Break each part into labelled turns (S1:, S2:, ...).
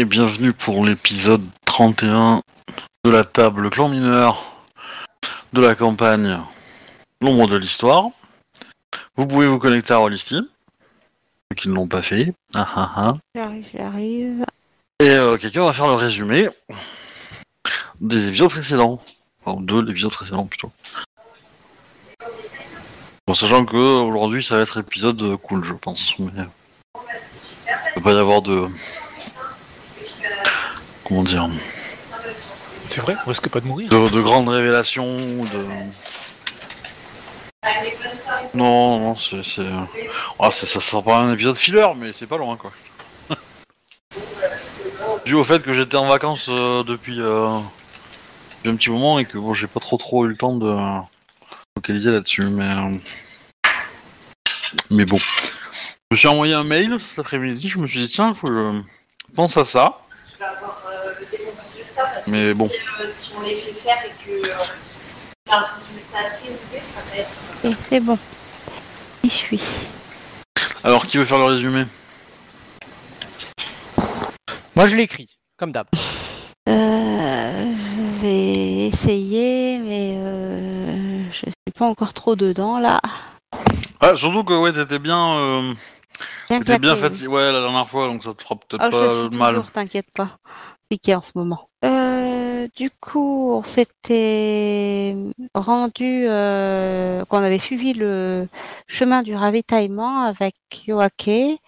S1: et bienvenue pour l'épisode 31 de la table clan mineur de la campagne L'ombre de l'histoire. Vous pouvez vous connecter à Rollisteam, ceux qui ne l'ont pas fait. Ah, ah, ah.
S2: J'arrive, j'arrive.
S1: Et euh, quelqu'un va faire le résumé des épisodes précédents. Enfin, de l'épisode précédent plutôt. Bon, sachant que aujourd'hui ça va être épisode euh, cool, je pense. Mais... Il va pas y avoir de. Comment dire
S3: C'est vrai, on risque pas de mourir.
S1: de, de grandes révélations, de. Non, non, c'est. c'est... Ah, c'est- ça sera pas un épisode filler, mais c'est pas loin quoi. Dû au fait que j'étais en vacances euh, depuis, euh, depuis un petit moment et que bon, j'ai pas trop trop eu le temps de euh, focaliser là-dessus, mais. euh, Mais bon. Je me suis envoyé un mail cet après-midi, je me suis dit, tiens, faut que je pense à ça.
S4: Je vais avoir euh, le décompte
S1: Mais
S4: que
S1: bon.
S4: si, euh, si on les fait faire et que euh, un résultat assez élevé, ça va être.
S2: Et c'est bon. J'y suis.
S1: Alors, qui veut faire le résumé?
S5: Moi je l'écris, comme d'hab.
S2: Euh, je vais essayer, mais euh, je suis pas encore trop dedans là.
S1: Ah, surtout que ouais, t'étais bien. euh,
S2: Bien
S1: fatigué, ouais, la dernière fois, donc ça te fera peut-être
S2: Ah, je
S1: pas
S2: suis
S1: mal.
S2: toujours, t'inquiète pas. Piqué en ce moment? Euh, du coup, on s'était rendu, euh, qu'on avait suivi le chemin du ravitaillement avec Yoake.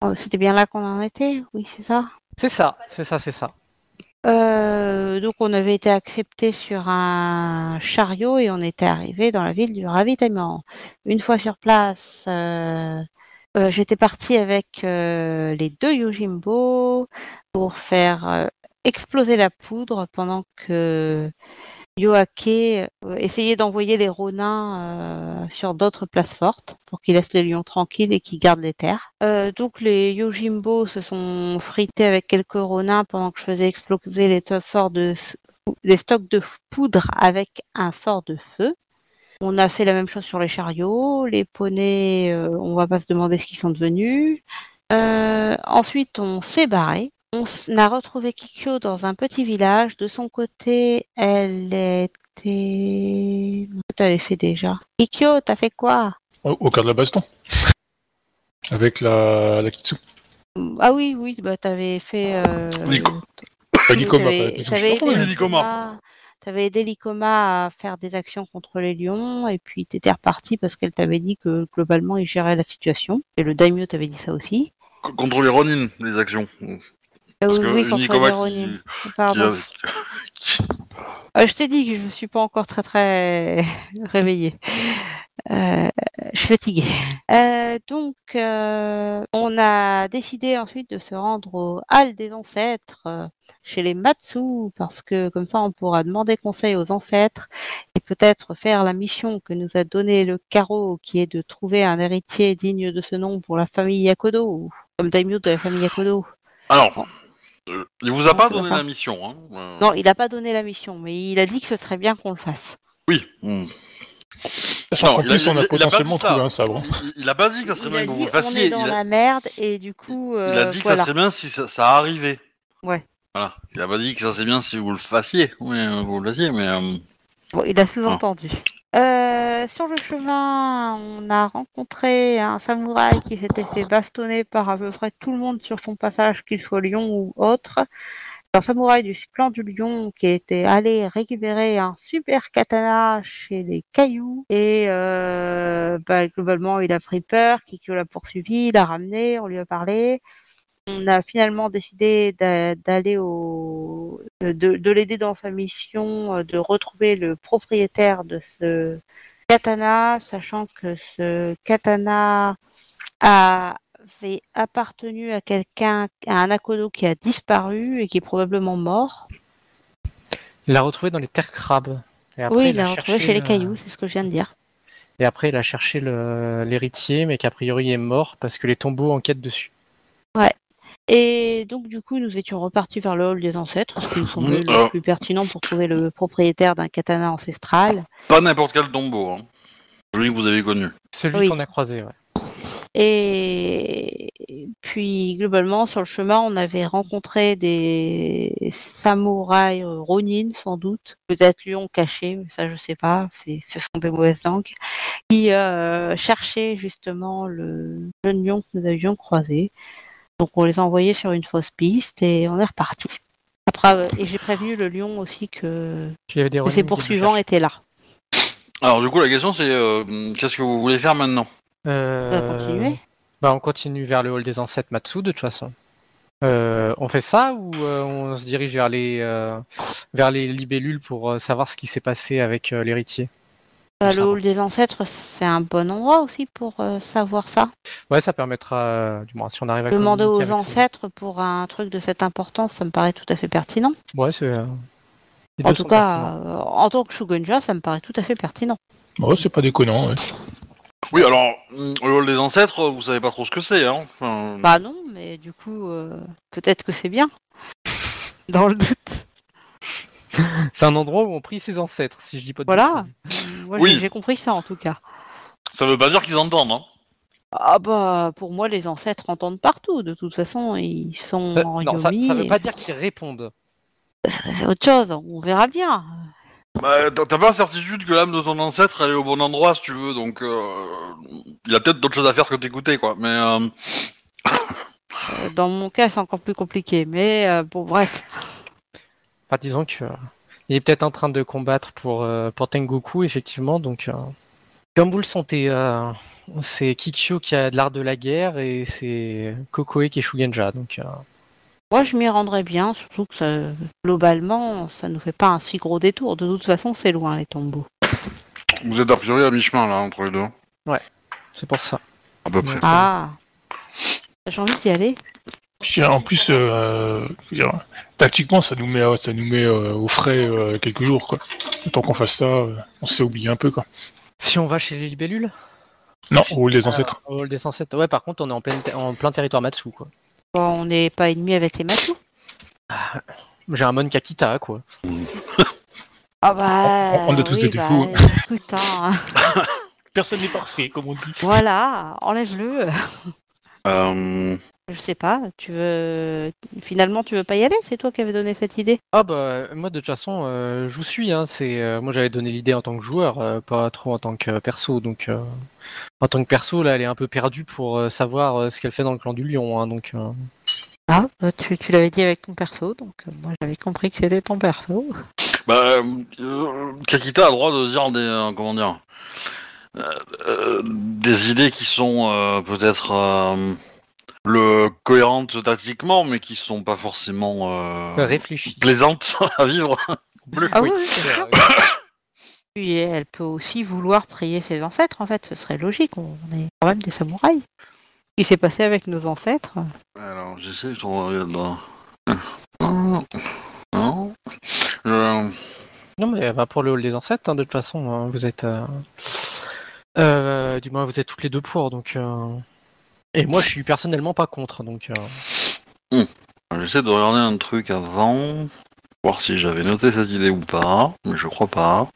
S2: Oh, C'était bien là qu'on en était, oui, c'est ça?
S5: C'est ça, c'est ça, c'est ça.
S2: Euh, donc on avait été accepté sur un chariot et on était arrivé dans la ville du ravitaillement. Une fois sur place, euh, euh, j'étais partie avec euh, les deux Yojimbo pour faire euh, exploser la poudre pendant que Yoake euh, essayait d'envoyer les Ronins euh, sur d'autres places fortes pour qu'ils laissent les lions tranquilles et qu'ils gardent les terres. Euh, donc les Yojimbo se sont frités avec quelques Ronins pendant que je faisais exploser les sorts de les stocks de poudre avec un sort de feu. On a fait la même chose sur les chariots, les poneys, euh, on va pas se demander ce qu'ils sont devenus. Euh, ensuite, on s'est barré. On a retrouvé Kikyo dans un petit village. De son côté, elle était... Que t'avais fait déjà Kikyo, t'as fait quoi?
S3: Au, au cas de la baston. Avec la, la Kitsu.
S2: Ah oui, oui, bah t'avais fait... Euh...
S1: Nico.
S3: Pas Nikoma,
S2: t'avais- aidé aidé Likoma à faire des actions contre les lions et puis t'étais reparti parce qu'elle t'avait dit que globalement il gérait la situation. Et le daimyo t'avait dit ça aussi.
S1: Contre les Ronin, les actions.
S2: Ah
S1: Parce
S2: oui, oui, contre les
S1: qui-
S2: Pardon.
S1: a- qui-
S2: Euh, je t'ai dit que je ne suis pas encore très très réveillée. Euh, je suis fatiguée. Euh, donc, euh, on a décidé ensuite de se rendre au hall des ancêtres chez les Matsu parce que comme ça on pourra demander conseil aux ancêtres et peut-être faire la mission que nous a donnée le carreau qui est de trouver un héritier digne de ce nom pour la famille Yakodo, comme daimyo de la famille Yakodo.
S1: Alors, euh, il vous a
S2: Non,
S1: pas donné
S2: pas
S1: la mission, hein euh,
S2: Non, il n'a pas donné la mission, mais il a dit que ce serait bien qu'on le fasse.
S1: Oui. hmm.
S3: Qu'en
S1: il a-
S3: plus, on
S1: il-
S3: a
S1: il a pas
S3: potentiellement
S1: dit ça.
S3: trouvé un sabre.
S1: Il, il a pas dit que ça serait
S2: Il
S1: bien
S2: a
S1: que vous le
S2: on
S1: fassiez.
S2: est dans
S1: Il a,
S2: la merde et du coup
S1: il a
S2: euh,
S1: dit que
S2: voilà.
S1: ça serait bien si ça, ça arrivait.
S2: Ouais.
S1: Voilà. Il a pas dit que ça serait bien si vous le fassiez. Oui, euh, vous le fassiez, mais. euh,
S2: Bon, il a sous-entendu. Euh, sur le chemin, on a rencontré un samouraï qui s'était fait bastonner par à peu près tout le monde sur son passage, qu'il soit lion ou autre. Un samouraï du clan du lion qui était allé récupérer un super katana chez les cailloux et euh, bah, globalement il a pris peur, Kikyo l'a poursuivi, l'a ramené, on lui a parlé. On a finalement décidé d'a- d'aller au de, de l'aider dans sa mission euh, de retrouver le propriétaire de ce katana, sachant que ce katana avait appartenu à quelqu'un, à un Akodo qui a disparu et qui est probablement mort.
S5: Il l'a retrouvé dans les terres crabes. Et après,
S2: oui, il l'a
S5: a
S2: retrouvé chez les
S5: le-
S2: cailloux, c'est ce que je viens de dire.
S5: Et après, il a cherché le- l'héritier, mais qu'a priori est mort parce que les tombeaux enquêtent dessus.
S2: Et donc, du coup, nous étions repartis vers le hall des ancêtres, ce qui nous semblait le
S1: alors.
S2: plus pertinent pour trouver le propriétaire d'un katana ancestral.
S1: Pas n'importe quel tombeau. Hein. Celui que vous avez connu.
S5: Celui
S2: Oui.
S5: qu'on a croisé, ouais.
S2: Et puis globalement sur le chemin, on avait rencontré des samouraïs euh, Ronin sans doute, peut-être lions cachés, mais ça je sais pas. C'est, ce sont des mauvaises langues qui euh, cherchaient justement le jeune lion que nous avions croisé. Donc on les a envoyés sur une fausse piste et on est reparti. Après, euh, et j'ai prévenu le lion aussi que, que ses poursuivants étaient là.
S1: Alors du coup, la question c'est euh, qu'est-ce que vous voulez faire maintenant?
S2: On
S5: Euh,
S2: va continuer.
S5: Bah, on continue vers le hall des ancêtres Matsu, de toute façon. Euh, on fait ça ou euh, on se dirige vers les, euh, vers les libellules pour euh, savoir ce qui s'est passé avec euh, l'héritier?
S2: Bah, le hall des ancêtres, c'est un bon endroit aussi pour euh, savoir ça.
S5: Ouais, ça permettra, euh, du moins, si on arrive à
S2: Demander aux ancêtres pour un truc de cette importance, ça me paraît tout à fait pertinent.
S5: Ouais, c'est. euh,
S2: En tout cas, euh, en tant que Shugenja, ça me paraît tout à fait pertinent.
S3: Bon, c'est pas déconnant. ouais.
S1: Oui, alors hum, le hall des ancêtres, vous savez pas trop ce que c'est, hein Enfin,
S2: Bah non, mais du coup, euh, peut-être que c'est bien. Dans le doute.
S5: C'est un endroit où on prie ses ancêtres, si je dis pas de
S2: Voilà. Moi,
S1: Oui.
S2: j'ai- j'ai compris ça en tout cas.
S1: Ça veut pas dire qu'ils entendent, hein
S2: Ah bah, pour moi, les ancêtres entendent partout. De toute façon, ils sont
S5: Euh,
S2: en
S5: non, ça,
S2: Yomi
S5: ça veut pas dire qu'ils répondent.
S2: C'est autre chose, on verra bien.
S1: Bah, t'as t'as pas la certitude que l'âme de ton ancêtre elle est au bon endroit si tu veux, donc euh, il a peut-être d'autres choses à faire que t'écouter quoi. Mais euh,
S2: Euh, Dans mon cas, c'est encore plus compliqué. Mais euh, bon, bref.
S5: Enfin, disons que. euh, il est peut-être en train de combattre pour, euh, pour Tengoku, effectivement. Donc, euh, comme vous le sentez, euh, c'est Kikyo qui a de l'art de la guerre et c'est Kokoe qui est Shugenja. Donc, euh,
S2: Moi, je m'y rendrais bien, surtout que ça- globalement, ça nous fait pas un si gros détour. De toute façon, c'est loin les tombeaux.
S1: vous êtes a priori à mi-chemin là entre les deux,
S5: c'est pour ça.
S1: à peu près.
S2: Ah, j'ai envie d'y aller.
S3: Puis, En plus, euh, dire, tactiquement, ça nous met, euh, ça nous met euh, au frais euh, quelques jours. Quoi. Tant qu'on fasse ça, euh, on s'est oublié un peu. Quoi.
S5: Si on va chez les libellules
S3: Non, au hall des ancêtres.
S5: Au hall des ancêtres. Ouais, par contre, on est en plein, en plein territoire Matsu, quoi.
S2: Bon, on n'est pas ennemis avec les Matsu.
S5: J'ai un Mon Kakita, quoi.
S2: Ah bah,
S3: On- on a tous
S2: oui,
S3: des
S2: bah,
S3: défauts.
S2: écoute, hein,
S3: Personne n'est parfait, comme on dit.
S2: voilà, enlève-le.
S1: Euh,
S2: Je sais pas, tu veux... Finalement, tu veux pas y aller? C'est toi qui avais donné cette idée.
S5: Ah bah moi de toute façon euh, je vous suis hein, c'est euh, moi j'avais donné l'idée en tant que joueur euh, pas trop en tant que perso. Donc euh, en tant que perso là elle est un peu perdue pour euh, savoir euh, ce qu'elle fait dans le clan du lion hein, donc euh,
S2: Ah, bah, tu, tu l'avais dit avec ton perso, donc euh, moi j'avais compris que c'était ton perso.
S1: bah, Kakita a le droit de dire des euh, comment dire euh, euh, des idées qui sont euh, peut-être euh, le cohérentes tactiquement, mais qui sont pas forcément euh,
S5: réfléchis.
S1: plaisantes à vivre. Plus.
S2: Ah
S5: Oui,
S2: oui, elle peut aussi vouloir prier ses ancêtres, en fait, ce serait logique, on est quand même des samouraïs. Ce qui s'est passé avec nos ancêtres
S1: Alors, j'essaie de regarder dans... Non. Non. Je-
S5: Non mais bah, pour le hall des ancêtres hein, de toute façon hein, vous êtes euh, euh, du moins vous êtes toutes les deux pour donc euh, et moi je suis personnellement pas contre donc euh,
S1: J'essaie de regarder un truc avant, voir si j'avais noté cette idée ou pas, mais je crois pas.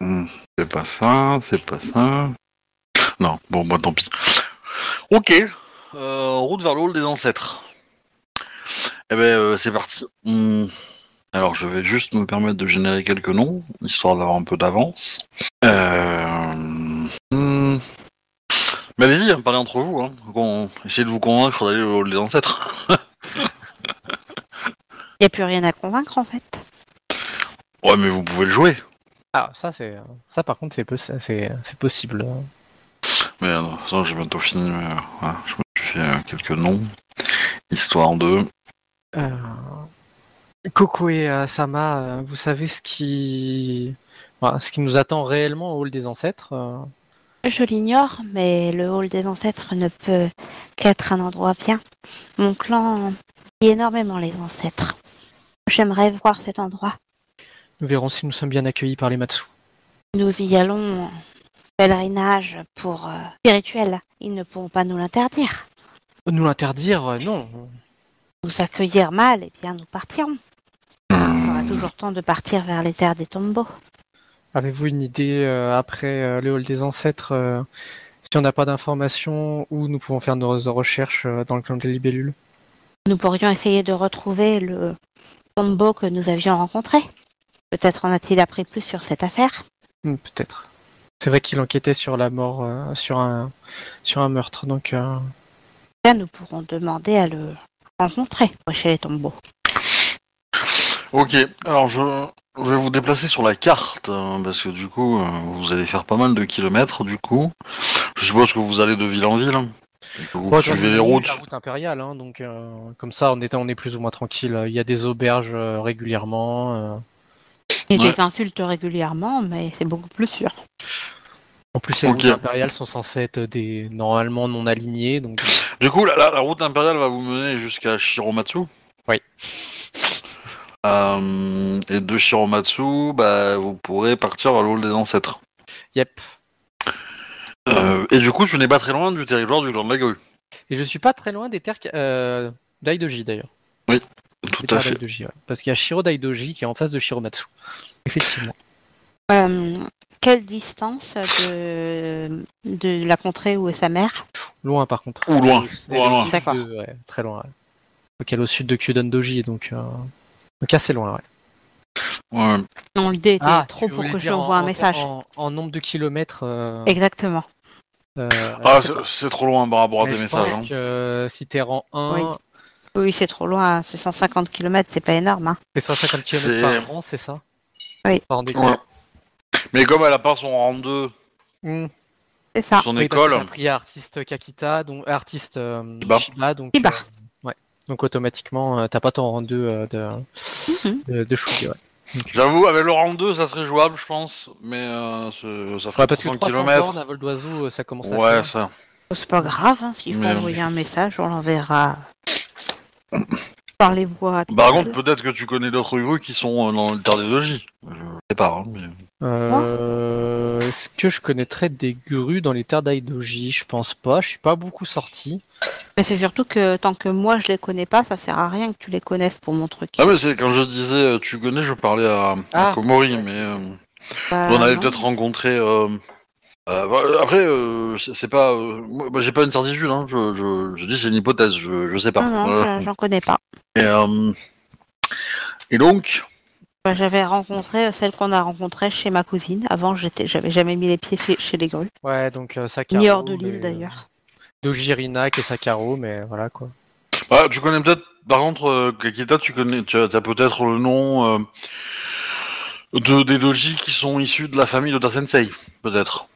S1: Hmm, C'est pas ça, c'est pas ça. Non, bon, bah tant pis. Ok, euh, route vers le des ancêtres. Eh ben, euh, c'est parti. Hmm. Alors, je vais juste me permettre de générer quelques noms, histoire d'avoir un peu d'avance. Euh... hmm. Mais allez-y, hein, parlez entre vous. Hein. Essayez de vous convaincre d'aller au hall des ancêtres.
S2: Il n'y a plus rien à convaincre, en fait.
S1: Ouais, mais vous pouvez le jouer.
S5: ah ça c'est ça par contre c'est possi- c'est c'est possible
S1: Mais euh, ça, j'ai bientôt fini. Mais, euh, je me suis fait euh, quelques noms, histoire de.
S5: Euh, Coco et Sama, vous savez ce qui... ce qui nous attend réellement au hall des ancêtres
S2: Je l'ignore, mais le hall des ancêtres ne peut qu'être un endroit bien. Mon clan dit énormément les ancêtres. J'aimerais voir cet endroit.
S5: Nous verrons si nous sommes bien accueillis par les Matsu.
S2: Nous y allons en pèlerinage pour euh, spirituel. Ils ne pourront pas nous l'interdire.
S5: Nous l'interdire, euh, non.
S2: Nous accueillir mal, eh bien nous partirons. On aura toujours temps de partir vers les terres des tombeaux.
S5: Avez-vous une idée euh, après euh, le hall des ancêtres euh, si on n'a pas d'informations où nous pouvons faire nos recherches euh, dans le clan des libellules?
S2: Nous pourrions essayer de retrouver le tombeau que nous avions rencontré. Peut-être en a-t-il appris plus sur cette affaire.
S5: Hmm, Peut-être. C'est vrai qu'il enquêtait sur la mort, euh, sur un sur un meurtre, donc euh,
S2: Là, nous pourrons demander à le rencontrer chez les tombeaux.
S1: Ok, alors je, je vais vous déplacer sur la carte, hein, parce que du coup, euh, vous allez faire pas mal de kilomètres, du coup. Je suppose que vous allez de ville en ville, hein, et que vous
S5: Bon,
S1: suivez
S5: de
S1: les routes.
S5: La route impériale, hein, donc euh, comme ça, on est, on est plus ou moins tranquille. Il y a des auberges euh, régulièrement. euh.
S2: Il
S1: Ouais.
S2: des insultes régulièrement, mais c'est beaucoup plus sûr.
S5: En plus, les
S1: Ok.
S5: routes impériales sont censées être des normalement non alignées, donc
S1: Du coup, la, la- la route impériale va vous mener jusqu'à Shiromatsu?
S5: Oui.
S1: Euh, et de Shiromatsu, bah, vous pourrez partir vers le des ancêtres.
S5: yep.
S1: Euh, et du coup, tu n'es pas très loin du territoire du clan de la grue.
S5: Et je suis pas très loin des terres euh, d'Aidoji d'ailleurs.
S1: Tout
S5: Des
S1: à fait.
S5: ouais. Parce qu'il y a Shiro d'Aidoji qui est en face de Shiromatsu. Effectivement.
S2: Euh, quelle distance de, de la contrée où est sa mère?
S5: Loin par contre.
S1: Ou loin. Loin, loin.
S2: D'accord.
S5: ouais, très loin. Ouais. Donc elle est au sud de Kyudon Doji, donc, donc assez loin. Ouais.
S1: Ouais.
S2: Non, l'idée était
S5: Ah,
S2: trop pour que je lui envoie
S5: en-
S2: un message.
S5: En, en nombre de kilomètres. euh,
S2: Exactement.
S5: euh,
S1: Ah,
S5: c'est
S1: trop loin par rapport à tes messages.
S5: pense
S1: hein.
S5: que euh, si t'es rang 1,
S2: Oui. Oui, c'est trop loin. C'est 150 km, c'est pas énorme. Hein.
S5: c'est 150 km par rang, c'est ça?
S2: Oui.
S5: Par rendez-vous.
S1: Ouais. Mais comme elle a pas son rang 2
S5: Hmm.
S2: C'est ça.
S1: son
S5: Oui,
S1: école,
S5: t'as pris artiste Kakita, donc artiste euh,
S1: Shiba.
S5: Shiba, donc
S2: Shiba.
S5: Euh. Donc automatiquement, euh, t'as pas ton rang 2 euh, de
S2: Mhm.
S5: de, de Shugi, ouais.
S1: j'avoue, avec le rang 2, ça serait jouable, je pense. Mais euh, ça ferait
S5: Ouais, parce que
S1: 300
S5: 300
S1: km.
S5: bornes à vol d'oiseau, euh, ça commence à
S1: Ouais,
S5: faire.
S1: ça.
S2: C'est pas grave. Hein, S'il faut
S1: Mais-
S2: envoyer un message, on l'enverra par les voies
S1: Par contre, peut-être que tu connais d'autres grues qui sont euh, dans le terre des logis. Je sais pas, hein, mais...
S5: Euh, Est-ce que je connaîtrais des grues dans les terres d'Aidoji Je pense pas, je suis pas beaucoup sorti.
S2: Mais c'est surtout que tant que moi je les connais pas, ça sert à rien que tu les connaisses pour mon truc.
S1: Ah mais c'est quand je disais euh, tu connais, je parlais à, à
S5: Ah.
S1: Komori, mais euh,
S2: Bah,
S1: on avait peut-être rencontré. Euh, euh, bah, après, euh, c'est pas, euh, moi, bah, j'ai pas une certitude. Hein, je, je, je dis c'est une hypothèse, je, je sais pas.
S2: Non, non, j'en connais pas.
S1: Et, euh, et donc,
S2: Bah, J'avais rencontré euh, celle qu'on a rencontrée chez ma cousine. Avant, j'étais, j'avais jamais mis les pieds chez- les grues.
S5: Ouais, donc euh, Sakaro.
S2: Ni hors de l'île d'ailleurs.
S5: Dojirina et Sakaro, mais voilà quoi.
S1: ah, tu connais peut-être. Par contre, euh, Kakita, tu connais, tu as, as peut-être le nom euh, de des doji qui sont issus de la famille de ta sensei, peut-être.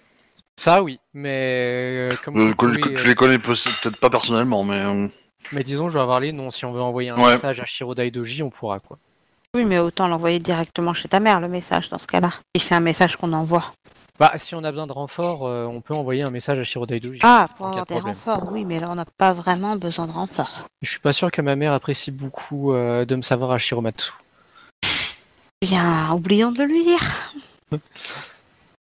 S5: Ça oui, mais euh, comme
S1: Euh,
S5: vous
S1: que-
S5: pouvez,
S1: que tu les connais peut- peut-être pas personnellement, mais. euh,
S5: mais disons, je vais avoir les noms. Si on veut envoyer un
S1: Ouais.
S5: message à Shiro d'Aidoji, on pourra quoi.
S2: Oui, mais autant l'envoyer directement chez ta mère, le message, dans ce cas-là. Si c'est un message qu'on envoie.
S5: Bah, si on a besoin de renfort, euh, on peut envoyer un message à Shiro d'Aidoji.
S2: Ah, pour avoir
S5: de
S2: des
S5: problème.
S2: renforts, oui, mais là, on n'a pas vraiment besoin de renforts.
S5: Je suis pas sûr que ma mère apprécie beaucoup euh, de me savoir à Shiromatsu.
S2: Bien, oublions de le lui dire.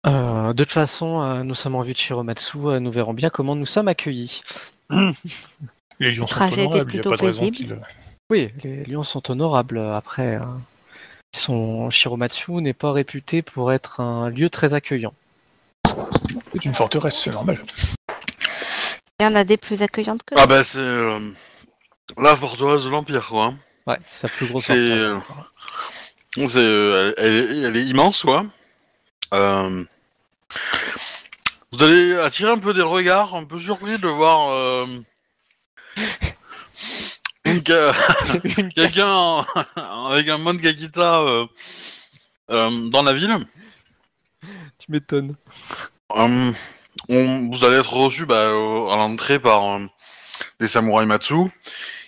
S5: Euh, de toute façon, euh, nous sommes en vue de Shiromatsu, euh, nous verrons bien comment nous sommes accueillis.
S3: Les lions sont honorables, il n'y a
S2: plutôt
S3: pas de raison qu'ils...
S5: Oui, les lions sont honorables. Après, ils sont... Shiromatsu n'est pas réputé pour être un lieu très accueillant.
S3: C'est une forteresse, c'est normal.
S2: Il y en a des plus accueillantes que
S1: Ah bah c'est euh, la forteresse de l'Empire, quoi. hein.
S5: Ouais, sa plus grosse
S1: C'est-
S5: forteresse.
S1: C'est, euh, elle, est, elle est immense, quoi. Euh, vous allez attirer un peu des regards, un peu surpris de voir euh, quelqu'un avec un mode Kakita euh, dans la ville.
S5: Tu m'étonnes.
S1: On- vous allez être reçu bah, à l'entrée par euh, des samouraïs Matsu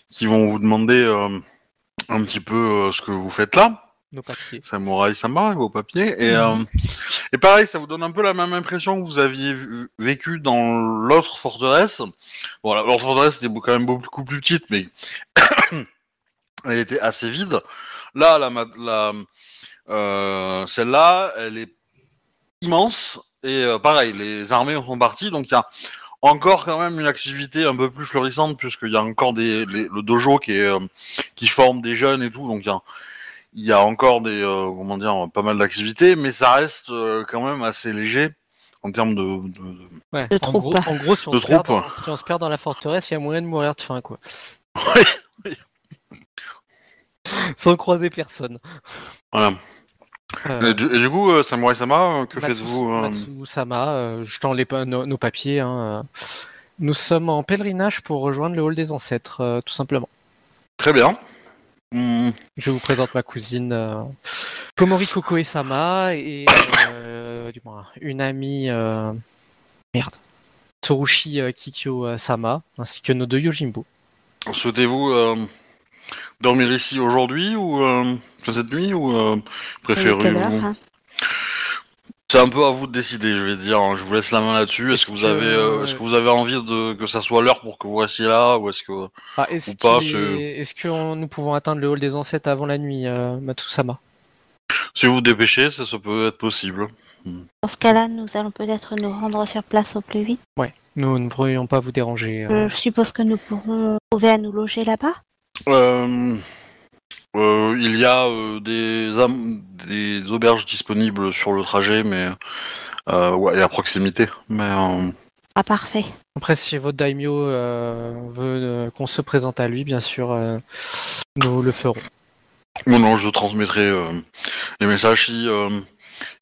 S1: qui vont vous demander euh, un petit peu ce que vous faites là.
S5: Nos papiers.
S1: Samouraï Sama, vos papiers. Et, euh, et pareil, ça vous donne un peu la même impression que vous aviez vécu dans l'autre forteresse. Bon, la- l'autre forteresse était quand même beaucoup plus petite, mais elle était assez vide. Là, la, euh, celle-là, elle est immense. Et euh, pareil, les armées sont parties, donc il y a encore quand même une activité un peu plus florissante, puisqu'il y a encore des, les- le dojo qui, est, qui forme des jeunes et tout, donc il y a, il y a encore des, euh, comment dire, pas mal d'activités, mais ça reste euh, quand même assez léger en termes de, de- de-
S5: Ouais.
S2: De
S5: en,
S2: troupes.
S5: gros, en gros, si on,
S1: De
S5: se perd
S1: troupes.
S5: dans, si on se perd dans la forteresse, il y a moyen de mourir de faim, quoi. Sans croiser personne.
S1: Voilà.
S5: Euh,
S1: Et, du, et du coup, euh, Samurai Sama, que faites-vous euh,
S5: je t'en les pa- nos, nos papiers. hein. Nous sommes en pèlerinage pour rejoindre le hall des ancêtres, euh, tout simplement.
S1: Très bien. Hmm,
S5: Je vous présente ma cousine euh, Komori Koko Sama et euh, du moins une amie euh, merde Tsurushi euh, Kikyo euh, Sama ainsi que nos deux Yojimbo.
S1: Souhaitez-vous euh, dormir ici aujourd'hui ou euh, cette nuit ou euh,
S2: Et
S1: préférez-vous
S2: hein
S1: C'est un peu à vous de décider, je vais dire. hein. Je vous laisse la main là-dessus. Est-ce que vous
S5: que-
S1: avez, euh, est-ce que vous avez envie de que ça soit l'heure pour que vous restiez là, ou est-ce que
S5: Ah, est-ce
S1: Ou pas,
S5: qu'il est- est-ce que on- nous pouvons atteindre le hall des ancêtres avant la nuit, euh, Matsusama?
S1: Si vous vous dépêchez, ça, ça peut être possible.
S2: Dans ce cas-là, nous allons peut-être nous rendre sur place au plus vite.
S5: Ouais, nous ne voudrions pas vous déranger. euh.
S2: Je suppose que nous pourrons trouver à nous loger là-bas.
S1: Euh, euh, il y a euh, des, am- des auberges disponibles sur le trajet, mais euh, ouais, et à proximité. Mais euh,
S2: Ah, parfait.
S5: Après, si votre daimyo euh, veut euh, qu'on se présente à lui, bien sûr, euh, nous le ferons.
S1: non, non, je transmettrai euh, les messages si euh,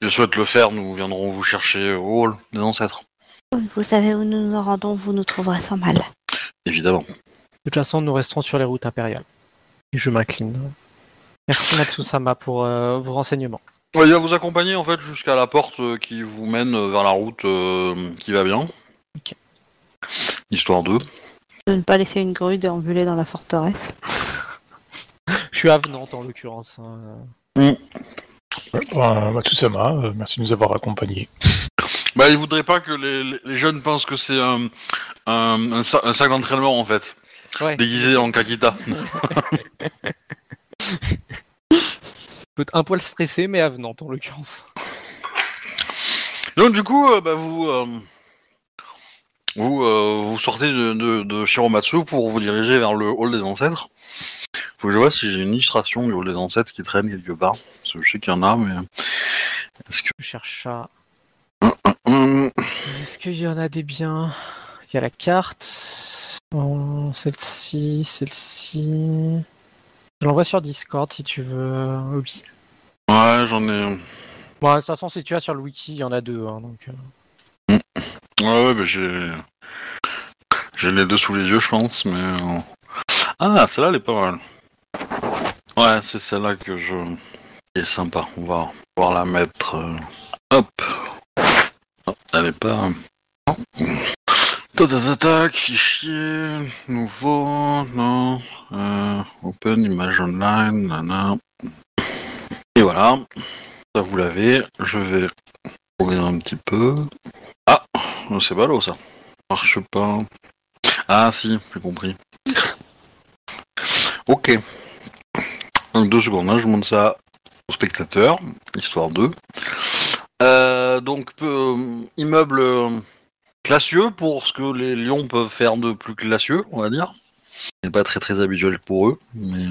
S1: il souhaite le faire. Nous viendrons vous chercher au hall des ancêtres,
S2: Vous savez où nous nous rendons, vous nous trouverez sans mal.
S1: évidemment.
S5: De toute façon, nous resterons sur les routes impériales. Et je m'incline. Merci Matsusama pour euh, vos renseignements.
S1: Ouais, il va vous accompagner en fait jusqu'à la porte euh, qui vous mène euh, vers la route euh, qui va bien.
S5: Ok.
S1: Histoire de.
S2: De ne pas laisser une grue déambuler dans la forteresse.
S5: Je suis avenante en l'occurrence. hein.
S3: Ouais, bah, Matsusama, euh, merci de nous avoir accompagnés.
S1: Bah, il voudrait pas que les, les- les jeunes pensent que c'est un, un, un sa- un sac d'entraînement en fait,
S5: Ouais,
S1: déguisé en kakita.
S5: peut-être un poil stressé, mais avenante en l'occurrence.
S1: Donc du coup, euh, bah, vous euh, vous, euh, vous sortez de, de, de Shiromatsu pour vous diriger vers le hall des ancêtres. Faut que je vois si j'ai une illustration du hall des ancêtres qui traîne quelque part. Parce que je sais qu'il y en a, mais est-ce que
S5: Je cherche ça. Est-ce qu'il y en a des biens? Il y a la carte. Oh, celle-ci, celle-ci. Je l'envoie sur Discord si tu veux. Oui.
S1: ouais, j'en ai.
S5: Bon, de toute façon, si tu as sur le wiki, il y en a deux. hein, donc, euh.
S1: Ouais, ouais, bah, j'ai j'ai les deux sous les yeux, je pense, mais euh, ah, celle-là, elle est pas mal. Ouais, c'est celle-là que je. Elle est sympa. On va pouvoir la mettre. euh, Hop. Oh, elle est pas. Tac, fichier, nouveau, non, euh, open, image online, nana. Et voilà, ça vous l'avez, je vais ouvrir un petit peu. Ah, c'est ballot ça, marche pas. Ah si, j'ai compris. Ok. Donc deux secondes, hein, je montre ça au spectateur, histoire 2. Euh, donc, peu- immeuble euh, classieux pour ce que les lions peuvent faire de plus classieux, on va dire. C'est pas très très habituel pour eux, mais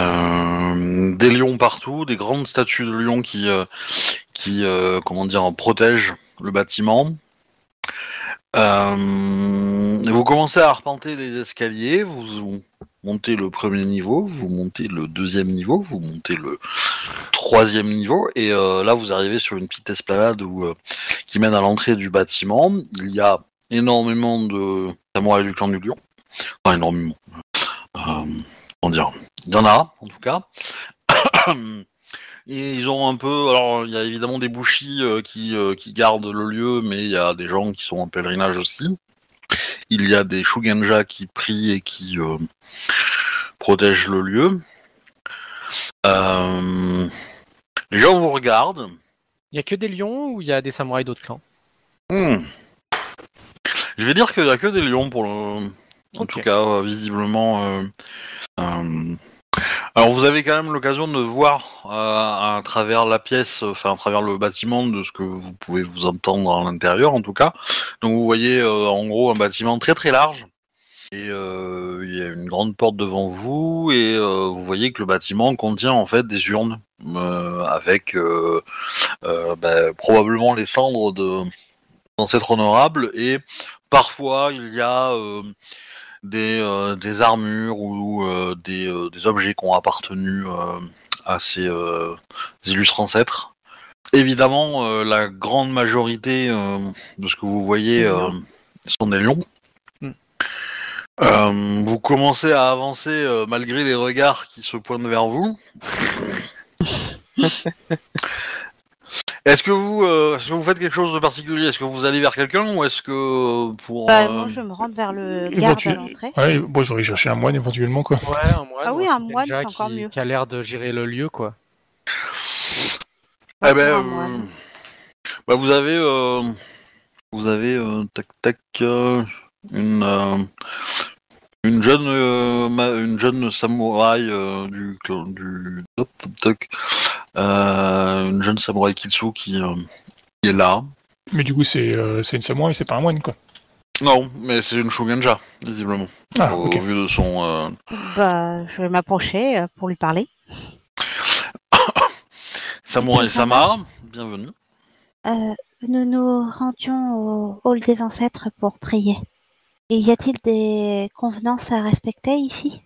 S1: euh, des lions partout, des grandes statues de lions qui, euh, qui euh, comment dire, protègent le bâtiment. Vous commencez à arpenter les escaliers, vous montez le premier niveau, vous montez le deuxième niveau, vous montez le troisième niveau, et euh, là vous arrivez sur une petite esplanade où, euh, qui mène à l'entrée du bâtiment. Il y a énormément de samouraïs du clan du lion. Enfin, énormément. Euh, comment dire? Il y en a, en tout cas. Et ils ont un peu. Alors, il y a évidemment des bouchis qui, qui gardent le lieu, mais il y a des gens qui sont en pèlerinage aussi. Il y a des Shugenja qui prient et qui protègent le lieu. Euh, les gens vous regardent.
S5: Il y a que des lions ou il y a des samouraïs d'autres clans?
S1: Hmm. Je vais dire qu'il n'y a que des lions pour le. En tout cas, euh, visiblement. euh, euh, Alors, vous avez quand même l'occasion de voir euh, à travers la pièce, enfin à travers le bâtiment, de ce que vous pouvez vous entendre à l'intérieur, en tout cas. Donc, vous voyez en gros un bâtiment très très large, et euh, il y a une grande porte devant vous et euh, vous voyez que le bâtiment contient en fait des urnes euh, avec euh, euh, bah, probablement les cendres de d'ancêtres honorables et parfois il y a euh, des, euh, des armures ou euh, des, euh, des objets qui ont appartenu euh, à ces euh, illustres ancêtres. Évidemment, euh, la grande majorité euh, de ce que vous voyez euh, sont des lions. Euh, vous commencez à avancer euh, malgré les regards qui se pointent vers vous. Est-ce que vous, euh, est-ce que vous faites quelque chose de particulier? Est-ce que vous allez vers quelqu'un ou est-ce que euh, pour
S2: Bah, moi, je me rends vers le garde à l'entrée.
S3: Ouais, bon, j'aurais cherché un moine éventuellement, quoi.
S5: Ouais, un moine.
S2: Ah oui,
S5: ou
S2: un moine, c'est encore
S5: qui,
S2: mieux.
S5: Qui a l'air de gérer le lieu, quoi.
S1: Eh ben, euh, bah, vous avez, euh, vous avez, euh, tac tac, euh, une, euh, une jeune, euh, ma- une jeune samouraï euh, du, clan- du, hop, toc, toc, euh, une jeune samouraï Kitsu qui, euh, qui est là.
S3: Mais du coup, c'est euh, c'est une samouraï, c'est pas un moine, quoi.
S1: Non, mais c'est une Shuganja, visiblement,
S3: Ah,
S1: au,
S3: ok.
S1: vu de son. euh,
S2: Bah, je vais m'approcher pour lui parler.
S1: Samouraï Sama, bienvenue.
S2: Euh, nous nous rendions au hall des ancêtres pour prier. Et y a-t-il des convenances à respecter ici?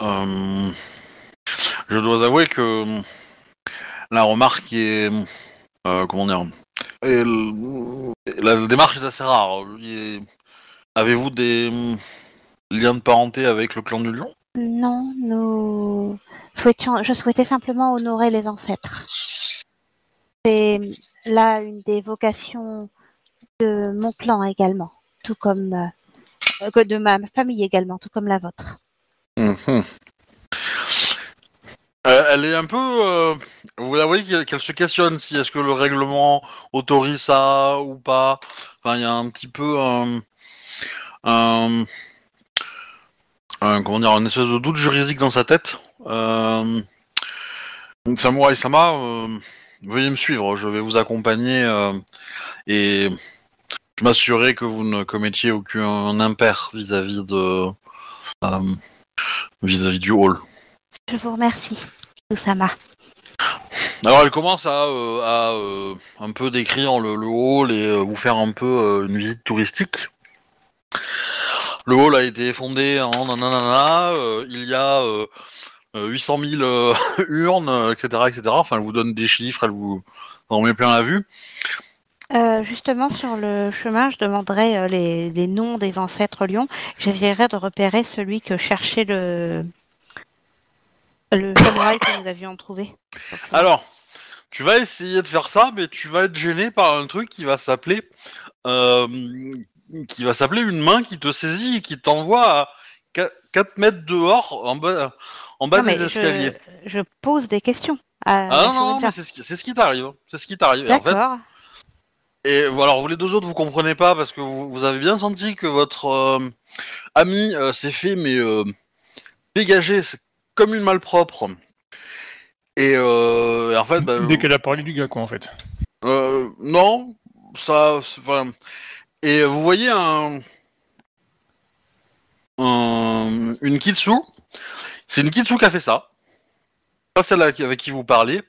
S1: Euh, je dois avouer que la remarque est. euh, comment dire La démarche est assez rare. Avez-vous des liens de parenté avec le clan du lion?
S2: Non, nous souhaitions, je souhaitais simplement honorer les ancêtres. C'est là une des vocations de mon clan également, tout comme euh, que de ma famille également, tout comme la vôtre.
S1: Mhm. Euh, elle est un peu. euh, vous la voyez qu'elle se questionne si est-ce que le règlement autorise ça ou pas. Enfin, il y a un petit peu un, un, un- comment dire, une espèce de doute juridique dans sa tête. Euh, Samurai Sama, euh, veuillez me suivre, je vais vous accompagner euh, et m'assurer que vous ne commettiez aucun impair vis-à-vis de euh, vis-à-vis du hall.
S2: Je vous remercie, Usama.
S1: Alors elle commence à, euh, à, euh, un peu décrire le, le hall et vous faire un peu une visite touristique. Le hall a été fondé en nanana, il y a euh, euh, 800 000 euh, urnes, etc., etc. Enfin, elle vous donne des chiffres, elle vous en met plein la vue.
S2: Euh, justement, sur le chemin, je demanderai euh, les, les noms des ancêtres lions. J'essaierai de repérer celui que cherchait le, le samouraï que nous avions trouvé.
S1: Alors, tu vas essayer de faire ça, mais tu vas être gêné par un truc qui va s'appeler, euh, qui va s'appeler une main qui te saisit et qui t'envoie à 4 mètres dehors en bas, en bas
S2: Non, mais
S1: des escaliers.
S2: Je, je pose des questions. À
S1: Ah non, non, c'est ce qui, c'est ce qui t'arrive. C'est ce qui t'arrive. Et en fait,
S2: D'accord.
S1: Et voilà, vous les deux autres, vous comprenez pas parce que vous, vous avez bien senti que votre euh, ami euh, s'est fait, mais euh, dégager c'est comme une malpropre. Et, euh, et en fait, bah,
S3: Dès qu'elle a parlé du gars, quoi, en fait.
S1: euh, non, ça, c'est- enfin, et vous voyez un, un- une kitsu. C'est une kitsu qui a fait ça. Pas celle avec qui vous parlez.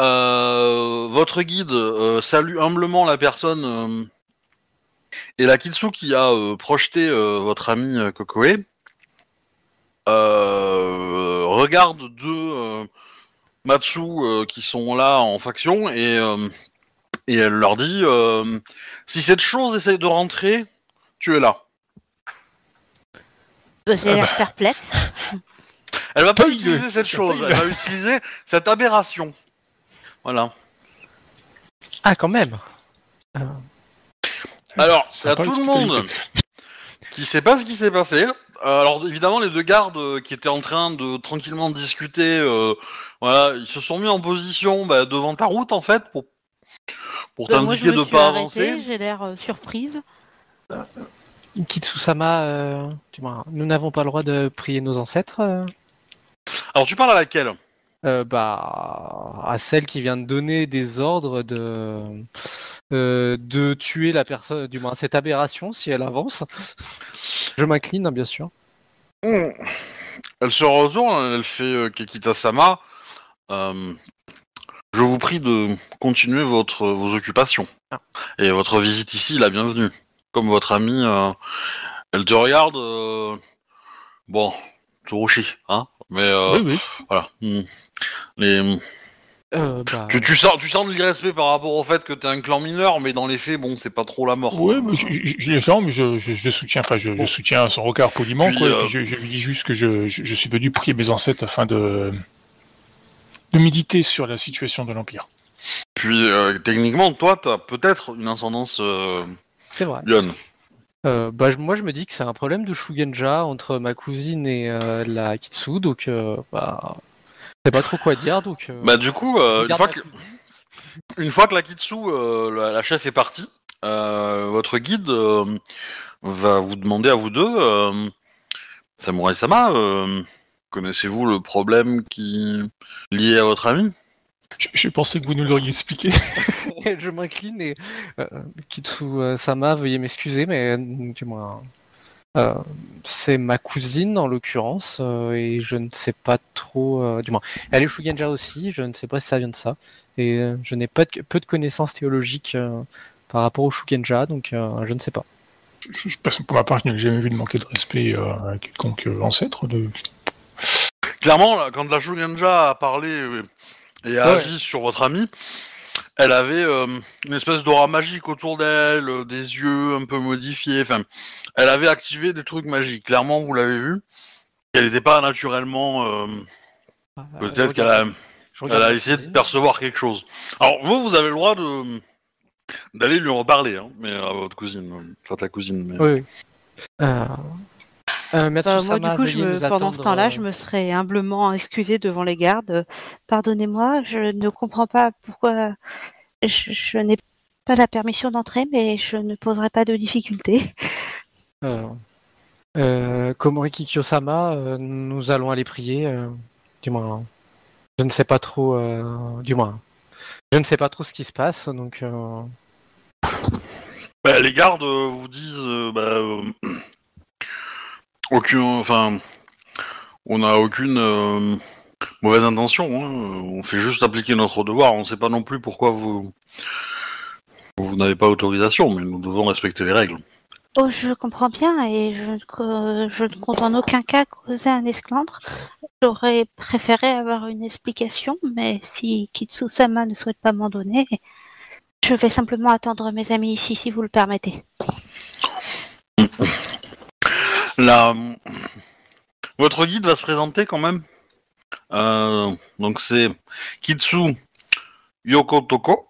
S1: Euh, votre guide euh, salue humblement la personne euh, et la kitsu qui a euh, projeté euh, votre ami euh, Kokoe euh, regarde deux euh, Matsu euh, qui sont là en faction et euh, et elle leur dit euh, si cette chose essaie de rentrer, tu es là.
S2: J'ai
S1: Ah
S2: l'air
S1: bah.
S2: perplexe.
S1: Elle va pas utiliser cette chose, elle va utiliser cette aberration. Voilà.
S5: Ah, quand même.
S1: Alors, il y a
S3: Sympa,
S1: tout le monde qui sait pas ce qui s'est passé. Euh, alors évidemment, les deux gardes euh, qui étaient en train de tranquillement discuter, euh, voilà, ils se sont mis en position bah, devant ta route en fait pour pour
S2: Euh, moi, je
S1: t'indiquer
S2: me
S1: de
S2: suis
S1: pas
S2: arrêtée,
S1: avancer.
S2: J'ai l'air euh, surprise.
S5: Kitsusama, euh, tu vois, nous n'avons pas le droit de prier nos ancêtres.
S1: Alors tu parles à laquelle
S5: euh, bah, à celle qui vient de donner des ordres de, euh, de tuer la personne, du moins cette aberration si elle avance. Je m'incline, hein, bien sûr.
S1: Hmm. Elle se retourne, elle fait euh, Kekita-sama. euh, je vous prie de continuer votre, vos occupations.
S5: Ah.
S1: Et votre visite ici, la bienvenue. Comme votre amie, elle te regarde. bon, Tsurushi, hein Mais euh,
S3: Oui, oui.
S1: voilà. Hmm. Les,
S5: Euh, bah,
S1: tu, tu sens, tu sens de l'irrespect par rapport au fait que t'es un clan mineur, mais dans les faits, bon, c'est pas trop la mort.
S3: Ouais, mais je, je, je les sens, mais je, soutiens, enfin, je, soutiens son regard poliment,
S1: Puis,
S3: quoi. et
S1: euh,
S3: puis je, lui dis juste que je, suis venu prier mes ancêtres afin de, de méditer sur la situation de l'Empire.
S1: Puis, euh, techniquement, toi, t'as peut-être une ascendance
S5: c'est vrai.
S1: Lyon.
S5: Euh, bah, je- moi, je me dis que c'est un problème de Shugenja entre ma cousine et euh, la Kitsu, donc euh, bah, je sais pas trop quoi dire. Donc, euh,
S1: Bah, du coup, euh, une, fois que,
S5: cousine.
S1: une fois que la Kitsu, euh, la, la chef est partie, euh, votre guide euh, va vous demander à vous deux, euh, Samurai Sama, euh, connaissez-vous le problème qui lié à votre ami?
S3: Je, je pensais que vous nous l'auriez expliqué.
S5: je m'incline et euh, Kitsu euh, Sama, veuillez m'excuser, mais euh, du moins, euh, c'est ma cousine en l'occurrence, euh, et je ne sais pas trop. euh, du moins, elle est Shugenja aussi, je ne sais pas si ça vient de ça, et euh, je n'ai pas de, peu de connaissances théologiques euh, par rapport au Shugenja, donc euh, je ne sais pas.
S3: Je, je- pour ma part, je n'ai jamais vu de manquer de respect euh, à quelconque euh, ancêtre. De...
S1: Clairement, là, quand la Shugenja a parlé euh, et a
S5: Ouais.
S1: agi sur votre ami, elle avait euh, une espèce d'aura magique autour d'elle, euh, des yeux un peu modifiés, enfin, elle avait activé des trucs magiques. Clairement, vous l'avez vu. Elle n'était pas naturellement. euh, Peut-être qu'elle a, elle essayé de percevoir quelque chose. Alors, vous, vous avez le droit de d'aller lui en reparler, hein, mais à votre cousine, euh, enfin ta cousine. Mais...
S5: Oui, oui. Euh... Euh,
S2: Bah, moi, du coup, je me- pendant ce temps-là,
S5: euh,
S2: je me serais humblement excusée devant les gardes. Pardonnez-moi, je ne comprends pas pourquoi je, je n'ai pas la permission d'entrer, mais je ne poserai pas de difficultés.
S5: Euh, euh, Komoriki Kiyosama, euh, nous allons aller prier. euh, du moins, je ne sais pas trop. euh, du moins, je ne sais pas trop ce qui se passe, donc. euh,
S1: Bah, les gardes vous disent, euh, bah, euh, aucune, enfin, on n'a aucune euh, mauvaise intention. hein, On fait juste appliquer notre devoir. On ne sait pas non plus pourquoi vous vous n'avez pas autorisation, mais nous devons respecter les règles.
S2: Oh, je comprends bien et je, je ne compte en aucun cas causer un esclandre. J'aurais préféré avoir une explication, mais si Kitsu-sama ne souhaite pas m'en donner, je vais simplement attendre mes amis ici, si vous le permettez.
S1: La... Votre guide va se présenter quand même. Euh, donc c'est Kitsu Yokotoko.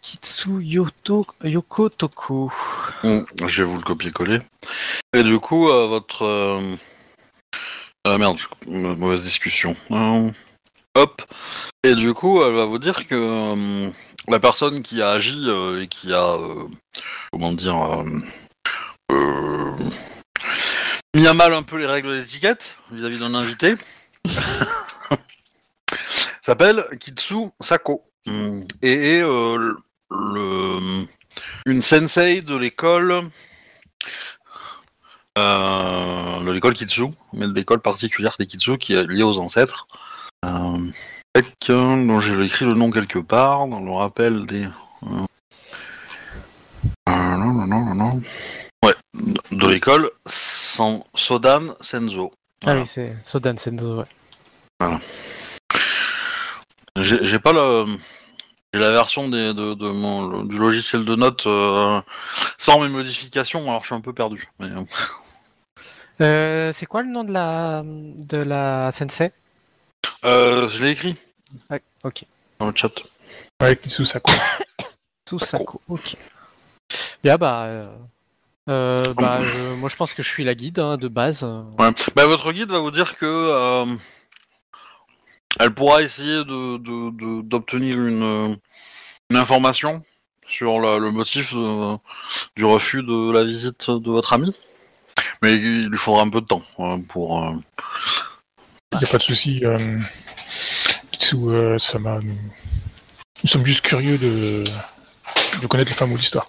S5: Kitsu Yoto... Yoko Toko.
S1: Mm, Je vais vous le copier-coller. Et du coup, euh, votre... euh, Ah merde, mauvaise discussion. Euh, Hop. Et du coup, elle va vous dire que euh, la personne qui a agi euh, et qui a... euh, comment dire... euh, euh, mis à mal un peu les règles d'étiquette vis-à-vis d'un invité s'appelle Kitsu Sako. Mm, Et est euh, une sensei de l'école euh, de l'école Kitsu, mais de l'école particulière des Kitsu qui est liée aux ancêtres. Euh, euh, dont j'ai écrit le nom quelque part dans le rappel des. non, non, non, non, non. De l'école San- Sodan Senzo.
S5: Ah
S1: Voilà.
S5: oui, c'est Sodan Senzo. ouais.
S1: J'ai j'ai pas le. J'ai la version des, de, de mon, le- du logiciel de notes euh, sans mes modifications, alors je suis un peu perdu. Mais, euh,
S5: Euh, c'est quoi le nom de la de la sensei
S1: euh, je l'ai écrit
S5: Ah, Ok.
S1: dans le chat.
S3: Ouais, Kitsu Sako.
S5: Susako. Ok. Bien bah. Euh, euh, bah, euh, moi je pense que je suis la guide hein, de base.
S1: Ouais. Bah, votre guide va vous dire que euh, elle pourra essayer de de- de- d'obtenir une, euh, une information sur la- le motif de- du refus de la visite de votre ami, mais il lui faudra un peu de temps euh, pour euh,
S3: Il n'y a pas de souci. Euh... Kitsu, euh, ça m'a. Nous... nous sommes juste curieux de, de connaître le fin mot d'histoire.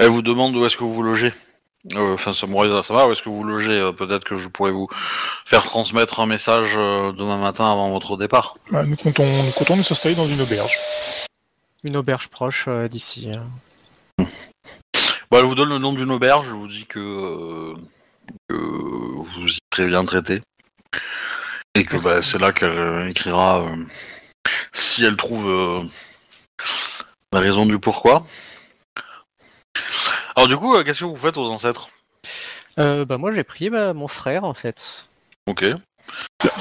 S1: Elle vous demande où est-ce que vous vous logez. Euh, Enfin, Samouraï, ça va Où est-ce que vous logez Euh, Peut-être que je pourrais vous faire transmettre un message euh, demain matin avant votre départ.
S3: Bah, nous, comptons, nous comptons nous installer dans une auberge.
S5: Une auberge proche euh, d'ici.
S1: Bah, elle vous donne le nom d'une auberge, elle vous dit que, euh, que vous y serez bien traité. Et que bah, c'est là qu'elle euh, écrira euh, si elle trouve euh, la raison du pourquoi. Alors du coup, euh, qu'est-ce que vous faites aux ancêtres?
S5: Euh, bah moi j'ai prié bah, mon frère en fait.
S1: Ok.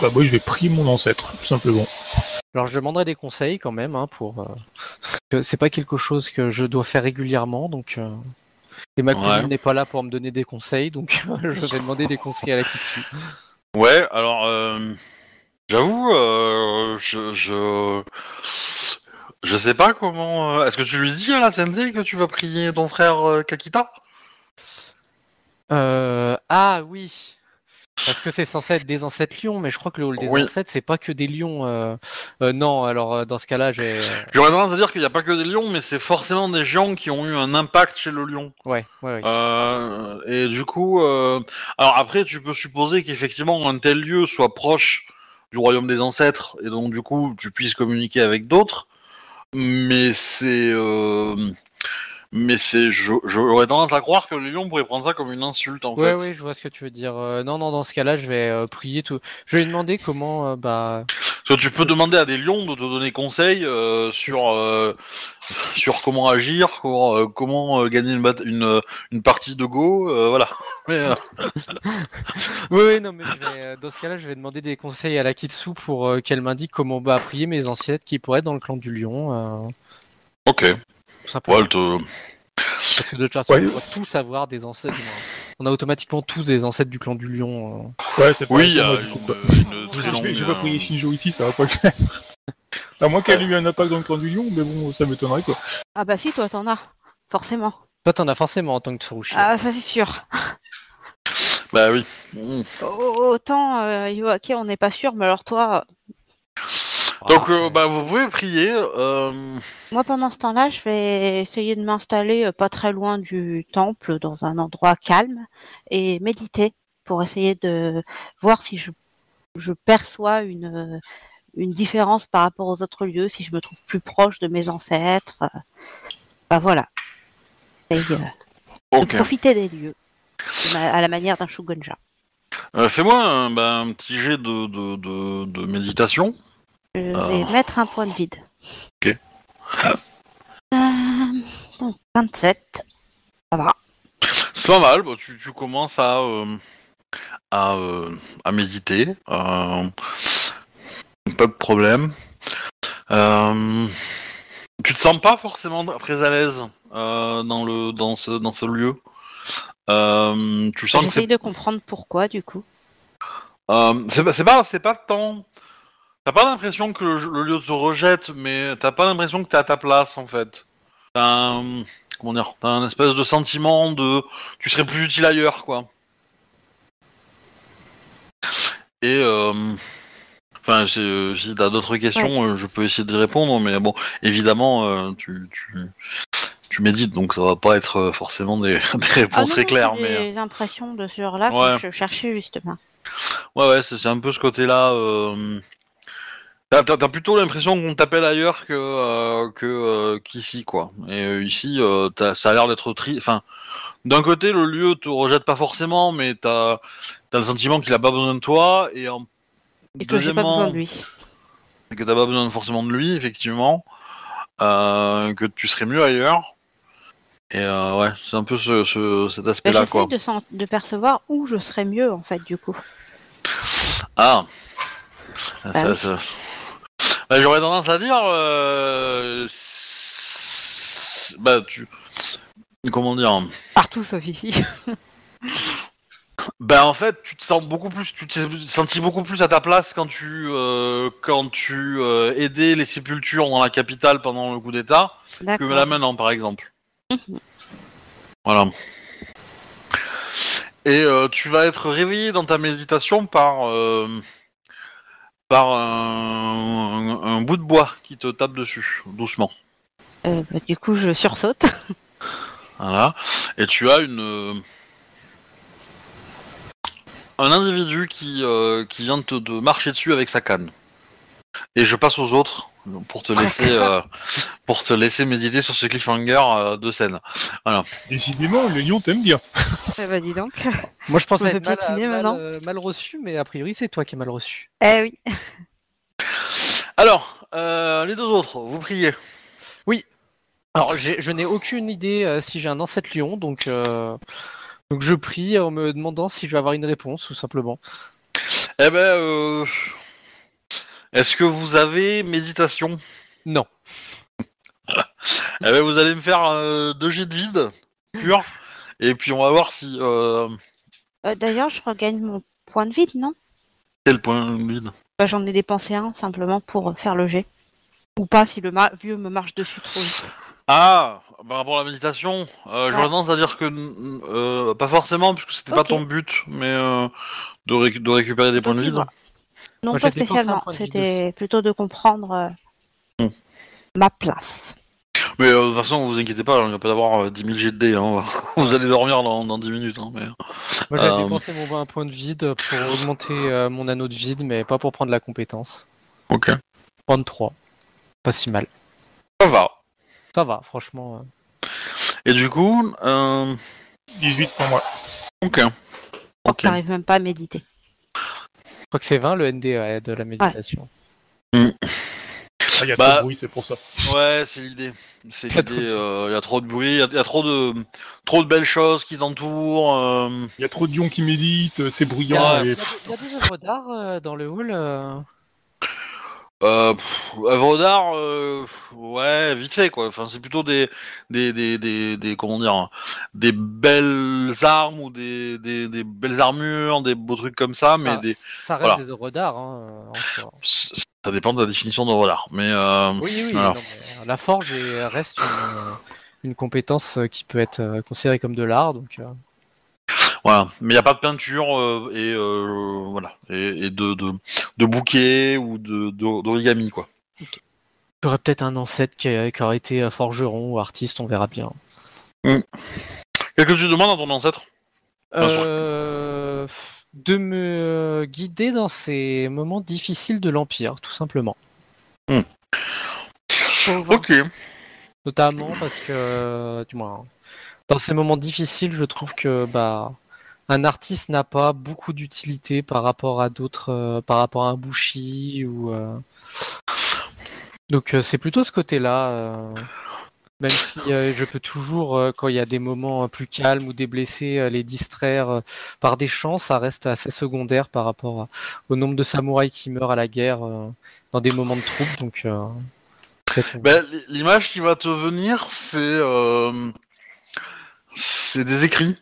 S3: Bah, moi, je vais prier mon ancêtre, tout simplement.
S5: Alors je demanderai des conseils quand même hein, pour. euh, que c'est pas quelque chose que je dois faire régulièrement donc. euh, Et ma
S1: Ouais.
S5: cousine n'est pas là pour me donner des conseils donc je vais demander des conseils à la Kitsu.
S1: Ouais, alors euh, j'avoue, euh, je, je je sais pas comment. euh, Est-ce que tu lui dis à la sensei que tu vas prier ton frère euh, Kakita?
S5: Euh, ah oui. Parce que c'est censé être des ancêtres lions, mais je crois que le hall des
S1: Oui.
S5: ancêtres, c'est pas que des lions. euh. Euh, non, alors euh, dans ce cas-là, j'ai.
S1: J'aurais tendance à dire qu'il n'y a pas que des lions, mais c'est forcément des géants qui ont eu un impact chez le lion.
S5: Ouais, ouais, ouais.
S1: Euh, et du coup, euh, alors après, tu peux supposer qu'effectivement un tel lieu soit proche du royaume des ancêtres, et donc du coup, tu puisses communiquer avec d'autres. Mais c'est, euh, mais c'est, j'aurais tendance à croire que les lions pourraient prendre ça comme une insulte en
S5: Ouais,
S1: fait.
S5: ouais, je vois ce que tu veux dire. Euh, non, non, dans ce cas-là, je vais euh, prier tout. Je vais lui demander comment, euh, bah,
S1: Parce que tu peux demander à des lions de te donner conseil sur sur comment agir, comment gagner une, une, une partie de Go, voilà. Mais,
S5: Oui, oui, non, mais je vais, dans ce cas-là, je vais demander des conseils à la Kitsu pour qu'elle m'indique comment bah, prier mes ancêtres qui pourraient être dans le clan du lion.
S1: ok.
S5: Tout simplement.
S1: Ouais, elle te-
S5: Parce que de toute façon,
S3: Ouais.
S5: on doit tous avoir des ancêtres. On a automatiquement tous des ancêtres du clan du lion. euh.
S3: Ouais, c'est pas
S1: Oui, il y a une,
S3: quoi.
S1: une très
S3: Je
S1: longue.
S3: vais, je vais pas
S1: euh,
S3: prier Shinjo ici, ça va pas le faire. À moins qu'elle ait eu un impact dans le clan du lion, mais bon, ça m'étonnerait quoi.
S2: Ah bah si, toi t'en as, forcément.
S5: Toi, t'en as forcément en tant que Tsurushi.
S2: Ah ça c'est sûr.
S1: Bah oui. Mm.
S2: Au- Autant euh, Yoake, on n'est pas sûr, mais alors toi,
S1: Donc, euh, bah, vous pouvez prier. Euh...
S2: moi pendant ce temps-là, je vais essayer de m'installer euh, pas très loin du temple, dans un endroit calme, et méditer pour essayer de voir si je, je perçois une, euh, une différence par rapport aux autres lieux, si je me trouve plus proche de mes ancêtres. euh. Bah voilà. Euh, de profiter des lieux, à la manière d'un Shugonja.
S1: Euh, Fais-moi un, bah, un petit jet de, de, de, de méditation.
S2: Je
S1: Ah.
S2: vais mettre un point de vide.
S1: Ok.
S2: Euh, donc 27. Ça va.
S1: C'est pas mal. Bah, tu, tu commences à euh, à, euh, à méditer. Pas de problème. Tu te sens pas forcément très à l'aise dans le dans ce dans ce lieu? Tu sens
S2: J'essaye de comprendre pourquoi du coup.
S1: C'est pas, pas tant. T'as pas l'impression que le, le lieu te rejette, mais t'as pas l'impression que t'es à ta place en fait. T'as un, comment dire, t'as un espèce de sentiment de, tu serais plus utile ailleurs quoi. Et euh, enfin, si t'as d'autres questions, euh, je peux essayer d'y répondre, mais bon, évidemment, euh, tu, tu, tu médites, donc ça va pas être euh, forcément des, des
S2: Ah
S1: réponses
S2: non,
S1: très claires,
S2: c'est
S1: mais.
S2: des impressions de ce genre-là
S1: Ouais.
S2: que je cherchais justement.
S1: Ouais, ouais, c'est c'est un peu ce côté-là. Euh... T'as t'as- t'as plutôt l'impression qu'on t'appelle ailleurs que euh, que euh, qu'ici, quoi. Et euh, ici, t'as- ça a l'air d'être tri. Enfin, d'un côté, le lieu te rejette pas forcément, mais t'as as le sentiment qu'il a pas besoin de toi, et en
S2: Et que j'ai pas besoin de lui.
S1: et que t'as pas besoin forcément de lui, effectivement, que tu serais mieux ailleurs. Et ouais, c'est un peu ce, ce- cet
S2: Bah,
S1: aspect-là,
S2: J'essaye
S1: quoi.
S2: de, sen- de percevoir où je serais mieux en fait du coup.
S1: Ah.
S2: Bah
S1: Ça-
S2: oui.
S1: ça- Bah, J'aurais tendance à dire. euh, Bah, tu. Comment dire?
S2: Partout sauf ici.
S1: Bah, en fait, tu te sens beaucoup plus. Tu t'es senti beaucoup plus à ta place quand tu. euh, quand tu euh, aidais les sépultures dans la capitale pendant le coup d'État que là maintenant, par exemple.
S2: Mhm.
S1: Voilà. Et euh, tu vas être réveillé dans ta méditation par. Par un, un- un bout de bois qui te tape dessus, doucement.
S2: Euh, bah, du coup, je sursaute.
S1: Voilà. Et tu as une euh, un individu qui euh, qui vient de te de marcher dessus avec sa canne. Et je passe aux autres pour te laisser euh, pour te laisser méditer sur ce cliffhanger euh, de scène.
S3: Décidément, le lion t'aime bien.
S2: Eh bah, dis donc.
S5: Moi, je pensais être
S2: fait
S5: mal, mal,
S2: maintenant.
S5: euh, mal reçu, mais a priori, c'est toi qui es mal reçu.
S2: Eh oui.
S1: Alors, euh, les deux autres, vous priez.
S5: Alors, j'ai- je n'ai aucune idée euh, si j'ai un ancêtre lion, donc, euh, donc je prie en me demandant si je vais avoir une réponse, tout simplement.
S1: Eh ben, euh, est-ce que vous avez méditation?
S5: Non.
S1: Eh ben, vous allez me faire euh, deux jets de vide pur, et puis on va voir si euh,
S2: Euh, D'ailleurs, je regagne mon point de vide, non?
S1: quel point de vide?
S2: Bah, J'en ai dépensé un simplement pour faire le jet. Ou pas si le ma- vieux me marche dessus trop vite.
S1: Ah, par rapport à la méditation, euh, j'aurais tendance à dire que euh, pas forcément, puisque c'était pas
S2: Ok.
S1: ton but, mais euh, de, réc- de récupérer des points de vide.
S2: Non,
S5: Moi,
S2: pas
S5: j'ai dépensé un
S2: spécialement.
S5: point de vide
S2: C'était plutôt de comprendre euh,
S1: Hmm.
S2: ma place.
S1: Mais euh, de toute façon, vous inquiétez pas, il va pas d'avoir euh, 10 000 jets de dés. Hein. vous allez dormir dans, dans 10 minutes. Hein, mais...
S5: Moi, j'ai
S1: Euh,
S5: dépensé mon un point de vide pour augmenter euh, mon anneau de vide, mais pas pour prendre la compétence.
S1: Ok.
S5: Prendre 3. Pas si mal.
S1: Ça va.
S5: Ça va, franchement. euh.
S1: Et du coup, euh...
S3: 18 pour moi.
S1: ok.
S2: Donc,
S1: Ok.
S2: t'arrives même pas à méditer.
S5: Je crois que c'est 20 le ND ouais, de la méditation.
S3: Ah, il y a
S1: Bah-
S3: trop de bruit, c'est pour ça.
S1: Ouais, c'est l'idée. C'est
S5: Il y a
S1: l'idée.
S5: trop de-
S1: euh, y a trop de bruit, il y a- y, trop de trop de belles choses qui t'entourent. euh,
S3: Il y a trop de lions qui méditent, c'est bruyant.
S5: Il y,
S3: et...
S5: a, il y a des œuvres d'art euh, dans le hall. euh.
S1: Euh, pff, œuvres d'art, euh, ouais, vite fait quoi. Enfin, c'est plutôt des, des, des, des, des- comment dire, des belles armes ou des, des, des belles armures, des beaux trucs comme ça, mais
S5: ça,
S1: des,
S5: ça reste
S1: voilà.
S5: des œuvres d'art. Hein, en
S1: ça dépend de la définition d'œuvre d'art. Mais euh,
S5: Oui, oui,
S1: voilà.
S5: non, mais, euh, la forge est- reste une, euh, une compétence euh, qui peut être euh, considérée comme de l'art. Donc, euh,
S1: voilà. Mais il n'y a pas de peinture euh, et euh, voilà, et, et de, de, de bouquets ou de de- d'origami quoi.
S5: j'aurais peut-être un ancêtre qui, aurait été euh, forgeron ou artiste, on verra bien.
S1: Qu'est-ce que tu demandes à ton ancêtre?
S5: Euh, de me guider dans ces moments difficiles de l'Empire, tout simplement.
S2: Pauvre.
S1: Ok.
S5: Notamment parce que, du moins, dans ces moments difficiles, je trouve que bah, un artiste n'a pas beaucoup d'utilité par rapport à d'autres, euh, par rapport à un Bushi ou. euh, Donc euh, c'est plutôt ce côté-là. Même si euh, je peux toujours, euh, quand il y a des moments euh, plus calmes ou des blessés, euh, les distraire euh, par des chants, ça reste assez secondaire par rapport à- au nombre de samouraïs qui meurent à la guerre euh, dans des moments de trouble. Donc, euh,
S1: Ben, l'image qui va te venir, c'est euh, c'est des écrits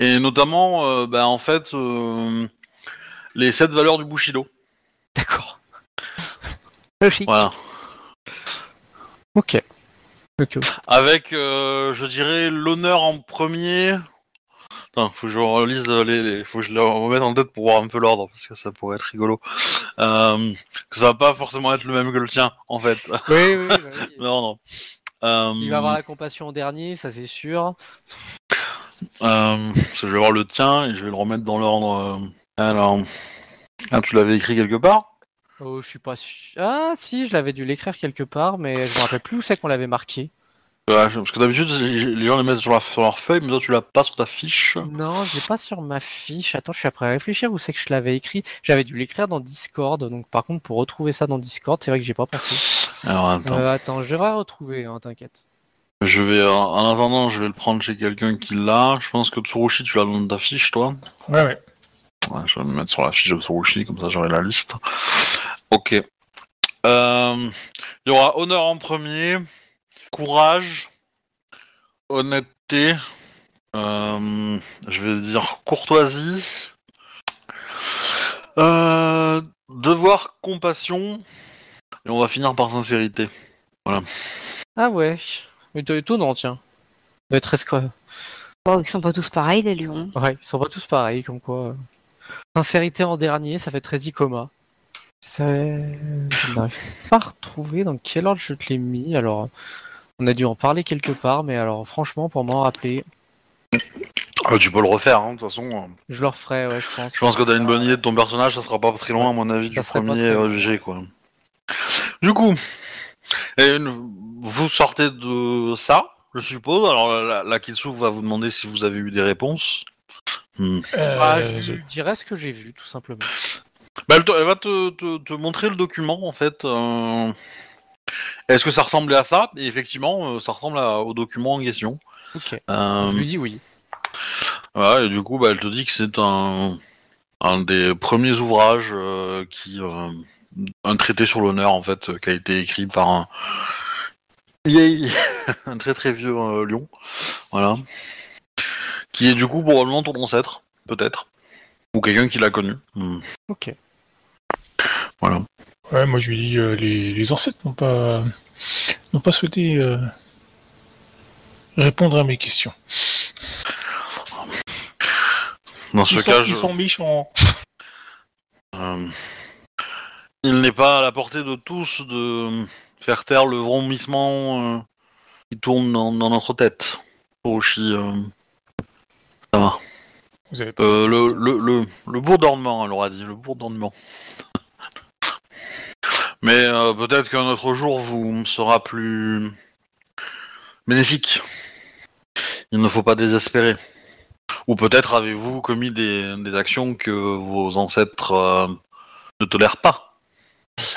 S1: et notamment, euh, ben, en fait, euh, les sept valeurs du Bushido.
S5: D'accord.
S1: Voilà.
S5: Ok.
S1: Avec, euh, je dirais, l'honneur en premier. Attends, faut que je relise les, les- faut que je les remette en tête pour voir un peu l'ordre parce que ça pourrait être rigolo. Euh, que ça va pas forcément être le même que le tien, en fait.
S5: Oui, oui, oui, bah oui.
S1: non, non. Euh,
S5: Il va avoir la compassion en dernier, ça c'est sûr.
S1: Euh, je vais voir le tien et je vais le remettre dans l'ordre. euh. Alors, ah, tu l'avais écrit quelque part?
S5: Oh, je suis pas sûr. Ah, si, je l'avais dû l'écrire quelque part, mais je me rappelle plus où c'est qu'on l'avait marqué.
S1: Ouais, Parce que d'habitude, les gens les mettent sur, la, sur leur feuille, mais toi, tu l'as pas sur ta fiche.
S5: Non, je l'ai pas sur ma fiche. Attends, je suis après à réfléchir où c'est que je l'avais écrit. J'avais dû l'écrire dans Discord, donc par contre, pour retrouver ça dans Discord, c'est vrai que j'ai pas pensé.
S1: Alors, attends.
S5: Euh, attends, je devrais retrouver, hein, t'inquiète.
S1: Je vais, euh, en attendant, je vais le prendre chez quelqu'un qui l'a. Je pense que Tsurushi, tu l'as dans ta fiche, toi.
S3: Ouais, ouais.
S1: Ouais, je vais me mettre sur la fiche de Tsurushi, comme ça j'aurai la liste. Ok. Euh, Il y aura honneur en premier, courage, honnêteté, euh, je vais dire courtoisie, euh, devoir, compassion, et on va finir par sincérité.
S5: Ah ouais, mais t'es étonnant, tiens. Doit être
S2: Bon, ils sont pas tous pareils, les lions.
S5: Ouais, ils sont pas tous pareils, comme quoi. Sincérité en dernier, ça fait très Icoma. Ça... Je n'arrive pas à retrouver dans quel ordre je te l'ai mis. Alors, on a dû en parler quelque part, mais alors franchement, pour m'en rappeler,
S1: Ah, tu peux le refaire, hein, de toute façon.
S5: je le referai, ouais, je pense.
S1: Je pense que t'as une bonne idée de ton personnage, ça sera pas très loin, à mon avis, du
S5: Ça pas
S1: premier G, quoi. Du coup, et une- vous sortez de ça, je suppose. Alors, la, la Kitsu va vous demander si vous avez eu des réponses. Hmm.
S3: Euh,
S5: Bah, je
S3: je-
S5: dirais ce que j'ai vu, tout simplement.
S1: Bah, elle, te- elle va te, te- te montrer le document, en fait. euh, Est-ce que ça ressemblait à ça? Et effectivement, euh, ça ressemble à- au document en question.
S5: Ok.
S1: Euh,
S5: Je lui dis oui.
S1: Ouais, et du coup, bah, elle te dit que c'est un, un des premiers ouvrages euh, qui, euh, un traité sur l'honneur en fait, euh, qui a été écrit par un vieil, un très très vieux euh, lion, voilà, qui est du coup probablement ton ancêtre, peut-être, ou quelqu'un qui l'a connu. Hmm.
S5: Ok.
S1: Voilà.
S3: Ouais, moi je lui dis euh, les, les ancêtres n'ont pas n'ont pas souhaité euh, répondre à mes questions.
S1: Dans ce
S3: Ils,
S1: cas,
S3: sont,
S1: je-
S3: ils sont méchants.
S1: Euh, il n'est pas à la portée de tous de faire taire le vomissement qui tourne dans, dans notre tête. Orochi, ça va.
S3: Vous avez pas.
S1: Le, le, le, le bourdonnement, elle aura dit, le bourdonnement. Mais euh, peut-être qu'un autre jour vous sera plus bénéfique. Il ne faut pas désespérer. Ou peut-être avez-vous commis des, des actions que vos ancêtres euh, ne tolèrent pas.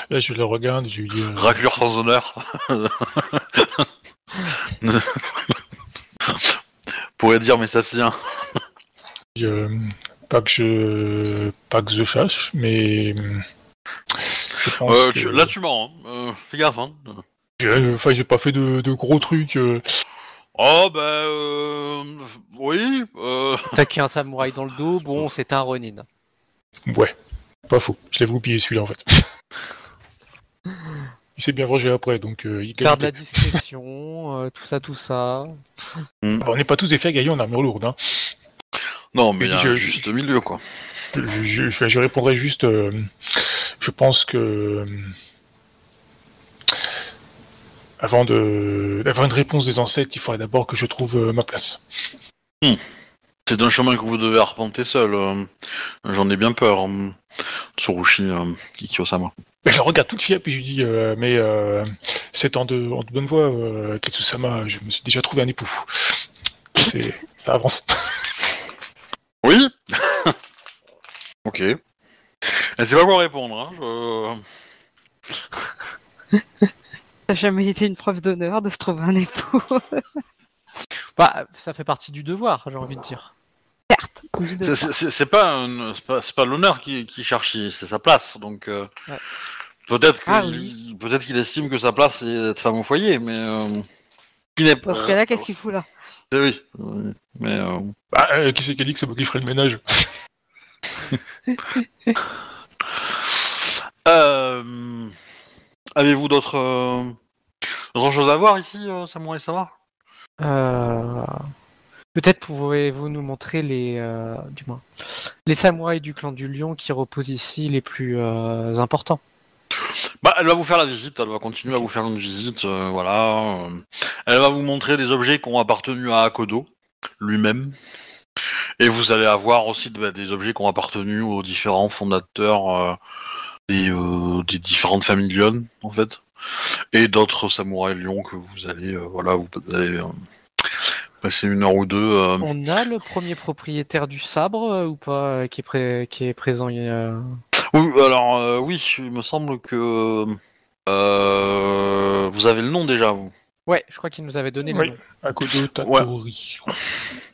S3: Là je le regarde, je lui dis. euh,
S1: Raclure sans honneur. Pourrait dire, mais ça tient.
S3: euh, pas que je pas que je cherche, mais euh, je pense
S1: Euh,
S3: que-
S1: tu- là, tu mens. hein. Euh, fais gaffe. Hein.
S3: j'ai- Enfin, j'ai pas fait de, de gros trucs. euh.
S1: Oh, bah, euh, oui. Euh,
S5: Taquer un samouraï dans le dos, bon, c'est un Ronin.
S3: Ouais, pas faux. Je l'ai goupillé celui-là en fait. Il s'est bien vengé après, donc euh, il
S5: Faire de
S3: qualité.
S5: la discrétion, euh, tout ça, tout ça.
S3: Bon, on n'est pas tous des faits gagnants en armure lourde. Hein.
S1: Non, mais il y a
S3: Je-
S1: juste milieu, quoi.
S3: Je, je- je- je répondrai juste, euh, je pense que euh, avant de d'avoir une réponse des ancêtres, il faudrait d'abord que je trouve euh, ma place.
S1: C'est un chemin que vous devez arpenter seul. euh, J'en ai bien peur. hein. Tsurushi euh, Kikyo-sama.
S3: Mais je le regarde tout de suite, puis je lui dis, euh, mais euh, c'est en de, en de bonne voie, euh, Ketsusama, je me suis déjà trouvé un époux. C'est, ça avance.
S1: Oui Ok. Elle sait pas quoi répondre. Hein. je-
S2: Ça n'a jamais été une preuve d'honneur de se trouver un époux.
S5: Bah, ça fait partie du devoir, j'ai envie de dire.
S2: Certes.
S1: C'est- pas, pas, pas l'honneur qui, qui cherche, c'est sa place. Donc euh,
S5: Ouais.
S1: peut-être qu'il
S2: Ah oui.
S1: qu'il estime que sa place c'est d'être femme au foyer, mais euh, qui n'est pas.
S2: Dans ce cas-là, qu'est-ce qu'il fout là?
S1: Eh Oui, oui. mais euh,
S3: Bah, euh, qui c'est qui a dit que c'est moi qui ferai le ménage?
S1: Euh, avez-vous d'autres euh, d'autres choses à voir ici, euh, Samurai Sama
S5: Euh, Peut-être pouvez-vous nous montrer les, du moins, les samouraïs du clan du lion qui reposent ici les plus importants.
S1: Bah, elle va vous faire la visite, elle va continuer à vous faire une visite, euh, voilà. elle va vous montrer des objets qui ont appartenu à Akodo lui-même. Et vous allez avoir aussi bah, des objets qui ont appartenu aux différents fondateurs euh, des, euh, des différentes familles lionnes, en fait. Et d'autres samouraïs lions que vous allez, euh, voilà, vous allez passer une heure ou deux.
S5: On a le premier propriétaire du sabre ou pas qui est, pré- qui est présent
S1: Oui, alors oui, il me semble que vous avez le nom déjà, vous.
S5: Ouais, je crois qu'il nous avait donné le
S3: Oui.
S5: nom.
S3: Akodo Tatori.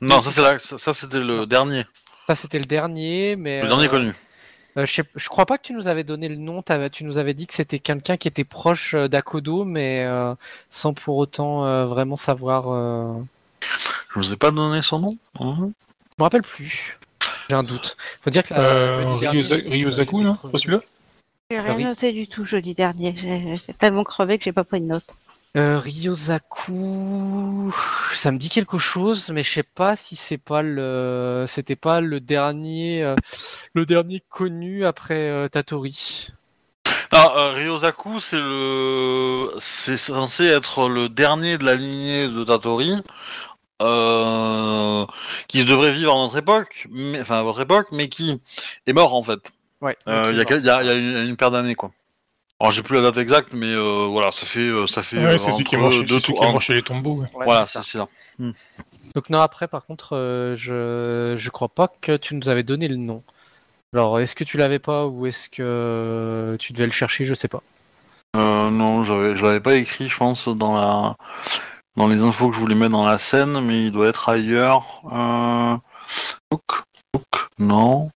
S1: Non, ça c'est la- ça, ça, c'était le dernier,
S5: Ça, c'était le dernier, mais.
S1: le dernier
S5: euh,
S1: connu.
S5: euh, je, sais- je crois pas que tu nous avais donné le nom. t'avais- Tu nous avais dit que c'était quelqu'un qui était proche euh, d'Akodo, mais euh, sans pour autant euh, vraiment savoir. euh,
S1: Je vous ai pas donné son nom hein?
S5: Je me rappelle plus. J'ai un doute. Faut dire que
S3: Euh, Ryozaku, non? Pas celui-là?
S2: J'ai rien noté du tout jeudi dernier. J'ai- J'étais tellement crevé que j'ai pas pris de note.
S5: Euh, Ryozaku, ça me dit quelque chose, mais je sais pas si c'est pas le, c'était pas le dernier, euh, le dernier connu après euh, Tatori.
S1: Ah, euh, Ryozaku, c'est le, c'est censé être le dernier de la lignée de Tatori, qui devrait vivre à notre époque, mais, enfin à votre époque, mais qui est mort en fait.
S5: Ouais.
S1: Il y, a, quel- il y a- il y a une, il y a une paire d'années quoi. Alors j'ai plus la date exacte, mais euh, voilà, ça fait, euh, ça fait
S3: Ouais,
S1: euh,
S3: c'est celui qui est
S1: entre
S3: mort chez,
S1: deux
S3: celui qui est mort chez les tombeaux. ouais.
S5: Ouais,
S1: Voilà,
S5: c'est ça.
S1: ça.
S5: Donc non, après, par contre, euh, je je crois pas que tu nous avais donné le nom. Alors, est-ce que tu l'avais pas ou est-ce que tu devais le chercher Je sais pas.
S1: Euh, non, j'avais, je l'avais pas écrit, je pense, dans la, dans les infos que je voulais mettre dans la scène, mais il doit être ailleurs. Euh... Hook, Hook, non.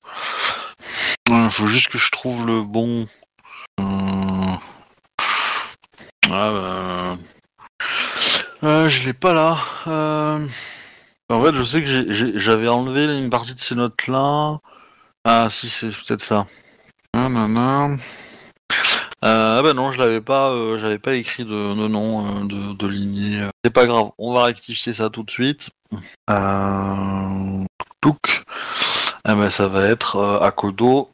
S1: Il faut juste que je trouve le bon. Euh... Ah bah... Euh, je l'ai pas là. Euh... En fait, je sais que j'avais enlevé une partie de ces notes là. Ah si, c'est peut-être ça. Ah, maman. Euh, ah bah non, je l'avais pas, euh, j'avais pas écrit de, nom euh, de, de lignée. C'est pas grave, on va rectifier ça tout de suite. Euh... Touk. Ah bah ça va être euh, Akodo.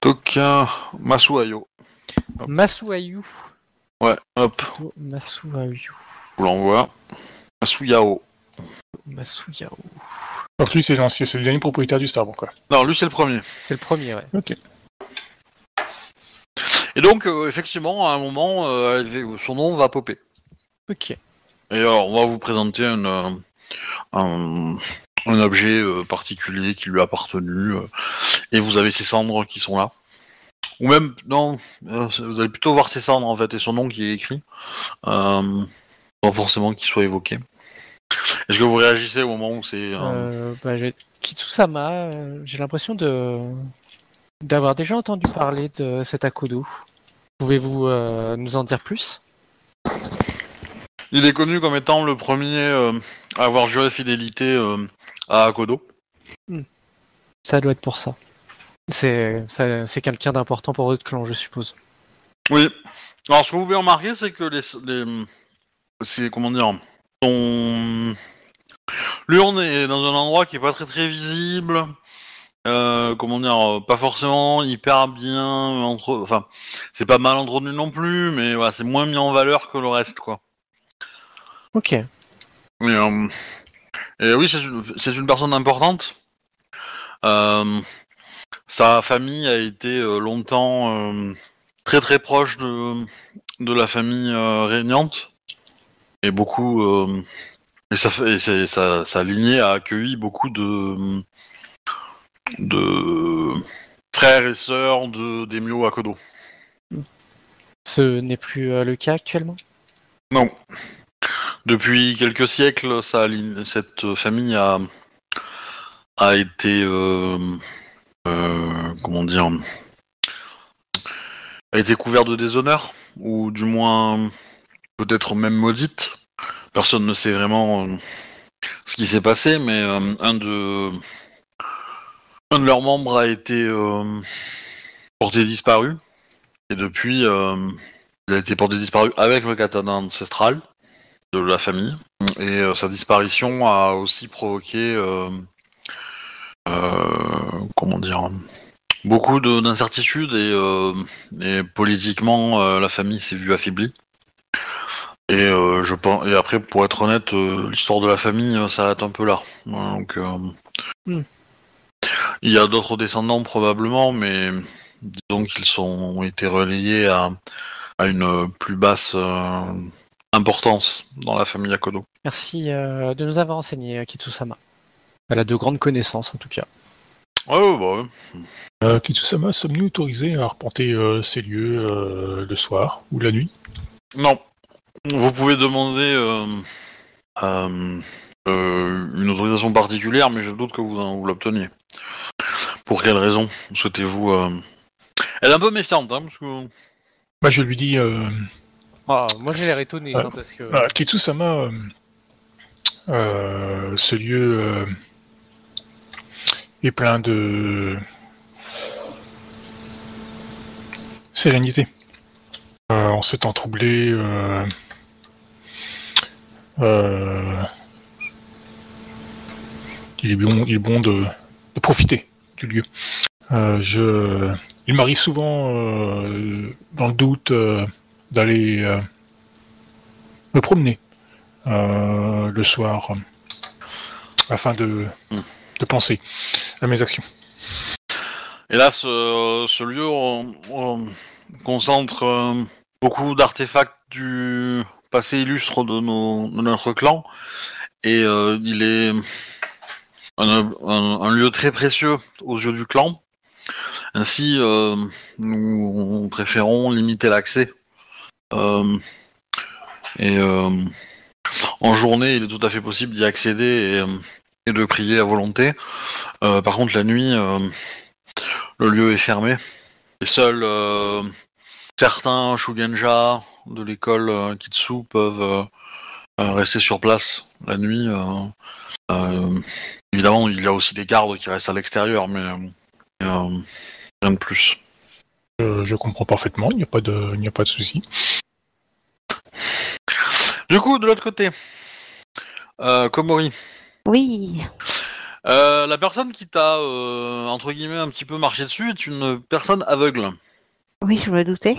S1: Touk euh, Masuayo.
S5: Masuayu.
S1: Ouais, hop,
S5: Masuayu.
S1: je vous l'envoie. Masuyao.
S5: Masuyao.
S3: Donc lui, c'est l'ancien, c'est le dernier propriétaire du Starbucks. Quoi.
S1: Non, lui c'est le premier.
S5: C'est le premier, ouais.
S3: Ok.
S1: Et donc, euh, effectivement, à un moment, euh, son nom va popper.
S5: Ok.
S1: Et alors, on va vous présenter un, euh, un, un objet euh, particulier qui lui a appartenu. euh, et vous avez ses cendres qui sont là. Ou même, non, euh, vous allez plutôt voir ses cendres en fait, et son nom qui est écrit. Euh, pas forcément qu'il soit évoqué. Est-ce que vous réagissez au moment où c'est... euh,
S5: Euh, bah, Kitsusama, euh, j'ai l'impression de d'avoir déjà entendu parler de cet Akodo. Pouvez-vous nous en dire plus?
S1: Il est connu comme étant le premier à avoir juré fidélité à Akodo.
S5: Ça doit être pour ça. C'est quelqu'un d'important pour votre clan, je suppose.
S1: Oui. Alors, ce que vous pouvez remarquer, c'est que les, les c'est comment dire, l'urne est dans un endroit qui est pas très très visible. Euh, comment dire, pas forcément hyper bien entre, enfin, c'est pas mal entretenu non plus, mais voilà, c'est moins mis en valeur que le reste, quoi.
S5: Ok.
S1: Et, euh, et oui, c'est une, une personne importante. Euh, sa famille a été euh, longtemps euh, très très proche de, de la famille euh, régnante. Et beaucoup. et sa, fa- et c'est- sa, sa lignée a accueilli beaucoup de. de frères et sœurs de d'Emio Akodo.
S5: Ce n'est plus le cas actuellement?
S1: Non. Depuis quelques siècles, ça, cette famille a, a été, euh, comment dire, a été couverte de déshonneur, ou du moins peut-être même maudite. Personne ne sait vraiment euh, ce qui s'est passé, mais euh, un de leurs membres a été euh, porté disparu, et depuis, euh, il a été porté disparu avec le katana ancestral de la famille. Et euh, sa disparition a aussi provoqué, euh, euh, comment dire, beaucoup de- d'incertitudes et, euh, et politiquement, euh, la famille s'est vue affaiblie. Et, euh, je pense, et après, pour être honnête, euh, l'histoire de la famille euh, s'arrête un peu là. Donc, euh,
S5: Hmm.
S1: Il y a d'autres descendants probablement, mais disons qu'ils sont ont été relayés à, à une plus basse euh, importance dans la famille Akodo.
S5: Merci euh, de nous avoir enseigné, euh, Kitsusama. Elle a de grandes connaissances, en tout cas.
S1: Ouais, ouais, bah ouais.
S3: Euh, Kitsusama, sommes-nous autorisés à arpenter euh, ces lieux euh, le soir ou la nuit?
S1: Non. Vous pouvez demander euh, euh, euh, une autorisation particulière, mais je doute que vous, en- vous l'obteniez. Pour quelle raison souhaitez-vous euh, Elle est un peu méfiante, hein, parce que...
S3: Bah, Je lui dis, euh,
S5: Ah, moi j'ai l'air étonné, hein, parce que...
S3: ah, Kitsusama, euh, euh, ce lieu est plein de sérénité. Euh, en ce temps troublé, euh, euh, il est bon, il est bon de, de profiter du lieu. Je il m'arrive souvent, dans le doute, d'aller me promener le soir afin de,
S1: Hmm.
S3: Penser à mes actions.
S1: Et là, ce, lieu on- on concentre euh, beaucoup d'artefacts du passé illustre de, notre clan. Et euh, il est un, lieu très précieux aux yeux du clan. Ainsi, euh, nous préférons limiter l'accès. Et en journée, il est tout à fait possible d'y accéder et, de prier à volonté. Euh, par contre, la nuit, euh, le lieu est fermé. Et seuls euh, certains Shugenja de l'école Kitsu peuvent rester sur place la nuit. évidemment, il y a aussi des gardes qui restent à l'extérieur, mais rien de plus.
S3: Je comprends parfaitement, il n'y a pas de, il n'y a pas de souci.
S1: Du coup, de l'autre côté, Komori,
S2: Oui.
S1: euh, la personne qui t'a euh, entre guillemets un petit peu marché dessus est une personne aveugle.
S2: Oui, je me doutais.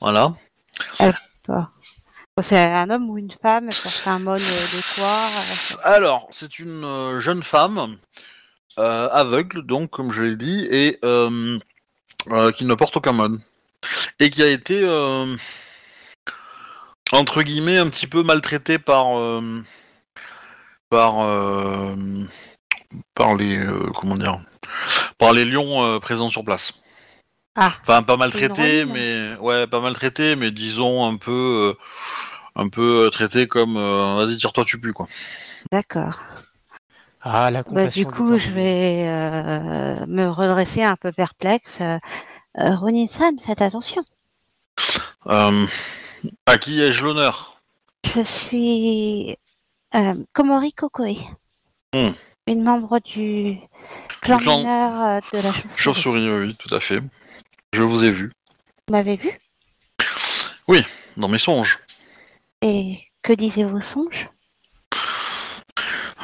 S1: Voilà.
S2: Bon, C'est un homme ou une femme porte un mode de quoi
S1: Alors, c'est une euh, jeune femme euh, aveugle, donc comme je l'ai dit, et euh, euh, qui ne porte aucun mode. Et qui a été, euh, entre guillemets, un petit peu maltraitée par, euh, par, euh, par les, euh, comment dire, par les lions euh, présents sur place.
S2: Ah.
S1: Enfin, pas maltraitée,
S2: une
S1: mais ouais, pas maltraitée, mais disons un peu, euh, un peu traitée comme, euh, vas-y, tire-toi, tu pues quoi.
S2: D'accord.
S5: Ah, la
S2: Bah, du coup, je vais euh, me redresser un peu perplexe. Ronin-san, faites attention.
S1: Euh, à qui ai-je l'honneur?
S2: Je suis Komori Kokoe,
S1: Hmm.
S2: une membre du clan
S1: Du clan-
S2: mineur euh, de la chauve-souris.
S1: Chauve-souris, oui, oui, tout à fait. Je vous ai vu.
S2: Vous m'avez vu?
S1: Dans mes songes.
S2: Et que disaient vos songes?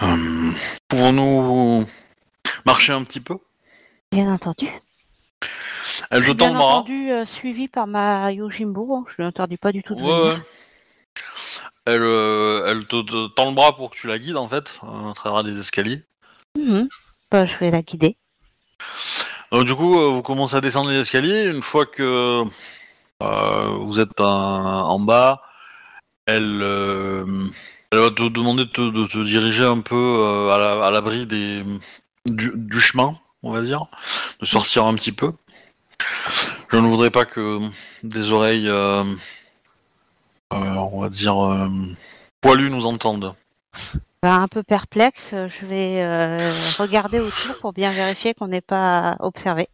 S1: Euh, Pouvons-nous marcher un petit peu?
S2: Bien entendu.
S1: Elle
S2: Je bien entendu euh, suivi par ma Yojimbo. hein. Je ne l'interdis pas du tout de
S1: Ouais,
S2: venir.
S1: Elle, euh, elle te, te tend le bras pour que tu la guides en fait, euh, à travers des escaliers.
S2: Mhm. Bah, je vais la guider.
S1: Donc du coup, euh, vous commencez à descendre les escaliers. Une fois que euh, vous êtes en, en bas, elle, euh, elle va te demander de te, de te diriger un peu euh, à la- à l'abri des du, du chemin, on va dire, de sortir un petit peu. Je ne voudrais pas que des oreilles, on va dire, euh, poilues nous entendent.
S2: Bah, un peu perplexe, euh, je vais euh, regarder autour pour bien vérifier qu'on n'est pas observé.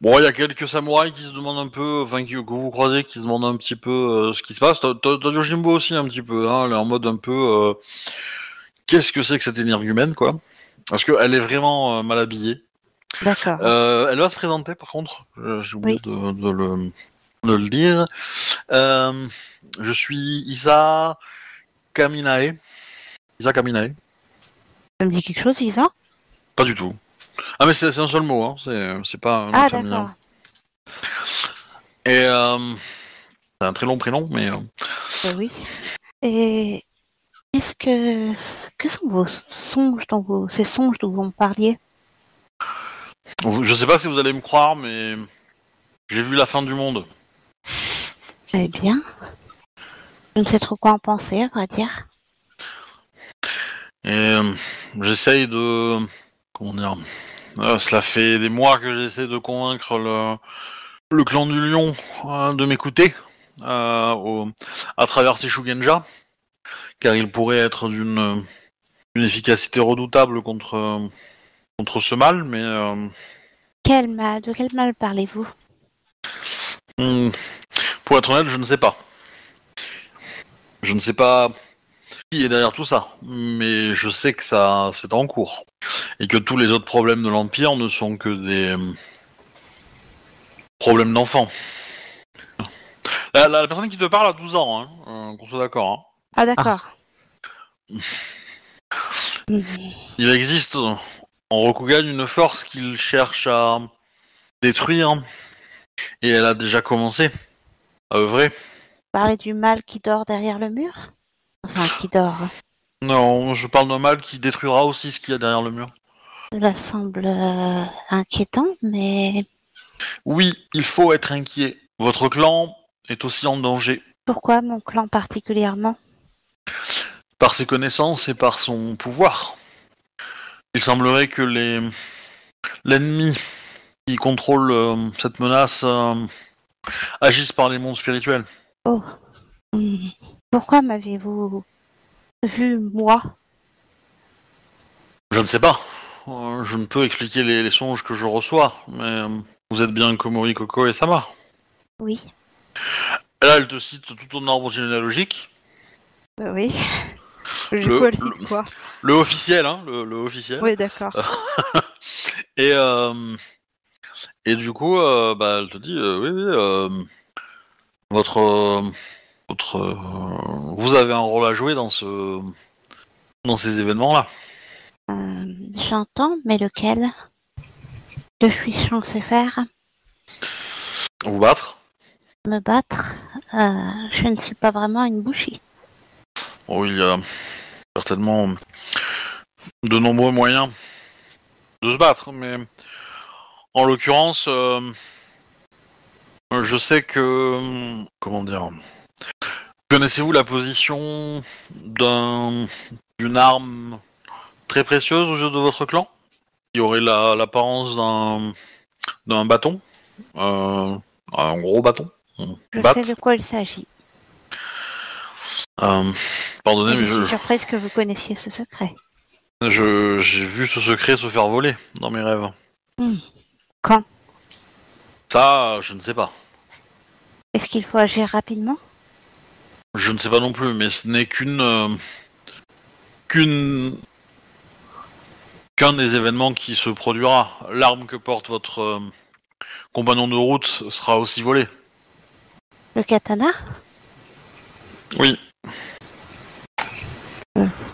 S1: Bon, il y a quelques samouraïs qui se demandent un peu, enfin qui- que vous croisez, qui se demandent un petit peu euh, ce qui se passe. T'as Yojimbo aussi un petit peu, hein, elle est en mode un peu, euh, qu'est-ce que c'est que cette énergumène, quoi? Parce qu'elle est vraiment euh, mal habillée.
S2: D'accord.
S1: Euh, elle va se présenter, par contre, Euh, j'ai oublié de, de le, de le dire. Euh, je suis Isa Kaminae. Isa Kaminae
S2: Ça me dit quelque chose, Isa?
S1: Pas du tout. Ah mais c'est un seul mot, hein. c'est pas un nom
S2: Ah, d'accord.
S1: Et euh, c'est un très long prénom, mais euh,
S2: Bah oui. Et qu'est-ce que que sont vos songes dont vous ces songes dont vous me parliez?
S1: Je sais pas si vous allez me croire, mais j'ai vu la fin du monde.
S2: Eh bien, je ne sais trop quoi en penser, à vrai dire.
S1: Et euh, j'essaye de... Comment dire euh, Cela fait des mois que j'essaie de convaincre le, le clan du lion euh, de m'écouter euh, au- à travers ces Shugenja, car il pourrait être d'une efficacité redoutable contre, contre ce mal, mais...
S2: Quel mal De quel mal parlez-vous?
S1: Hmm, Pour être honnête, je ne sais pas. Je ne sais pas qui est derrière tout ça, mais je sais que ça c'est en cours et que tous les autres problèmes de l'empire ne sont que des euh, problèmes d'enfants. La, la- la personne qui te parle a 12 ans, hein, euh, qu'on soit d'accord. hein.
S2: Ah d'accord.
S1: Il existe en Rokugan une force qu'il cherche à détruire. Et elle a déjà commencé œuvrer.
S2: Parler du mal qui dort derrière le mur? Enfin, qui dort.
S1: Non, je parle d'un mal qui détruira aussi ce qu'il y a derrière le mur.
S2: Cela semble euh, inquiétant, mais
S1: Oui, il faut être inquiet. Votre clan est aussi en danger
S2: pourquoi mon clan particulièrement?
S1: Par ses connaissances et par son pouvoir. Il semblerait que les l'ennemi qui contrôle euh, cette menace euh, agisse par les mondes spirituels.
S2: Oh. Hmm. Pourquoi m'avez-vous vu, moi?
S1: Je ne sais pas. Euh, je ne peux expliquer les, les songes que je reçois, mais euh, vous êtes bien Komori, Koko et Sama.
S2: Oui.
S1: Et là, elle te cite tout ton arbre généalogique.
S2: Euh, oui. Du
S1: Le-
S2: coup, elle
S1: le-
S2: cite quoi
S1: Le officiel, hein, le, le officiel.
S2: Oui, d'accord.
S1: Et, euh, et du coup, euh, bah, elle te dit, euh, oui, oui, euh, votre, votre, vous avez un rôle à jouer dans ce, dans ces événements-là.
S2: J'entends, mais lequel? Que suis-je censé faire
S1: Vous battre?
S2: Me battre? Je ne suis pas vraiment une bouchie.
S1: Oh, il y a certainement de nombreux moyens de se battre, mais en l'occurrence, euh, je sais que, comment dire, connaissez-vous la position d'un d'une arme très précieuse aux yeux de votre clan, qui aurait la- l'apparence d'un d'un bâton, euh, un gros bâton?
S2: Je sais de quoi il s'agit.
S1: Euh, pardonnez, mais
S2: je
S1: je,
S2: suis surprise que vous connaissiez ce secret.
S1: J'ai vu ce secret se faire voler dans mes rêves.
S2: Hmm. Quand?
S1: Ça, je ne sais pas.
S2: Est-ce qu'il faut agir rapidement?
S1: Je ne sais pas non plus, mais ce n'est qu'une euh, qu'une qu'un des événements qui se produira. L'arme que porte votre euh, compagnon de route sera aussi volée.
S2: Le katana?
S1: Oui.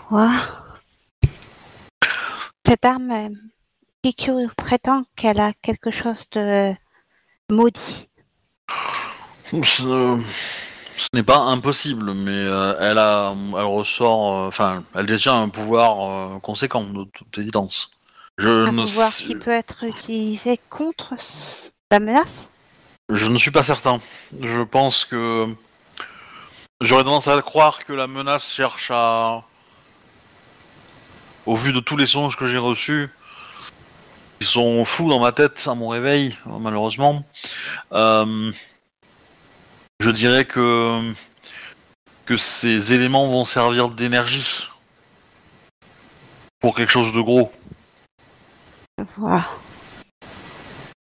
S2: Quoi Cette arme, euh, Kikyo prétend qu'elle a quelque chose de maudit.
S1: Ce, ne- ce n'est pas impossible, mais euh, elle a, elle ressort, euh, enfin, elle détient un pouvoir euh, conséquent de toute évidence. Je
S2: Un
S1: ne
S2: pouvoir
S1: sais-
S2: qui peut être utilisé contre la menace?
S1: Je ne suis pas certain. Je pense que j'aurais tendance à croire que la menace cherche à, au vu de tous les songes que j'ai reçus, qui sont fous dans ma tête à mon réveil, malheureusement. euh, je dirais que que ces éléments vont servir d'énergie pour quelque chose de gros.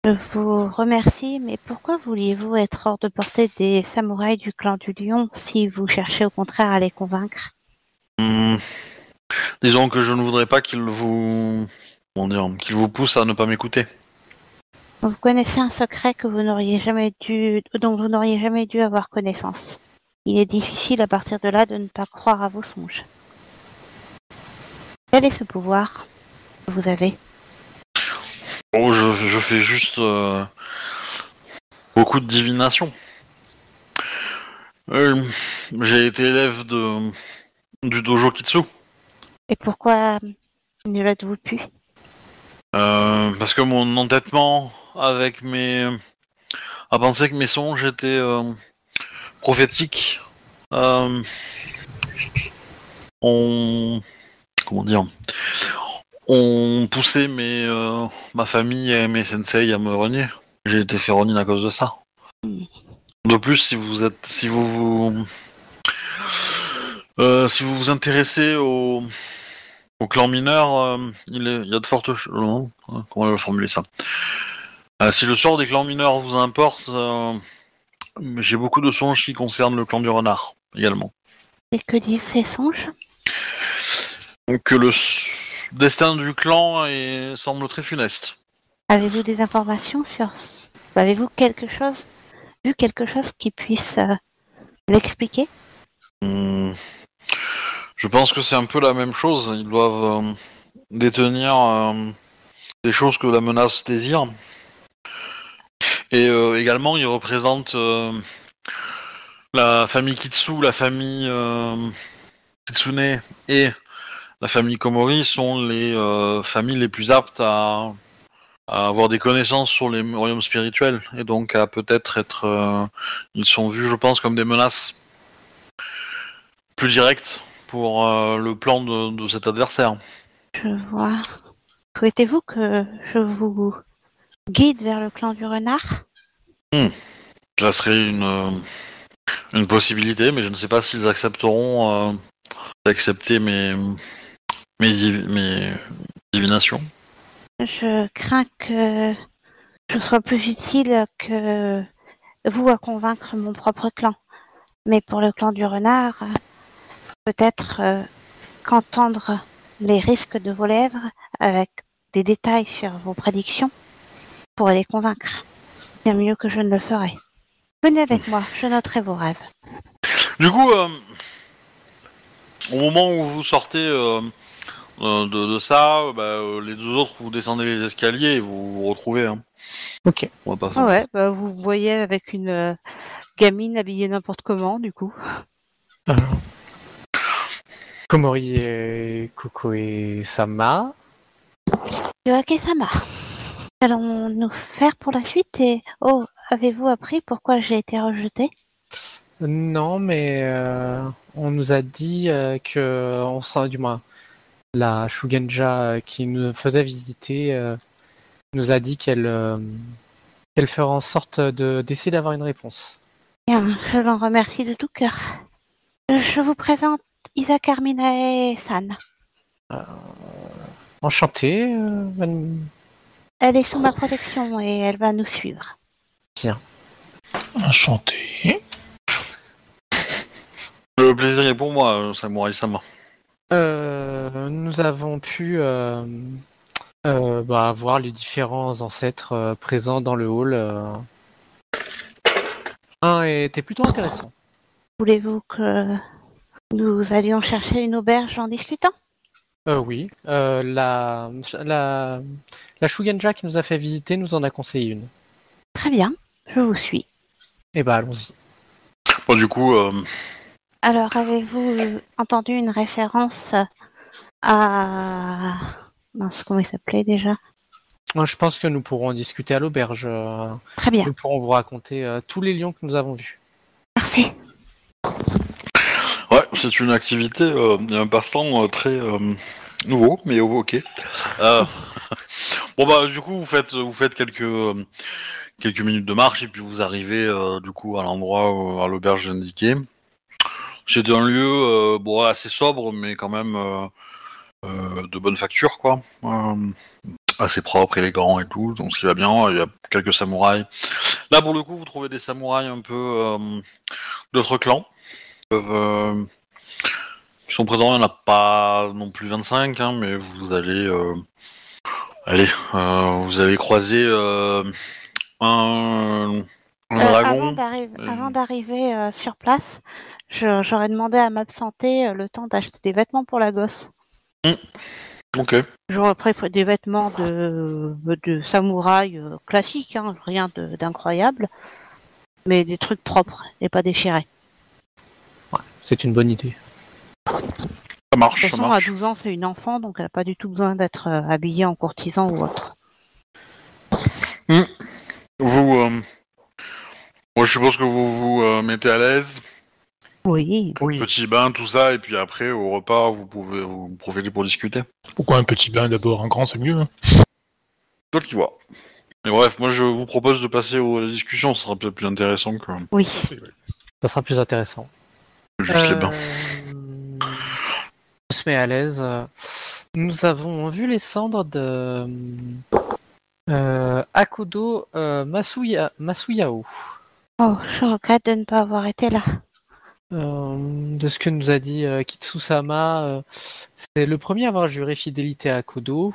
S2: Je vous remercie, mais pourquoi vouliez-vous être hors de portée des samouraïs du clan du lion si vous cherchez au contraire à les convaincre?
S1: Hmm. Disons que je ne voudrais pas qu'il vous, comment dire, qu'il vous pousse à ne pas m'écouter.
S2: Vous connaissez un secret que vous n'auriez jamais dû, dont vous n'auriez jamais dû avoir connaissance. Il est difficile à partir de là de ne pas croire à vos songes. Quel est ce pouvoir que vous avez?
S1: Oh, je, je fais juste euh, beaucoup de divination. Euh, J'ai été élève de du dojo Kitsu
S2: Et pourquoi ne l'êtes-vous plus?
S1: Euh, parce que mon entêtement avec mes à penser que mes songes étaient euh, prophétiques euh, ont comment dire ont poussé mes euh, ma famille et mes sensei à me renier. J'ai été fait renier à cause de ça. De plus, si vous êtes si vous vous si vous vous intéressez au au clan mineur, euh, il, est- il y a de fortes ch- non, hein, comment on va formuler ça Euh, Si le sort des clans mineurs vous importe, euh, j'ai beaucoup de songes qui concernent le clan du renard également.
S2: Et que disent ces songes
S1: Que le destin du clan est- semble très funeste.
S2: Avez-vous des informations sur... Avez-vous quelque chose vu quelque chose qui puisse euh, l'expliquer?
S1: Hmm. Je pense que c'est un peu la même chose. Ils doivent euh, détenir euh, des choses que la menace désire. Et euh, également, il représente euh, la famille Kitsu, la famille Kitsune et la famille Komori sont les familles les plus aptes à, avoir des connaissances sur les royaumes spirituels et donc à peut-être être, ils sont vus, je pense, comme des menaces plus directes pour euh, le plan de, de cet adversaire.
S2: Je vois. Souhaitez-vous que je vous guide vers le clan du renard?
S1: Ça serait une, euh, une possibilité, mais je ne sais pas s'ils accepteront euh, d'accepter mes, mes, mes divinations.
S2: Je crains que je sois plus utile que vous à convaincre mon propre clan. Mais pour le clan du renard, peut-être euh, qu'entendre les risques de vos lèvres avec des détails sur vos prédictions pourrait les convaincre. Bien mieux que je ne le ferai. Venez avec moi, je noterai vos rêves.
S1: Du coup, euh, au moment où vous sortez euh, euh, de, de ça, bah, euh, les deux autres, vous descendez les escaliers et vous vous retrouvez. Hein.
S5: Ok.
S1: On va
S2: Ah ouais, bah vous voyez avec une euh, gamine habillée n'importe comment, du coup.
S5: Alors, Komori et Koko et Sama.
S2: Yoake-sama. Allons-nous faire pour la suite et... Oh, avez-vous appris pourquoi j'ai été rejetée
S5: Non, mais euh, on nous a dit euh, que, on du moins, la Shugenja euh, qui nous faisait visiter euh, nous a dit qu'elle qu'elle ferait en sorte de d'essayer d'avoir une réponse.
S2: Bien, je l'en remercie de tout cœur. Je vous présente Isa Carminae-san.
S5: Euh, madame-
S2: Elle est sous ma protection et elle va nous suivre.
S3: Enchanté.
S1: Le plaisir est pour moi, euh, Samurai Sama.
S5: Euh, nous avons pu euh, euh, bah, voir les différents ancêtres euh, présents dans le hall. euh. Un était plutôt intéressant.
S2: Voulez-vous que nous allions chercher une auberge en discutant?
S5: Euh, oui, euh, la, la, la Shugenja qui nous a fait visiter nous en a conseillé une.
S2: Très bien, je vous suis.
S5: Eh bah allons-y.
S1: Bon, du coup, euh,
S2: Alors, avez-vous entendu une référence à... Mince, comment il s'appelait déjà?
S5: Moi, Je pense que nous pourrons en discuter à l'auberge.
S2: Très bien,
S5: Nous pourrons vous raconter euh, tous les lions que nous avons vus.
S2: parfait.
S1: Ouais, c'est une activité euh, et un passe-temps euh, très euh, nouveau, mais ok. Euh, bon bah, du coup, vous faites, vous faites quelques euh, quelques minutes de marche et puis vous arrivez euh, du coup à l'endroit à l'auberge indiquée. C'est un lieu euh, bon assez sobre, mais quand même euh, euh, de bonne facture, quoi. Euh, assez propre, élégant et tout, donc ce qui va bien. Il y a quelques samouraïs. Là, pour le coup, vous trouvez des samouraïs un peu euh, d'autres clans. Peuvent, euh, qui sont présents, il n'y en a pas non plus 25, hein, mais vous allez, euh, allez, euh, vous allez croiser euh, un,
S2: Euh,
S1: dragon.
S2: avant d'arriver,
S1: euh,
S2: euh, sur place, j'aurais demandé à m'absenter euh, le temps d'acheter des vêtements pour la gosse.
S1: Ok.
S2: J'aurais pris des vêtements de, de samouraï euh, classiques, hein, rien d'incroyable, mais des trucs propres et pas déchirés.
S5: C'est une bonne idée.
S1: Ça
S2: De
S1: marche,
S2: toute
S1: ça
S2: façon, à
S1: marche.
S2: 12 ans, c'est une enfant, donc elle n'a pas du tout besoin d'être euh, habillée en courtisan ou autre.
S1: Vous, euh, moi, je suppose que vous vous euh, mettez à l'aise,
S2: Oui.
S5: Oui.
S1: petit bain, tout ça, et puis après, au repas, vous pouvez vous profiter pour discuter.
S3: Pourquoi un petit bain d'abord? Un grand, c'est mieux. hein
S1: Toi qui vois. Mais bref, moi, je vous propose de passer aux discussions, ce sera peut-être plus intéressant que
S2: Oui.
S5: Ça sera plus intéressant.
S1: Juste les bains.
S5: Euh, On se met à l'aise. Nous avons vu les cendres de euh, Akodo euh, Masuya, Masuyao.
S2: Oh, je regrette de ne pas avoir été là.
S5: Euh, de ce que nous a dit euh, Kitsusama, euh, c'est le premier à avoir juré fidélité à Akodo.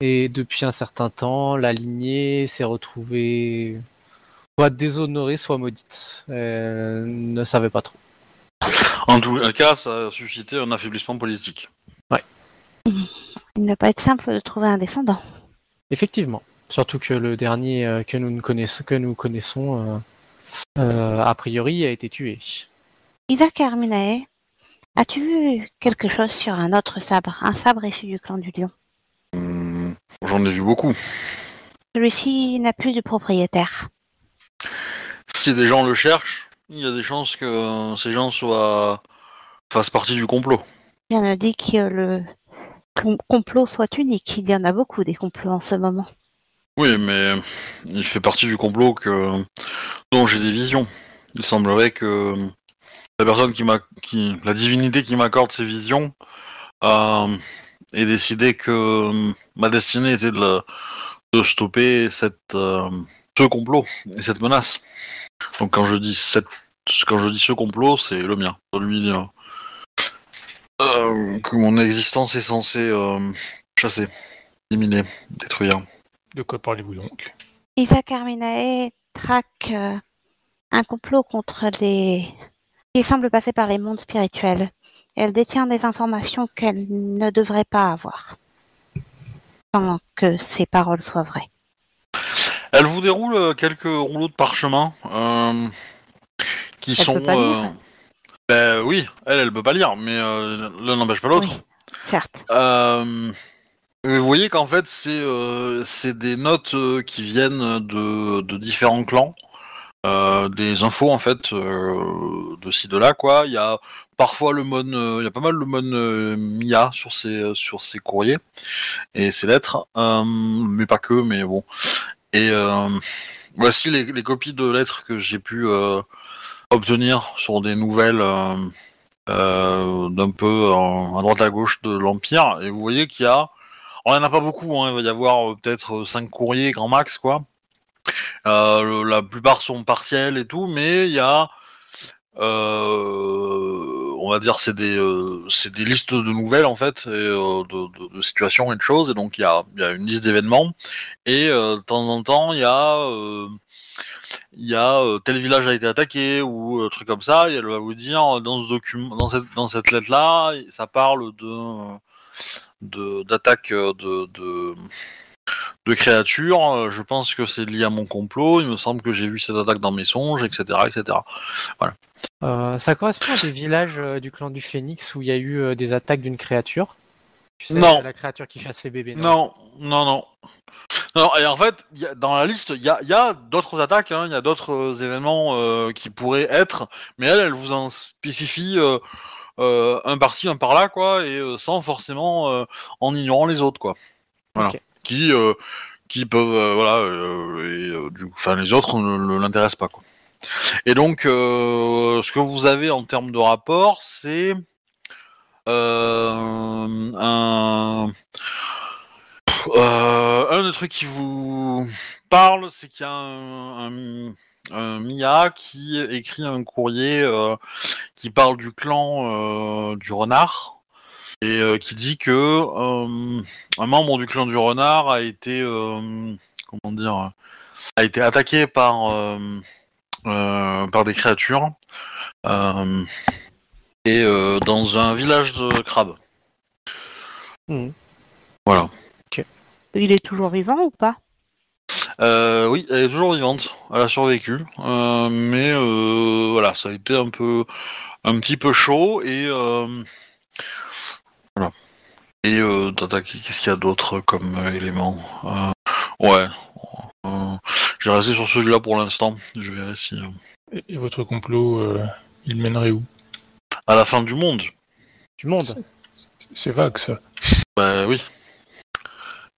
S5: Et depuis un certain temps, la lignée s'est retrouvée soit déshonorée, soit maudite. Elle ne savait pas trop.
S1: En tout cas, ça a suscité un affaiblissement politique.
S2: Il ne va pas être simple de trouver un descendant.
S5: Effectivement. Surtout que le dernier euh, que nous ne connaissons, que nous connaissons euh, euh, a priori a été tué.
S2: Isaac Arminae, as-tu vu quelque chose sur un autre sabre, un sabre issu du clan du lion?
S1: Hum, J'en ai vu beaucoup.
S2: Celui-ci n'a plus de propriétaire.
S1: Si des gens le cherchent, il y a des chances que euh, ces gens soient fassent partie du complot.
S2: Rien ne dit que le com- complot soit unique. Il y en a beaucoup des complots en ce moment.
S1: Oui, mais il fait partie du complot que dont j'ai des visions. Il semblerait que la personne qui m'a, qui, la divinité qui m'accorde ces visions, euh, ait décidé que ma destinée était de, la- de stopper cette, euh, ce complot et cette menace. Donc quand je dis cette, quand je dis ce complot, c'est le mien, celui euh, euh, que mon existence est censée euh, chasser, éliminer, détruire.
S3: De quoi parlez-vous donc?
S2: Isaac Arminae traque euh, un complot contre les... qui semble passer par les mondes spirituels. Elle détient des informations qu'elle ne devrait pas avoir. Sans que ses paroles soient vraies.
S1: Elle vous déroule euh, quelques rouleaux de parchemin euh, qui
S2: Elle
S1: sont.
S2: peut pas lire
S1: ben oui, elle, elle peut pas lire, mais euh, l'un n'empêche pas l'autre.
S2: Oui, certes.
S1: Euh, vous voyez qu'en fait, c'est euh, c'est des notes euh, qui viennent de, de différents clans. Euh, des infos en fait euh, de ci de là quoi. Il y a parfois le mon, euh, il y a pas mal le mon euh, Mia sur ces sur ces courriers et ces lettres, euh, mais pas que, mais bon. Et euh, voici les, copies de lettres que j'ai pu euh, obtenir sur des nouvelles euh, d'un peu à droite à gauche de l'Empire. Et vous voyez qu'il y a, alors, il n'y en a pas beaucoup, hein, il va y avoir peut-être 5 courriers grand max quoi. Euh, la plupart sont partiels et tout, mais il y a, euh, on va dire, c'est des, euh, c'est des listes de nouvelles en fait, et, euh, de, situations et de choses. Et donc il y a, y a une liste d'événements. Et euh, de temps en temps, il y a, il y a tel village a été attaqué ou truc comme ça. Et elle va vous dire dans ce document, dans cette, dans cette lettre là, ça parle de, de d'attaque de, de de créatures. Je pense que c'est lié à mon complot. Il me semble que j'ai vu cette attaque dans mes songes, etc., etc.
S5: Euh, ça correspond à des villages euh, du clan du Phénix où il y a eu euh, des attaques d'une créature. Tu sais,
S1: Non.
S5: la créature qui chasse les bébés.
S1: Non, non, non. Non, et en fait, il y a- dans la liste, il y a, il y a d'autres attaques, hein, il y a d'autres euh, événements euh, qui pourraient être, mais elle, elle vous en spécifie euh, euh, un par-ci, un par-là, quoi, et euh, sans forcément euh, en ignorant les autres, quoi. Voilà.
S5: Ok.
S1: Qui, euh, qui peuvent, euh, voilà, euh, et euh, du coup, enfin, les autres ne, ne l'intéressent pas, quoi. Et donc, euh, ce que vous avez en termes de rapport, c'est euh, un euh, un des trucs qui vous parle, c'est qu'il y a un, Mia qui écrit un courrier qui parle du clan du renard et qui dit que un membre du clan du renard a été comment dire a été attaqué par par des créatures euh, et euh, dans un village de crabes.
S5: Mhm.
S1: Voilà.
S2: Il est toujours vivant ou pas?
S1: Euh, oui, elle est toujours vivante. Elle a survécu, Euh, mais euh, voilà, ça a été un peu, un petit peu chaud et euh, voilà. Et euh, tata, qu'est-ce qu'il y a d'autre comme euh, élément? Euh, Ouais, euh, j'ai resté sur celui-là pour l'instant. Je verrai si euh,
S3: Et, et votre complot, euh, il mènerait où?
S1: à la fin du monde.
S5: Du monde?
S3: C'est vague ça.
S1: Bah oui,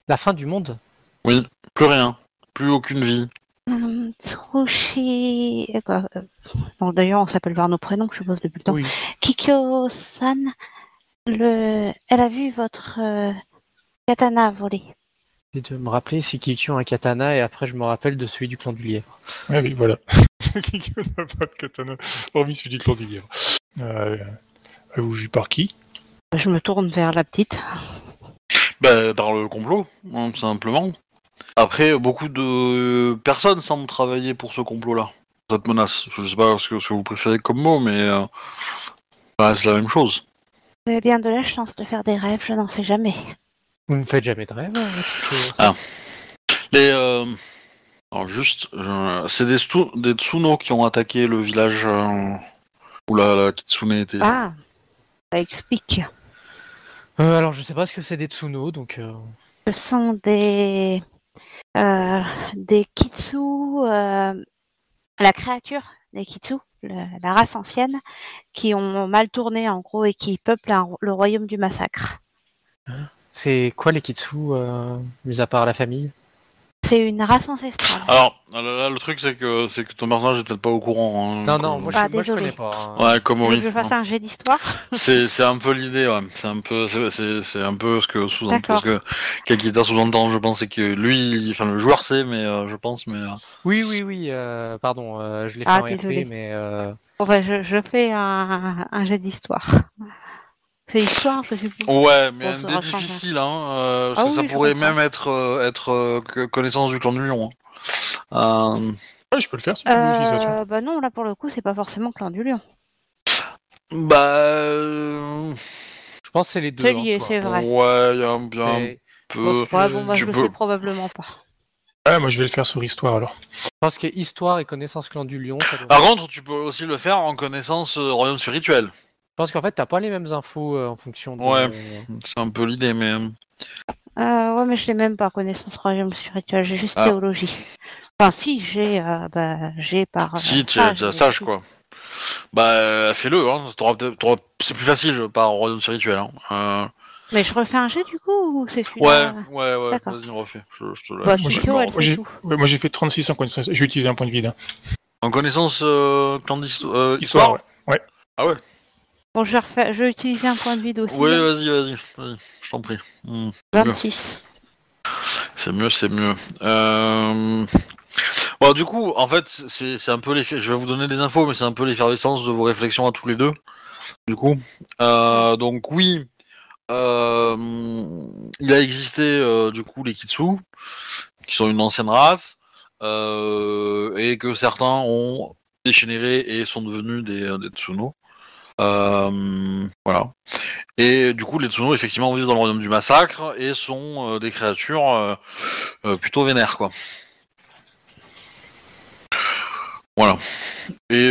S5: La fin du monde?
S1: oui, plus rien, plus aucune vie.
S2: Hum, Tsurushi... euh, quoi, Bon, d'ailleurs, on s'appelle par nos prénoms, je suppose, depuis le temps.
S5: Oui.
S2: Kikyo-san, le... elle a vu votre euh, katana voler.
S5: Et de me rappeler si Kikyo a un katana et après je me rappelle de celui du clan du lièvre.
S3: Ah oui, voilà. Kikyo n'a pas de katana, hormis celui du clan du lièvre. Euh, Avez-vous vu par qui?
S2: Je me tourne vers la petite.
S1: Bah, par le complot, hein, tout simplement. Après, beaucoup de personnes semblent travailler pour ce complot-là, cette menace. Je sais pas ce que, ce que vous préférez comme mot, mais euh, bah, c'est la même chose.
S2: Vous avez bien de la chance de faire des rêves, je n'en fais jamais.
S5: Vous ne faites jamais de rêve, hein,
S1: Ah. Les, euh, alors juste, euh, c'est des, stu- des Tsuno qui ont attaqué le village euh, où la, la Kitsune était.
S2: Ah, ça explique.
S5: Euh, alors, je sais pas ce que c'est des Tsuno, donc. euh,
S2: Ce sont des euh, des kitsu, euh, la créature des kitsu, le- la race ancienne, qui ont mal tourné en gros et qui peuplent un- le royaume du massacre.
S5: C'est quoi les Kitsu, euh, mis à part la famille?
S2: C'est une race ancestrale.
S1: Alors, là, là, le truc, c'est que, c'est que ton personnage est peut-être pas au courant. hein,
S5: Non, non,
S1: comme-
S5: moi,
S2: Bah,
S5: je, moi je
S2: désolé.
S5: connais pas. hein.
S1: Ouais, comme
S2: Tu veux
S1: oui.
S2: que je fasse un jet d'histoire
S1: C'est, c'est un peu l'idée, ouais. C'est un peu, c'est, c'est, c'est un peu ce que sous-entend,
S2: D'accord.
S1: parce que Kakita sous-entend, je pense, c'est que lui, il- enfin, le joueur sait, mais euh, je pense, mais. euh,
S5: Oui, oui, oui, euh, pardon, euh, je l'ai fait
S2: Ah,
S5: en
S2: désolé.
S5: RP, mais. euh,
S2: Bon, bah, je, je fais un, un jet d'histoire. C'est histoire, je suppose.
S1: Ouais, mais un dé difficile, hein, euh,
S2: Ah
S1: parce que ça
S2: oui,
S1: pourrait même être, euh, être euh, connaissance du clan du lion. hein. Euh,
S3: Ouais, je peux le faire si tu veux,
S2: bah non, là pour le coup, c'est pas forcément clan du lion.
S1: bah.
S5: Je pense que c'est les deux.
S2: C'est
S5: en
S2: lié, c'est vrai.
S1: Ouais, il y a un, il y a un
S5: Mais je
S1: peu.
S5: pense que-
S2: Ouais, bon, moi
S1: tu
S2: je le
S1: peux-
S2: sais probablement pas.
S3: Ouais, moi je vais le faire sur histoire alors.
S5: Je pense que histoire et connaissance clan du lion, ça doit-
S1: Par contre, tu peux aussi le faire en connaissance euh, royaume spirituel.
S5: Je pense qu'en fait, t'as pas les mêmes infos euh, en fonction de.
S1: Ouais. C'est un peu l'idée, mais. euh,
S2: Euh, ouais, mais je l'ai même pas connaissance royaume spirituel, j'ai juste
S1: Ah.
S2: théologie. Enfin, si, j'ai euh, bah, j'ai par.
S1: Si, tu tu
S2: mais
S1: sage quoi. Bah, fais-le, hein. C'est plus facile je- par royaume spirituel. Hein. Euh,
S2: Mais je refais un jet du coup ou c'est
S1: Ouais,
S2: celui-là?
S1: Ouais, ouais,
S2: D'accord.
S1: vas-y, refais. Je, je te laisse.
S2: Bah,
S3: Moi, j'ai-. Ouais, fait 36 en connaissance. J'ai utilisé un point de vide. hein.
S1: En connaissance euh, euh,
S3: Histoire,
S1: histoire?
S3: ouais.
S1: Ah ouais?
S2: Bon, je vais, refaire... je vais utiliser un point de vide aussi.
S1: Ouais,
S2: hein.
S1: vas-y, vas-y, vas-y, je t'en prie. Hmm,
S2: 26.
S1: C'est mieux, c'est mieux. Euh... Bon, du coup, en fait, c'est un peu les. Je vais vous donner des infos, mais c'est un peu l'effervescence de vos réflexions à tous les deux. Du coup, Euh, donc oui, euh, il a existé euh, du coup les Kitsu, qui sont une ancienne race, euh, et que certains ont dégénéré et sont devenus des, des Tsuno. Euh, voilà. Et du coup, les Tsuno, effectivement, vivent dans le royaume du massacre et sont euh, des créatures euh, plutôt vénères, quoi. Voilà. Et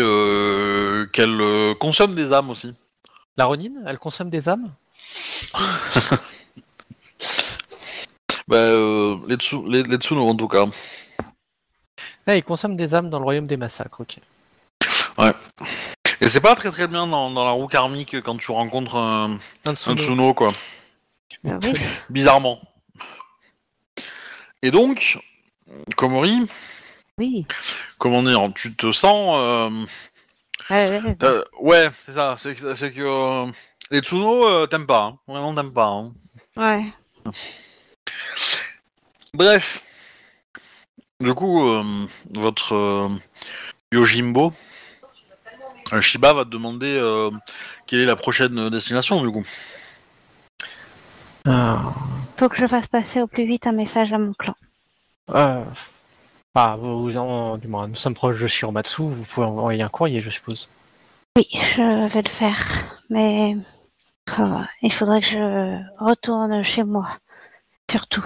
S1: qu'elles consomment des âmes aussi.
S5: La Ronin, elle consomme des âmes?
S1: Bah, les, Tsu- les, les Tsuno, en tout cas.
S5: Ah, ils consomment des âmes dans le royaume des massacres, ok.
S1: Et c'est pas très très bien dans, dans la roue karmique quand tu rencontres un,
S5: Un
S1: un
S5: Tsuno.
S1: Quoi.
S2: Ah oui.
S1: Bizarrement. Et donc, Komori,
S2: Oui.
S1: comment dire, tu te sens... euh,
S2: Ouais, ouais, ouais.
S1: Ouais, c'est ça. C'est que, euh, les Tsuno euh, t'aiment pas. Hein. Vraiment t'aiment pas. hein.
S2: Ouais.
S1: Bref. Du coup, euh, votre euh, Yojimbo, euh, Shiba va te demander euh, quelle est la prochaine destination du coup.
S5: Ah,
S2: Faut que je fasse passer au plus vite un message à mon clan.
S5: euh, ah, vous, en- du moins, nous sommes proches de Shiromatsu, vous pouvez envoyer un courrier, je suppose.
S2: Oui, je vais le faire. Mais oh, il faudrait que je retourne chez moi. Surtout.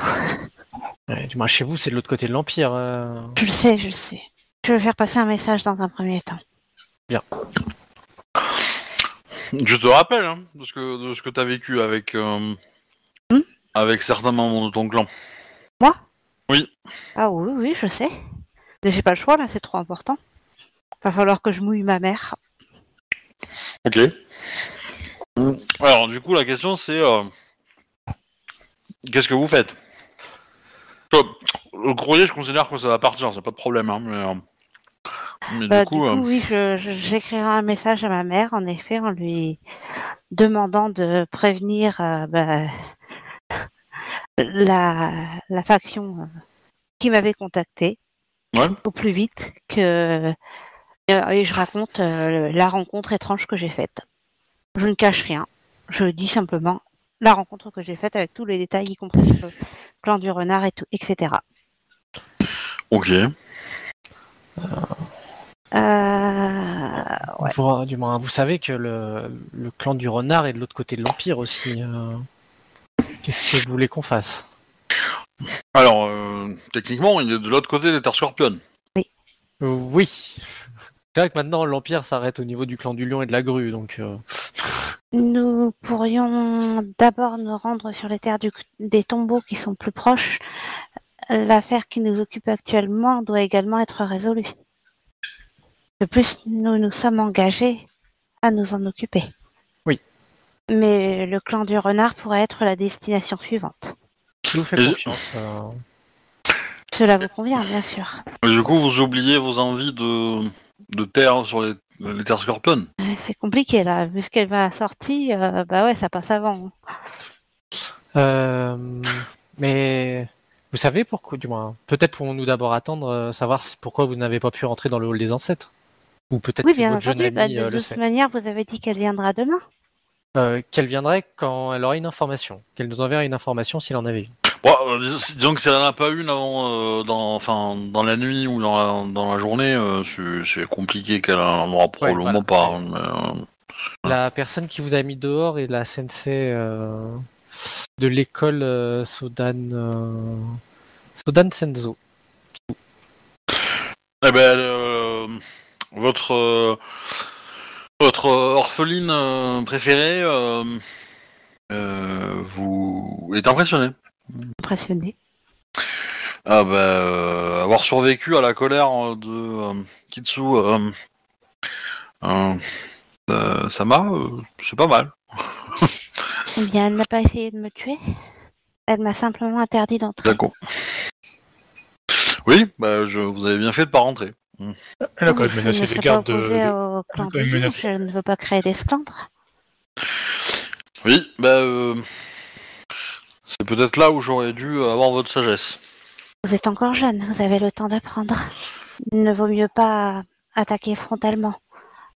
S5: Ouais, du moins, chez vous, c'est de l'autre côté de l'Empire. euh.
S2: Je le sais, je le sais. Je vais faire passer un message dans un premier temps.
S1: Je te rappelle hein, de ce que de ce que t'as vécu avec euh,
S2: Hmm
S1: avec certains membres de ton clan.
S2: Ah oui, oui, je sais. Mais j'ai pas le choix là, c'est trop important. Va falloir que je mouille ma mère.
S1: Ok. Alors, du coup, la question c'est euh, qu'est-ce que vous faites? Le courrier, je considère que ça va partir, c'est pas de problème. Hein, mais euh, mais
S2: Bah,
S1: du coup, euh,
S2: oui, je- je- j'écrirai un message à ma mère, en effet, en lui demandant de prévenir euh, bah, la, la faction euh, qui m'avait contacté
S1: Ouais.
S2: au plus vite que euh, et je raconte euh, la rencontre étrange que j'ai faite. Je ne cache rien, je dis simplement la rencontre que j'ai faite avec tous les détails, y compris le clan du renard et tout, etc.
S1: ok.
S2: Euh, ouais.
S5: Vous, du moins, vous savez que le, le clan du renard est de l'autre côté de l'Empire aussi. euh. Qu'est-ce que vous voulez qu'on fasse?
S1: Alors, euh, techniquement, il est de l'autre côté des terres scorpionnes.
S5: Euh, oui. C'est vrai que maintenant l'Empire s'arrête au niveau du clan du lion et de la grue, donc euh,
S2: Nous pourrions d'abord nous rendre sur les terres du- des tombeaux qui sont plus proches. L'affaire qui nous occupe actuellement doit également être résolue. De plus, nous nous sommes engagés à nous en occuper.
S5: Oui.
S2: Mais le clan du renard pourrait être la destination suivante.
S5: je vous fais
S1: Et-
S5: confiance. euh.
S2: Cela vous convient, bien sûr.
S1: Du coup, vous oubliez vos envies de, de terre sur les, les terres scorpionnes.
S2: Euh, C'est compliqué là, vu ce qu'elle m'a sorti, euh, bah ouais, ça passe avant.
S5: Euh, mais vous savez pourquoi, du moins, peut-être pourrons-nous d'abord attendre, euh, savoir si- pourquoi vous n'avez pas pu rentrer dans le hall des ancêtres. Ou peut-être
S2: Oui,
S5: que
S2: bien
S5: votre jeune
S2: entendu. Bah, de
S5: euh, le
S2: toute
S5: sait.
S2: manière, vous avez dit qu'elle viendra demain.
S5: Euh, qu'elle viendrait quand elle aura une information. Qu'elle nous enverra une information s'il en avait une.
S1: Bon, euh, dis- disons que si elle n'en a pas une avant, euh, dans, enfin, dans la nuit ou dans la, dans la journée, euh, c'est- c'est compliqué qu'elle en aura probablement
S5: voilà.
S1: pas. mais, euh,
S5: La personne qui vous a mis dehors est la sensei euh, de l'école euh, Sodan, euh, Sodan Senzo.
S1: Eh ben, euh, votre euh, votre orpheline euh, préférée euh, vous est impressionnée.
S2: Impressionné.
S1: Ah bah, avoir survécu à la colère de Kitsu euh, Sama, euh, c'est pas mal.
S2: Eh bien, elle n'a pas essayé de me tuer. Elle m'a simplement interdit d'entrer.
S1: D'accord. Oui, bah, je, vous avez bien fait de pas rentrer.
S3: Elle a quand même
S2: Je
S3: menacé
S2: ne
S3: les gardes. de-.
S2: Je ne veux pas créer d'esclandre.
S1: Oui, bah, euh, c'est peut-être là où j'aurais dû avoir votre sagesse.
S2: Vous êtes encore jeune, vous avez le temps d'apprendre. Il ne vaut mieux pas attaquer frontalement.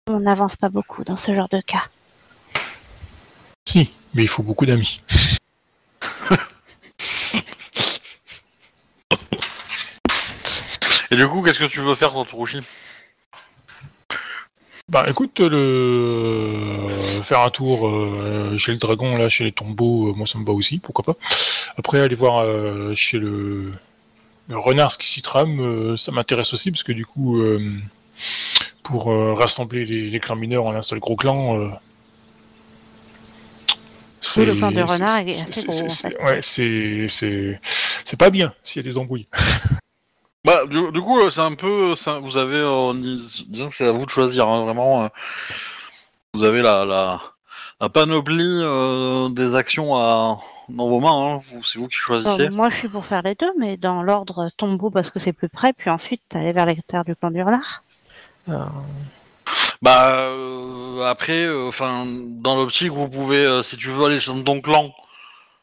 S2: On n'avance pas beaucoup dans ce genre de cas.
S3: Si, mais il faut beaucoup d'amis.
S1: Et du coup, qu'est-ce que tu veux faire, toi, Tsurushi
S3: Bah écoute, le faire un tour euh, chez le dragon, là, chez les tombeaux, euh, moi ça me va aussi, pourquoi pas. Après aller voir euh, chez le... le renard ce qui s'y trame, euh, ça m'intéresse aussi parce que du coup, euh, pour euh, rassembler les, les clans mineurs en un seul gros clan, euh,
S2: Oui, le clan de
S3: c'est-
S2: renard est
S3: c'est-
S2: assez
S3: c'est-
S2: gros, en fait.
S3: Ouais, c'est pas bien s'il y a des embrouilles.
S1: Bah, du, du coup, euh, c'est un peu, c'est un- vous avez, euh, dis- disons que c'est à vous de choisir, hein, vraiment. euh, vous avez la, la, la panoplie euh, des actions à, dans vos mains. Hein, c'est vous qui
S2: Bon,
S1: choisissez.
S2: moi, je suis pour faire les deux, mais dans l'ordre tombeau parce que c'est plus près, puis ensuite aller vers les terres du clan du renard.
S5: Euh,
S1: Bah, euh, après, euh, enfin, dans l'optique, vous pouvez, euh, si tu veux aller dans ton clan,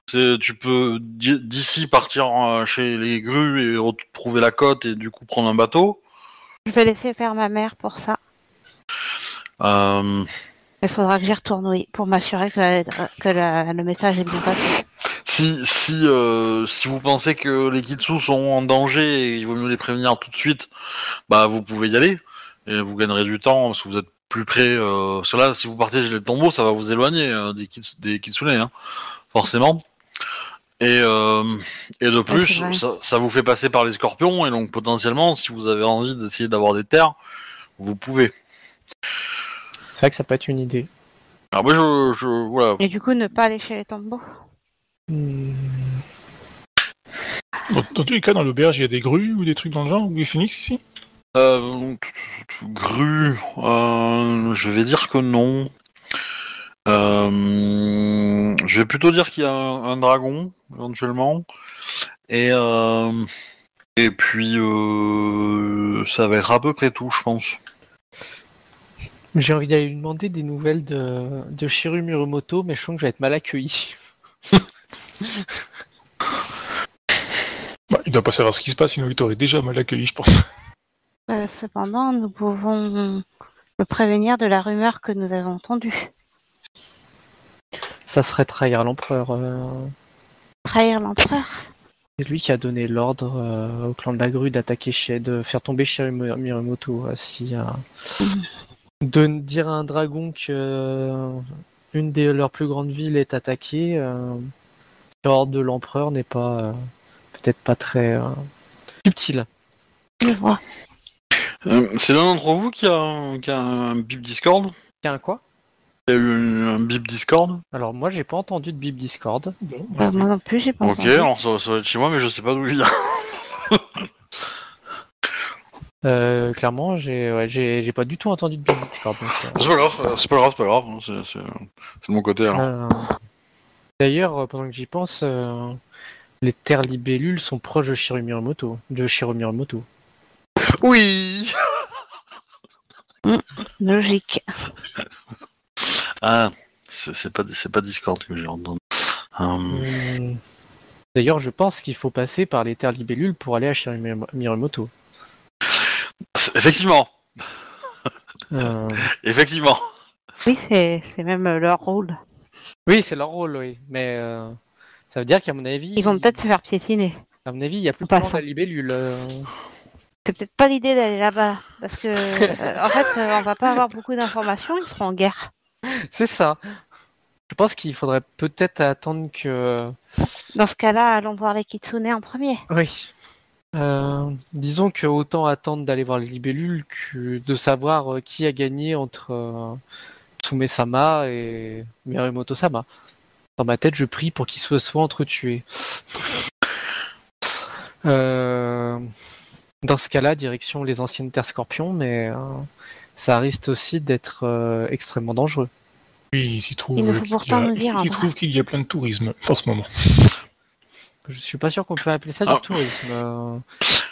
S1: tu peux di- d'ici partir euh, chez les grues et retrouver la côte et du coup prendre un bateau.
S2: Je vais laisser faire ma mère pour ça.
S1: Euh,
S2: Il faudra que j'y retourne, oui, pour m'assurer que, la- que la- le message est bien passé.
S1: si si euh, si vous pensez que les Kitsu sont en danger et il vaut mieux les prévenir tout de suite, bah vous pouvez y aller et vous gagnerez du temps parce que vous êtes plus près. Euh, parce que là, si vous partez chez les tombeaux, ça va vous éloigner euh, des, kits, des Kitsune, hein, forcément. Et, euh, et de plus, ça, ça vous fait passer par les scorpions et donc potentiellement, si vous avez envie d'essayer d'avoir des terres, vous pouvez.
S5: c'est vrai que ça peut être une idée.
S1: Alors moi, je, je voilà.
S2: Et du coup, ne pas aller chez les tombeaux.
S5: Hmm,
S3: Dans, dans tous les cas, dans l'auberge, il y a des grues ou des trucs dans le genre, ou des phoenix ici?
S1: Euh, grue, euh, je vais dire que non. Euh, je vais plutôt dire qu'il y a un, un dragon, éventuellement. Et, euh, et puis, euh, ça va être à peu près tout, je pense.
S5: J'ai envie d'aller lui demander des nouvelles de, de Shiru Mirumoto, mais je sens que je vais être mal accueilli.
S3: bah, Il doit pas savoir ce qui se passe, sinon il t'aurait déjà mal accueilli, je pense.
S2: Euh, cependant, nous pouvons le prévenir de la rumeur que nous avons entendue.
S5: Ça serait trahir l'empereur. euh,
S2: Trahir l'empereur.
S5: C'est lui qui a donné l'ordre euh, au clan de la grue d'attaquer chez, de faire tomber Shiru Mi- Mirumoto. euh, si, euh, de dire à un dragon que euh, une de leurs plus grandes villes est attaquée, euh, l'ordre de l'empereur n'est pas euh, peut-être pas très euh, Subtil.
S2: Je vois.
S1: Euh, c'est l'un d'entre vous qui a, qui a un bip Discord?
S5: Tiens, quoi?
S1: Il y a eu un bip Discord
S5: Alors moi j'ai pas entendu de bip Discord.
S3: Bon,
S2: Bah, moi non plus, j'ai pas
S1: Ok,
S2: entendu.
S1: alors ça, ça va être chez moi, mais je sais pas d'où il vient.
S5: Euh, clairement j'ai ouais, j'ai j'ai pas du tout entendu de bip Discord. donc, euh,
S1: C'est pas grave, euh, c'est pas grave, c'est pas grave. hein, C'est c'est- c'est de mon côté alors.
S5: euh, D'ailleurs, euh, pendant que j'y pense, euh, les terres libellules sont proches de Shiru Miyamoto. De Shiru Miyamoto.
S1: Oui
S2: Logique.
S1: Ah, c'est pas, c'est pas Discord que j'ai entendu. Euh,
S5: Hum, D'ailleurs, je pense qu'il faut passer par les terres libellules pour aller à Shiru Miyam- Miyamoto.
S1: c'est- effectivement,
S5: Euh,
S1: effectivement.
S2: Oui, c'est même euh, leur rôle.
S5: Oui, c'est leur rôle, oui. Mais euh, ça veut dire qu'à mon avis,
S2: Ils vont peut-être se faire piétiner.
S5: à mon avis, il y a plus de de la libellule. euh.
S2: C'est peut-être pas l'idée d'aller là-bas. Parce que, euh, en fait, euh, on va pas avoir beaucoup d'informations, ils seront en guerre.
S5: C'est ça. Je pense qu'il faudrait peut-être attendre que.
S2: Dans ce cas-là, allons voir les Kitsune en premier.
S5: Oui. Euh, disons que autant attendre d'aller voir les libellules que de savoir euh, qui a gagné entre euh, Tsume-sama et Miyamoto-sama. Dans ma tête, je prie pour qu'ils se soient entretués. Euh, dans ce cas-là, direction les anciennes terres scorpions, mais ça risque aussi d'être euh, extrêmement dangereux.
S3: Oui, il s'y trouve
S2: Il nous faut
S3: qu'il y
S2: pourtant
S3: a-
S2: nous dire,
S3: il s'y
S2: André.
S3: trouve qu'il y a plein de tourisme en ce moment.
S5: Je suis pas sûr qu'on peut appeler ça
S1: Ah.
S5: du tourisme. euh.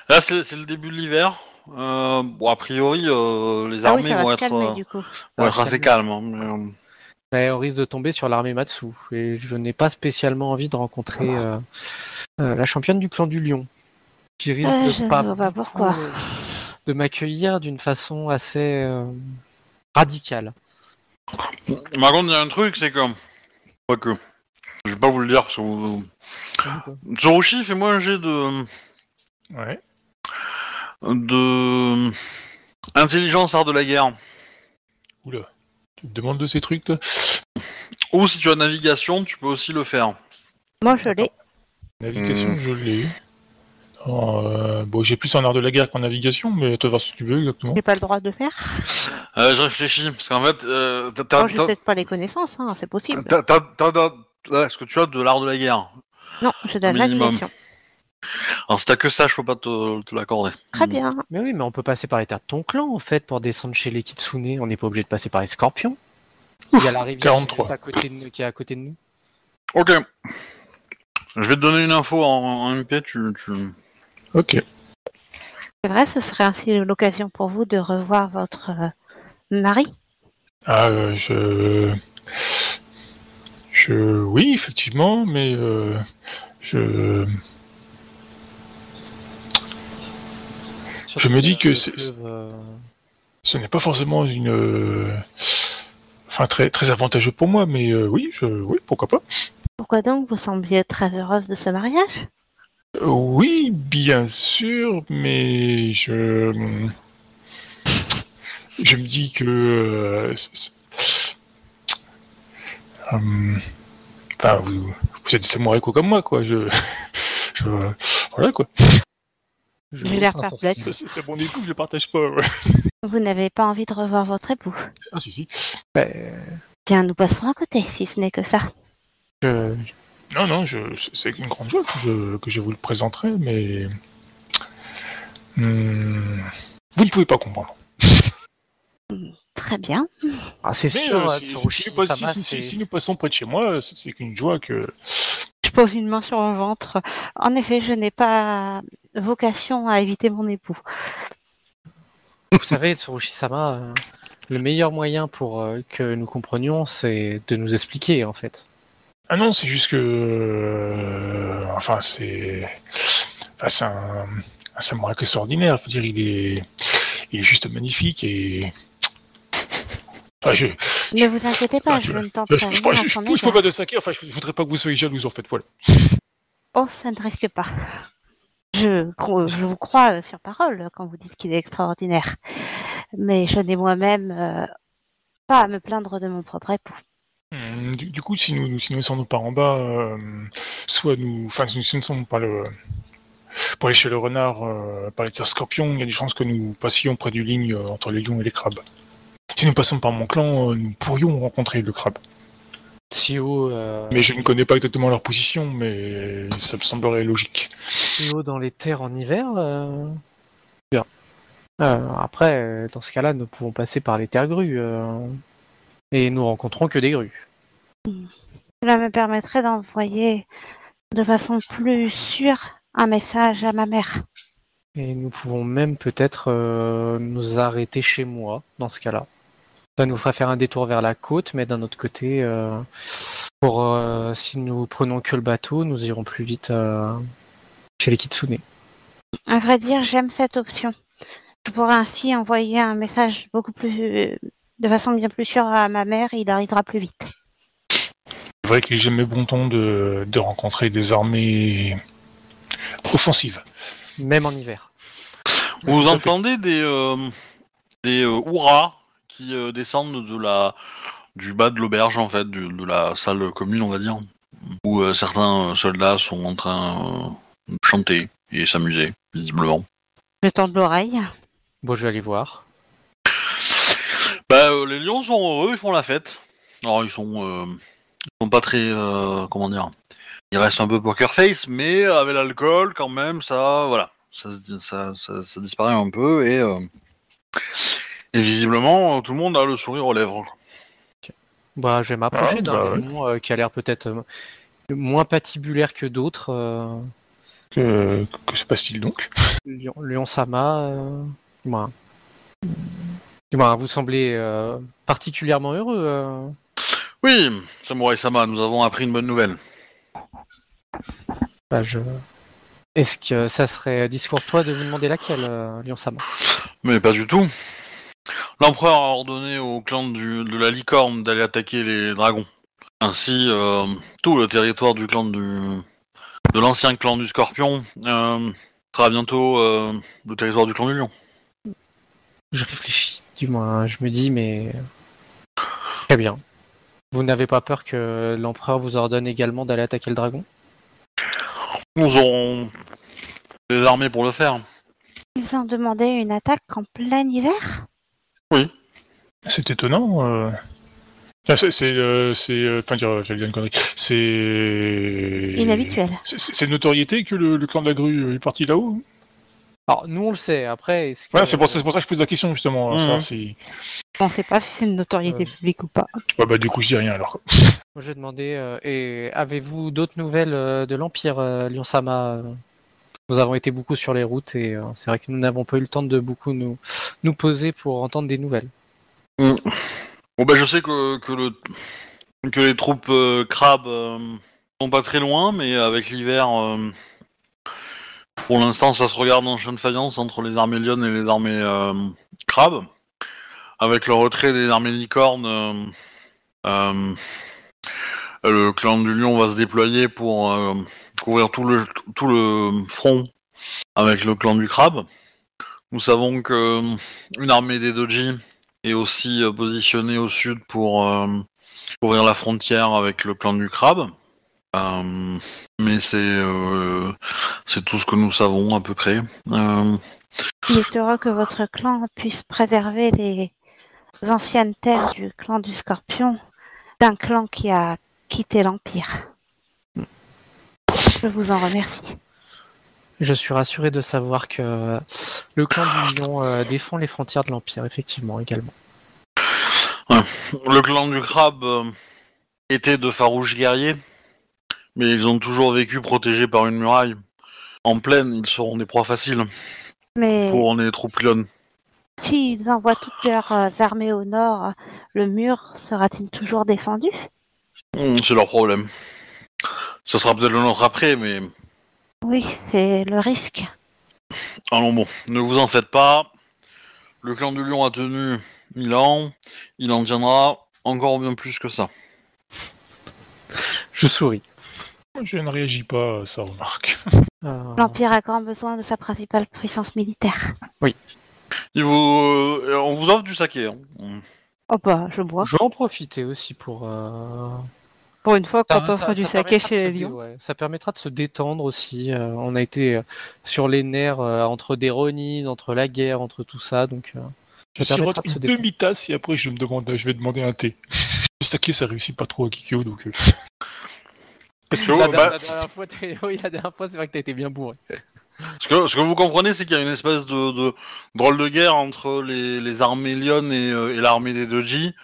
S1: Là, c'est le début de l'hiver. Euh, bon, a priori, euh, les
S2: Ah oui,
S1: armées
S2: ça
S1: vont être,
S2: calmer
S1: euh,
S2: du coup.
S1: vont être assez calmes. hein, mais,
S5: Mais on risque de tomber sur l'armée Matsu. Et je n'ai pas spécialement envie de rencontrer euh, euh, la championne du clan du lion. Qui risque
S2: Euh,
S5: de
S2: je ne
S5: pas
S2: vois pas
S5: beaucoup,
S2: pourquoi.
S5: De m'accueillir d'une façon assez euh, radicale.
S1: Par contre, il y a un truc, c'est que. Pas que. Je vais pas vous le dire. vous- Tsurushi, fais-moi un jet de.
S3: Ouais.
S1: de. Intelligence, art de la guerre.
S3: Oula. Tu te demandes de ces trucs, toi?
S1: Ou si tu as navigation, tu peux aussi le faire.
S2: Moi, je l'ai.
S3: Navigation,
S1: Hmm.
S3: je l'ai. Oh, euh, bon, j'ai plus en art de la guerre qu'en navigation, mais tu vas voir ce que tu veux exactement.
S2: J'ai pas le droit de faire.
S1: Euh, je réfléchis, parce qu'en fait, euh, t'as-
S2: Moi, j'ai
S1: t'as-
S2: peut-être pas les connaissances, hein, c'est possible.
S1: t'as- t'as- t'as- t'as- ouais, Est-ce que tu as de l'art de la guerre?
S2: Non, j'ai de la
S1: minimum.
S2: navigation.
S1: Alors, si t'as que ça, je peux pas te, te l'accorder.
S2: Très bien.
S5: Mais oui, mais on peut passer par les terres de ton clan en fait pour descendre chez les Kitsune. On n'est pas obligé de passer par les scorpions. Il y a la rivière qui est
S3: 43.
S5: juste à côté de nous- qui est à côté de nous.
S1: Ok. Je vais te donner une info en, en MP, tu, tu...
S3: Ok.
S2: C'est vrai, ce serait ainsi l'occasion pour vous de revoir votre euh, mari?
S3: Ah, euh, je... Je... Oui, effectivement, mais euh, je...
S5: Surtout
S3: me dis que
S5: euh,
S3: Ce n'est pas forcément une... Enfin, très, très avantageux pour moi, mais euh, oui, je... oui, pourquoi pas.
S2: Pourquoi donc vous sembliez très heureuse de ce mariage?
S3: Oui, bien sûr, mais je... Je me dis que... euh, c'est- c'est- Hum, Enfin, vous, vous êtes des samouraïs quoi comme moi, quoi. Je... je... Voilà, quoi.
S5: je
S2: J'ai l'air
S5: hausse un
S2: perplexe.
S3: C'est c'est mon époux, je le partage pas. ouais.
S2: Vous n'avez pas envie de revoir votre époux
S3: Ah, si, si.
S5: Ben,
S2: Bien, nous passerons à côté, si ce n'est que ça.
S5: je-
S3: Non, non, je... c'est une grande joie que je... que je vous le présenterai, mais... Hum, Vous ne pouvez pas comprendre.
S2: Très bien.
S5: Ah, c'est
S3: Mais,
S5: sûr,
S3: euh,
S5: euh,
S3: si,
S5: Tsurushi,
S3: si nous pas- si-
S5: Sama,
S3: si- si-
S5: c'est-
S3: si nous passons près de chez moi, c'est c'est qu'une joie que...
S2: Je pose une main sur mon ventre. En effet, je n'ai pas vocation à éviter mon époux.
S5: Vous savez, Tsurushi-sama, euh, le meilleur moyen pour euh, que nous comprenions, c'est de nous expliquer, en fait.
S3: Ah non, c'est juste que... euh, enfin, c'est... Enfin, c'est un... un samouraï extraordinaire. Dire, il est... Il est juste magnifique et... Enfin, je...
S2: Ne vous inquiétez pas, je
S3: tu-
S2: ne
S3: Je,
S2: tente
S3: je, je, je, je, je peux pas de saké, enfin, je voudrais pas que vous soyez jalouse, en fait, voilà.
S2: Oh, ça ne risque pas. Je, je vous crois sur parole quand vous dites qu'il est extraordinaire. Mais je n'ai moi-même euh, pas à me plaindre de mon propre époux.
S3: Hum, Du, du coup, si nous, nous- si nous ne sommes pas en bas, euh, soit nous... Enfin, si nous ne sommes pas le... pour aller chez le renard euh, par les terres scorpions, il y a des chances que nous passions près du ligne euh, entre les lions et les crabes. Si nous passons par mon clan, nous pourrions rencontrer le crabe.
S5: Si haut, euh,
S3: Mais je ne connais pas exactement leur position, mais ça me semblerait logique.
S5: si haut dans les terres en hiver, bien. Après, dans ce cas-là, nous pouvons passer par les terres grues. Et nous rencontrons que des grues.
S2: Cela me permettrait d'envoyer de façon plus sûre un message à ma mère.
S5: Et nous pouvons même peut-être euh, nous arrêter chez moi, dans ce cas-là. Ça nous fera faire un détour vers la côte, mais d'un autre côté, euh, pour euh, si nous prenons que le bateau, nous irons plus vite chez les Kitsune.
S2: À vrai dire, j'aime cette option. Je pourrais ainsi envoyer un message beaucoup plus, de façon bien plus sûre à ma mère et il arrivera plus vite.
S3: C'est vrai qu'il est jamais bon ton de, de rencontrer des armées offensives.
S5: Même en hiver.
S1: Vous entendez des euh, des euh, hurrahs qui euh, descendent de la du bas de l'auberge en fait, du- de la salle commune on va dire, où euh, certains euh, soldats sont en train euh, de chanter et s'amuser visiblement.
S2: Je tends l'oreille.
S5: Bon, je vais aller voir.
S1: Bah euh, les lions sont heureux, ils font la fête. Alors ils sont euh, ils sont pas très euh, comment dire, ils restent un peu poker face, mais avec l'alcool quand même ça voilà, ça se- ça, ça, ça disparaît un peu et euh, et visiblement euh, tout le monde a le sourire aux lèvres. quoi.
S5: Bah, je vais m'approcher
S3: Ah,
S5: d'un
S3: bah
S5: lion euh, qui a l'air peut-être euh, moins patibulaire que d'autres. euh,
S3: Que, que se passe-t-il donc?
S5: Lion, Lion Sama, euh. Vous semblez euh, particulièrement heureux. euh.
S1: Oui, Samurai Sama, nous avons appris une bonne nouvelle.
S5: Bah, je... Est-ce que ça serait discourtois de vous demander laquelle, euh, Lion Sama?
S1: Mais pas du tout. L'empereur a ordonné au clan du- de la licorne d'aller attaquer les dragons. Ainsi, euh, tout le territoire du clan du de l'ancien clan du Scorpion euh, sera bientôt euh, le territoire du clan du Lion.
S5: Je réfléchis, du moins, je me dis, mais. Très bien. Vous n'avez pas peur que l'empereur vous ordonne également d'aller attaquer le dragon?
S1: Nous aurons des armées pour le faire.
S2: Ils ont demandé une attaque en plein hiver?
S3: C'est étonnant. euh. Ah, C'est, c'est, euh, c'est, euh, enfin, dire, j'allais dire une connerie. C'est
S2: Inhabituel.
S3: C'est, c'est- c'est notoriété que le, le clan de la grue est parti là-haut?
S5: Alors, nous, on le sait. Après, est-ce que.
S3: Ouais, c'est pour, ça- c'est pour ça que je pose la question justement. Ça, c'est...
S2: On ne sait pas si c'est une notoriété
S5: Euh.
S2: publique ou pas.
S3: Ouais, bah du coup, je dis rien alors.
S5: Moi, je demandais, euh, et avez-vous d'autres nouvelles euh, de l'Empire, euh, Lion Sama euh? Nous avons été beaucoup sur les routes et euh, c'est vrai que nous n'avons pas eu le temps de beaucoup nous, nous poser pour entendre des nouvelles.
S1: Bon bah je sais que, que le que les troupes euh, crabes euh, sont pas très loin, mais avec l'hiver, euh, pour l'instant ça se regarde en champ de faïence entre les armées lionnes et les armées euh, crabes. Avec le retrait des armées licornes, euh, euh, le clan du lion va se déployer pour couvrir tout le front avec le clan du crabe. Nous savons que une armée des doji est aussi euh, positionné au sud pour euh, ouvrir la frontière avec le clan du crabe. Euh, mais c'est euh, c'est tout ce que nous savons à peu près. Euh,
S2: Il est heureux que votre clan puisse préserver les anciennes terres du clan du Scorpion d'un clan qui a quitté l'Empire. Je vous en remercie.
S5: Je suis rassuré de savoir que le clan du Lion euh, défend les frontières de l'Empire, effectivement, également.
S1: le clan du crabe euh, était de farouches guerriers, mais ils ont toujours vécu protégés par une muraille. En plaine, ils seront des proies faciles
S2: Mais
S1: pour les troupes lionnes.
S2: s'ils envoient toutes leurs euh, armées au nord, le mur sera-t-il toujours défendu?
S1: Hmm, C'est leur problème. Ça sera peut-être le nôtre après, mais
S2: Oui, c'est le risque.
S1: Allons bon, ne vous en faites pas. Le clan du lion a tenu mille ans, il en tiendra encore bien plus que ça.
S5: Je souris.
S3: Je ne réagis pas à sa remarque.
S5: Euh,
S2: L'Empire a grand besoin de sa principale puissance militaire.
S1: Il vous, euh, on vous offre du saké. hein.
S2: Oh bah, je bois.
S5: Je vais en profiter aussi pour, euh,
S2: Pour une fois, quand on
S5: ça-
S2: fera du
S5: ça
S2: saké chez les lions.
S5: ouais, Ça permettra de se détendre aussi. euh, on a été sur les nerfs euh, entre des ronines, entre la guerre, entre tout ça, donc euh,
S3: Je
S5: Ça permettra
S3: sirote
S5: de se
S3: une demi-tasse et après je me demande, je vais demander un thé. Le saké ça réussit pas trop à Kikyo donc.
S1: Parce que,
S5: la,
S1: bah,
S5: dernière- la dernière fois, oui, la dernière fois, c'est vrai que t'as été bien bourré.
S1: ce, que, ce que vous comprenez, c'est qu'il y a une espèce de, de drôle de guerre entre les, les armées Lyon et, euh, et l'armée des Doji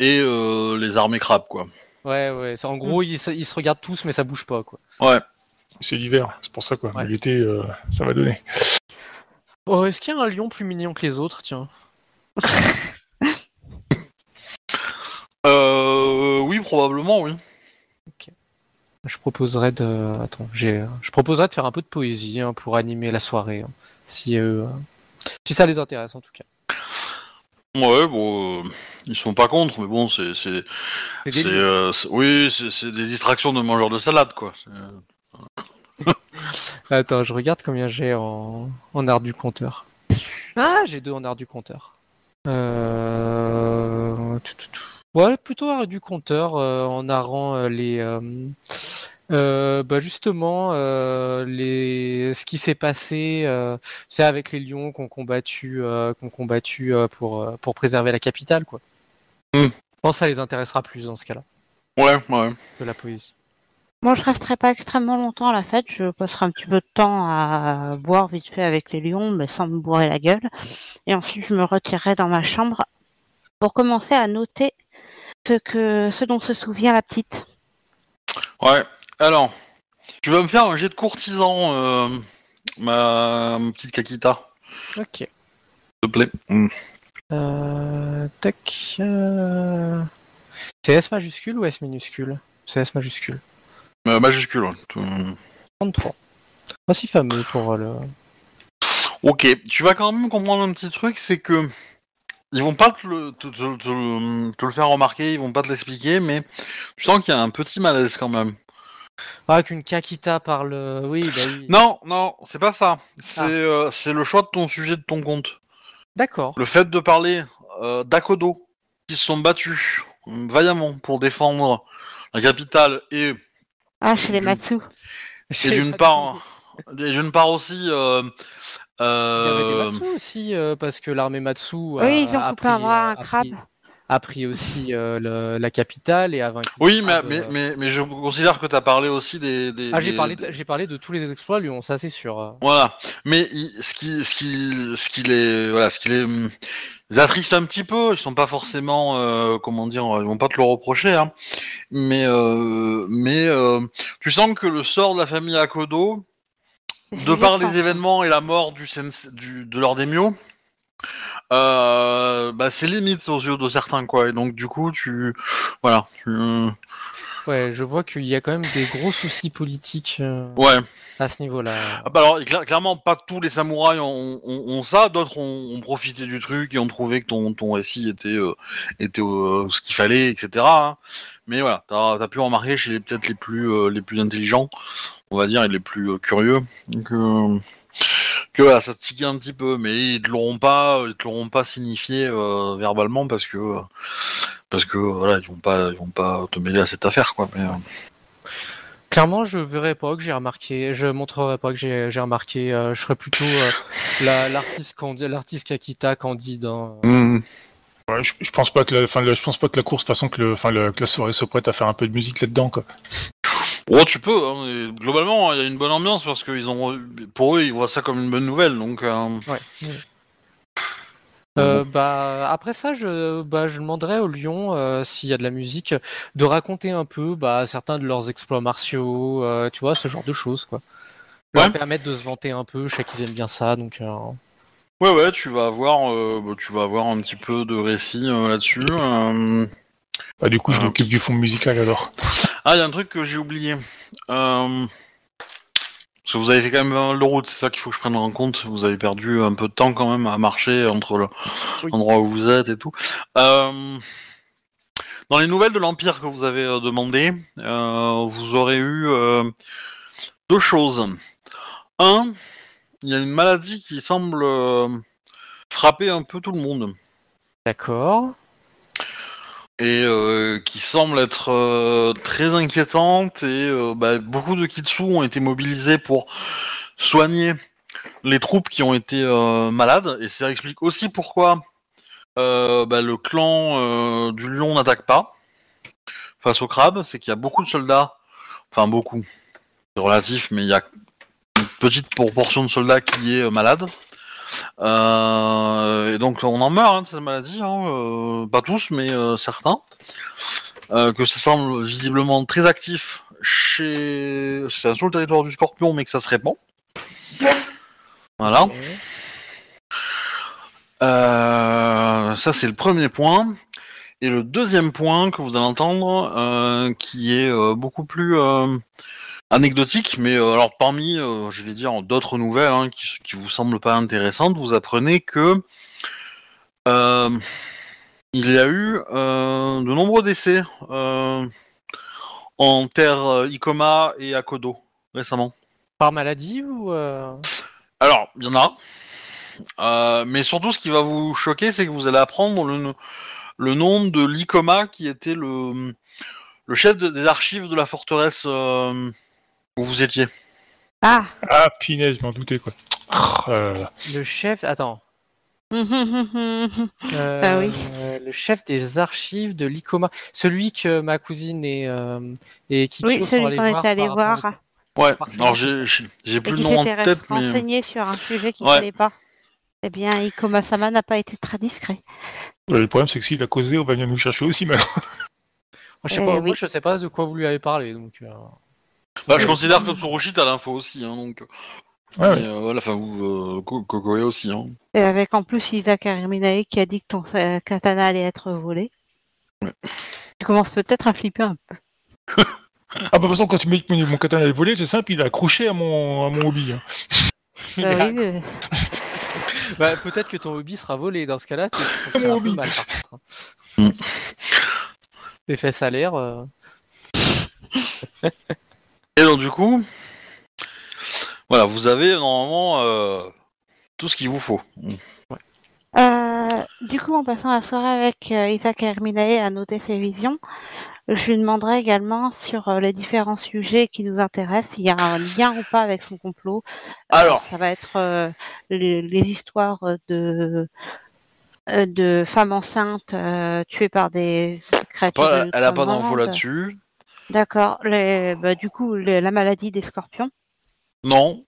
S1: et euh, les armées crabes, quoi.
S5: Ouais, ouais. En gros, ils, se- ils se regardent tous, mais ça bouge pas, quoi.
S1: Ouais.
S3: C'est l'hiver, c'est pour ça quoi.
S5: Ouais.
S3: L'été, euh, ça va donner.
S5: Oh, Est-ce qu'il y a un lion plus mignon que les autres Tiens?
S1: Euh, oui, probablement, oui.
S5: Je proposerais de. Attends, j'ai. Je proposerais de faire un peu de poésie hein, pour animer la soirée. hein, si, euh, si ça les intéresse, en tout cas.
S1: Ouais, bon, euh, ils sont pas contre, mais bon, c'est, c'est,
S5: C'est
S1: c'est,
S5: délire.
S1: euh, c'est- oui, c'est, c'est des distractions de mangeurs de salade, quoi. C'est-
S5: Attends, je regarde combien j'ai en... en art du compteur. Ah, j'ai deux en art du compteur. Euh... tout, tout, tout. Ouais, plutôt du compteur euh, en narrant euh, les. euh, euh, bah justement, euh, les... ce qui s'est passé, euh, c'est avec les lions qu'on combattu, euh, qu'on combattu euh, pour, euh, pour préserver la capitale, quoi.
S1: Hmm.
S5: Je pense que ça les intéressera plus dans ce cas-là
S1: Ouais, ouais.
S5: que la poésie.
S2: Moi, je resterai pas extrêmement longtemps à la fête. Je passerai un petit peu de temps à boire vite fait avec les lions, mais sans me bourrer la gueule. Et ensuite, je me retirerai dans ma chambre pour commencer à noter ce que, ce dont se souvient la petite.
S1: Ouais. Alors, tu vas me faire un jet de courtisan, euh, ma, ma petite Kakita,
S5: Ok.
S1: s'il te plaît. Mm.
S5: Euh, tac. euh, C'est S majuscule ou S minuscule? C'est S majuscule.
S1: Euh, majuscule. ouais. Tout-
S5: 33. Pas si fameux pour le.
S1: Ok, tu vas quand même comprendre un petit truc, c'est que ils vont pas te le, te, te- te- te le faire remarquer, ils vont pas te l'expliquer, mais tu sens qu'il y a un petit malaise quand même.
S5: Ah, qu'une Kakita parle. Oui, bah oui.
S1: Non, non, c'est pas ça. C'est
S5: Ah.
S1: euh, c'est le choix de ton sujet de ton compte.
S5: D'accord.
S1: Le fait de parler euh, d'Akodo, qui se sont battus euh, vaillamment pour défendre la capitale et,
S2: Ah, chez les Matsu.
S1: et d'une part, et d'une part aussi. euh,
S5: Il y avait des
S1: euh,
S5: Matsu aussi, euh, parce que l'armée Matsu a,
S2: Oui, ils ont
S5: a
S2: coupé
S5: pris,
S2: un bras à un
S5: a
S2: crabe.
S5: pris- a pris aussi euh, le- la capitale et a vaincu.
S1: Oui, mais,
S5: crabe,
S1: mais, mais, mais je considère que tu as parlé aussi des. des
S5: Ah, j'ai
S1: des-
S5: parlé,
S1: des-
S5: de- j'ai parlé de tous les exploits, Lyon, ça c'est sûr.
S1: Voilà. Mais il- ce qui, ce qui, ce qui les, voilà, ce qui les, les attriste un petit peu. Ils sont pas forcément, euh, comment dire, ils vont pas te le reprocher, hein. Mais, euh, mais euh, tu sens que le sort de la famille Akodo, de par les événements et la mort du, sens- du de leur euh, bah c'est limite aux yeux de certains, quoi. Et donc du coup, tu, voilà, tu,
S5: Ouais, je vois qu'il y a quand même des gros soucis politiques euh,
S1: ouais.
S5: à ce niveau-là.
S1: Ah bah alors, cla- clairement, pas tous les samouraïs ont, ont- ont ça, d'autres ont, ont profité du truc et ont trouvé que ton, ton récit était, euh, était euh, ce qu'il fallait, etc. hein. Mais voilà, t'as as pu remarquer chez les peut-être les plus euh, les plus intelligents, on va dire, et les plus euh, curieux, que, que voilà, ça te tiquait un petit peu, mais ils te l'auront pas, ils te l'auront pas signifié euh, verbalement parce que euh, parce que voilà, ils vont pas ils vont pas te mêler à cette affaire, quoi. Mais, euh,
S5: Clairement, je verrais pas que j'ai remarqué, je montrerai pas que j'ai j'ai remarqué. euh, je serais plutôt euh, la- l'artiste l'artiste Kakita Candide. hein.
S1: mm,
S3: Ouais, je, je pense pas que la, la- je pense pas que la course, de toute façon, que, le, enfin, le- que la soirée soit prête à faire un peu de musique là-dedans, quoi.
S1: Oh, tu peux. hein, globalement, il y a une bonne ambiance parce qu'ils ont, pour eux, ils voient ça comme une bonne nouvelle. Donc, euh,
S5: Ouais. Euh, bah après ça, je bah je demanderais aux lions euh, s'il y a de la musique de raconter un peu bah certains de leurs exploits martiaux, euh, tu vois, ce genre de choses quoi. Leur
S1: Ouais.
S5: permettre de se vanter un peu. Je sais qu'ils aiment bien ça, donc. euh,
S1: ouais, ouais, tu vas avoir, euh, bah, tu vas avoir un petit peu de récit euh, là-dessus. Euh.
S3: Bah, du coup, je
S1: Ah.
S3: m'occupe du fond musical alors.
S1: Ah, il y a un truc que j'ai oublié. Euh... Parce que vous avez fait quand même de route, c'est ça qu'il faut que je prenne en compte. Vous avez perdu un peu de temps quand même à marcher entre le-
S5: Oui.
S1: l'endroit où vous êtes et tout. Euh, Dans les nouvelles de l'Empire que vous avez euh, demandé, euh, vous aurez eu euh, deux choses. Un, il y a une maladie qui semble euh, frapper un peu tout le monde.
S5: D'accord.
S1: Et euh, qui semble être euh, très inquiétante et euh, bah, beaucoup de Kitsu ont été mobilisés pour soigner les troupes qui ont été euh, malades et ça explique aussi pourquoi euh, bah, le clan euh, du lion n'attaque pas face au crabe, c'est qu'il y a beaucoup de soldats, enfin beaucoup, c'est relatif, mais il y a une petite proportion de soldats qui est malade. Euh, et donc on en meurt hein, de cette maladie, hein, euh, pas tous, mais euh, certains. Que ça semble visiblement très actif chez, c'est sur le territoire du Scorpion, mais que ça se répand. Voilà. Ça c'est le premier point. Et le deuxième point que vous allez entendre, qui est beaucoup plus anecdotique, mais euh, alors parmi, euh, je vais dire, d'autres nouvelles hein, qui, qui vous semblent pas intéressantes, vous apprenez que euh, il y a eu de nombreux décès en terre Ikoma et à Kodo récemment.
S5: Par maladie ou
S1: Alors, il y en a. Mais surtout, ce qui va vous choquer, c'est que vous allez apprendre le, le nom de l'Ikoma, qui était le, le chef de- des archives de la forteresse euh, où vous étiez.
S2: Ah
S3: Ah, pinaise, je m'en doutais, quoi. Euh,
S5: le chef Attends.
S2: Ah
S5: Euh,
S2: Ah oui.
S5: Le chef des archives de l'ICOMA. Celui que ma cousine et, euh, et Kikyo
S2: Oui,
S5: sont
S2: celui
S5: allés
S2: qu'on
S5: voir
S2: était allé voir
S1: Ouais, alors j'ai plus
S2: qui
S1: le nom en
S2: s'était
S1: tête, mais.
S2: renseigné sur un sujet qu'il ne
S1: Ouais.
S2: pas. Eh bien, Ikoma-sama n'a pas été très discret.
S3: le problème, c'est que s'il a causé, on va venir nous chercher aussi, maintenant.
S5: Moi, je sais
S2: Eh
S5: pas,
S2: oui.
S5: moi, je sais pas de quoi vous lui avez parlé. Donc, euh,
S1: Bah, je considère que Tsurushi t'as l'info aussi, hein, donc.
S3: Ouais,
S1: euh, voilà, enfin, vous, euh, Kokoe aussi. Hein.
S2: Et avec en plus Isaac Ariminae qui a dit que ton euh, katana allait être volé. Tu commences peut-être à flipper un peu.
S3: Ah, bah, de toute façon, quand tu m'as dit que mon mon katana est volé, c'est simple, il a accroché à mon, à mon hobby. hein.
S2: Bah oui, euh,
S5: bah, peut-être que ton hobby sera volé. Dans ce cas-là, tu
S3: Mon
S5: faire un peu
S3: hobby.
S5: mal par contre. hein.
S1: Mm.
S5: L'effet salaire. euh,
S1: Et donc, du coup. Voilà, vous avez normalement euh, tout ce qu'il vous faut.
S2: euh, du coup, en passant la soirée avec euh, Isaac Ariminae à noter ses visions, je lui demanderai également sur les différents sujets qui nous intéressent, s'il y a un lien ou pas avec son complot. Euh,
S1: Alors.
S2: ça va être euh, les, les histoires de de femmes enceintes euh, tuées par des créatures.
S1: Pas-
S2: de
S1: elle a pas d'infos là-dessus.
S2: D'accord. Les- Bah, du coup, les- la maladie des scorpions.
S1: Non.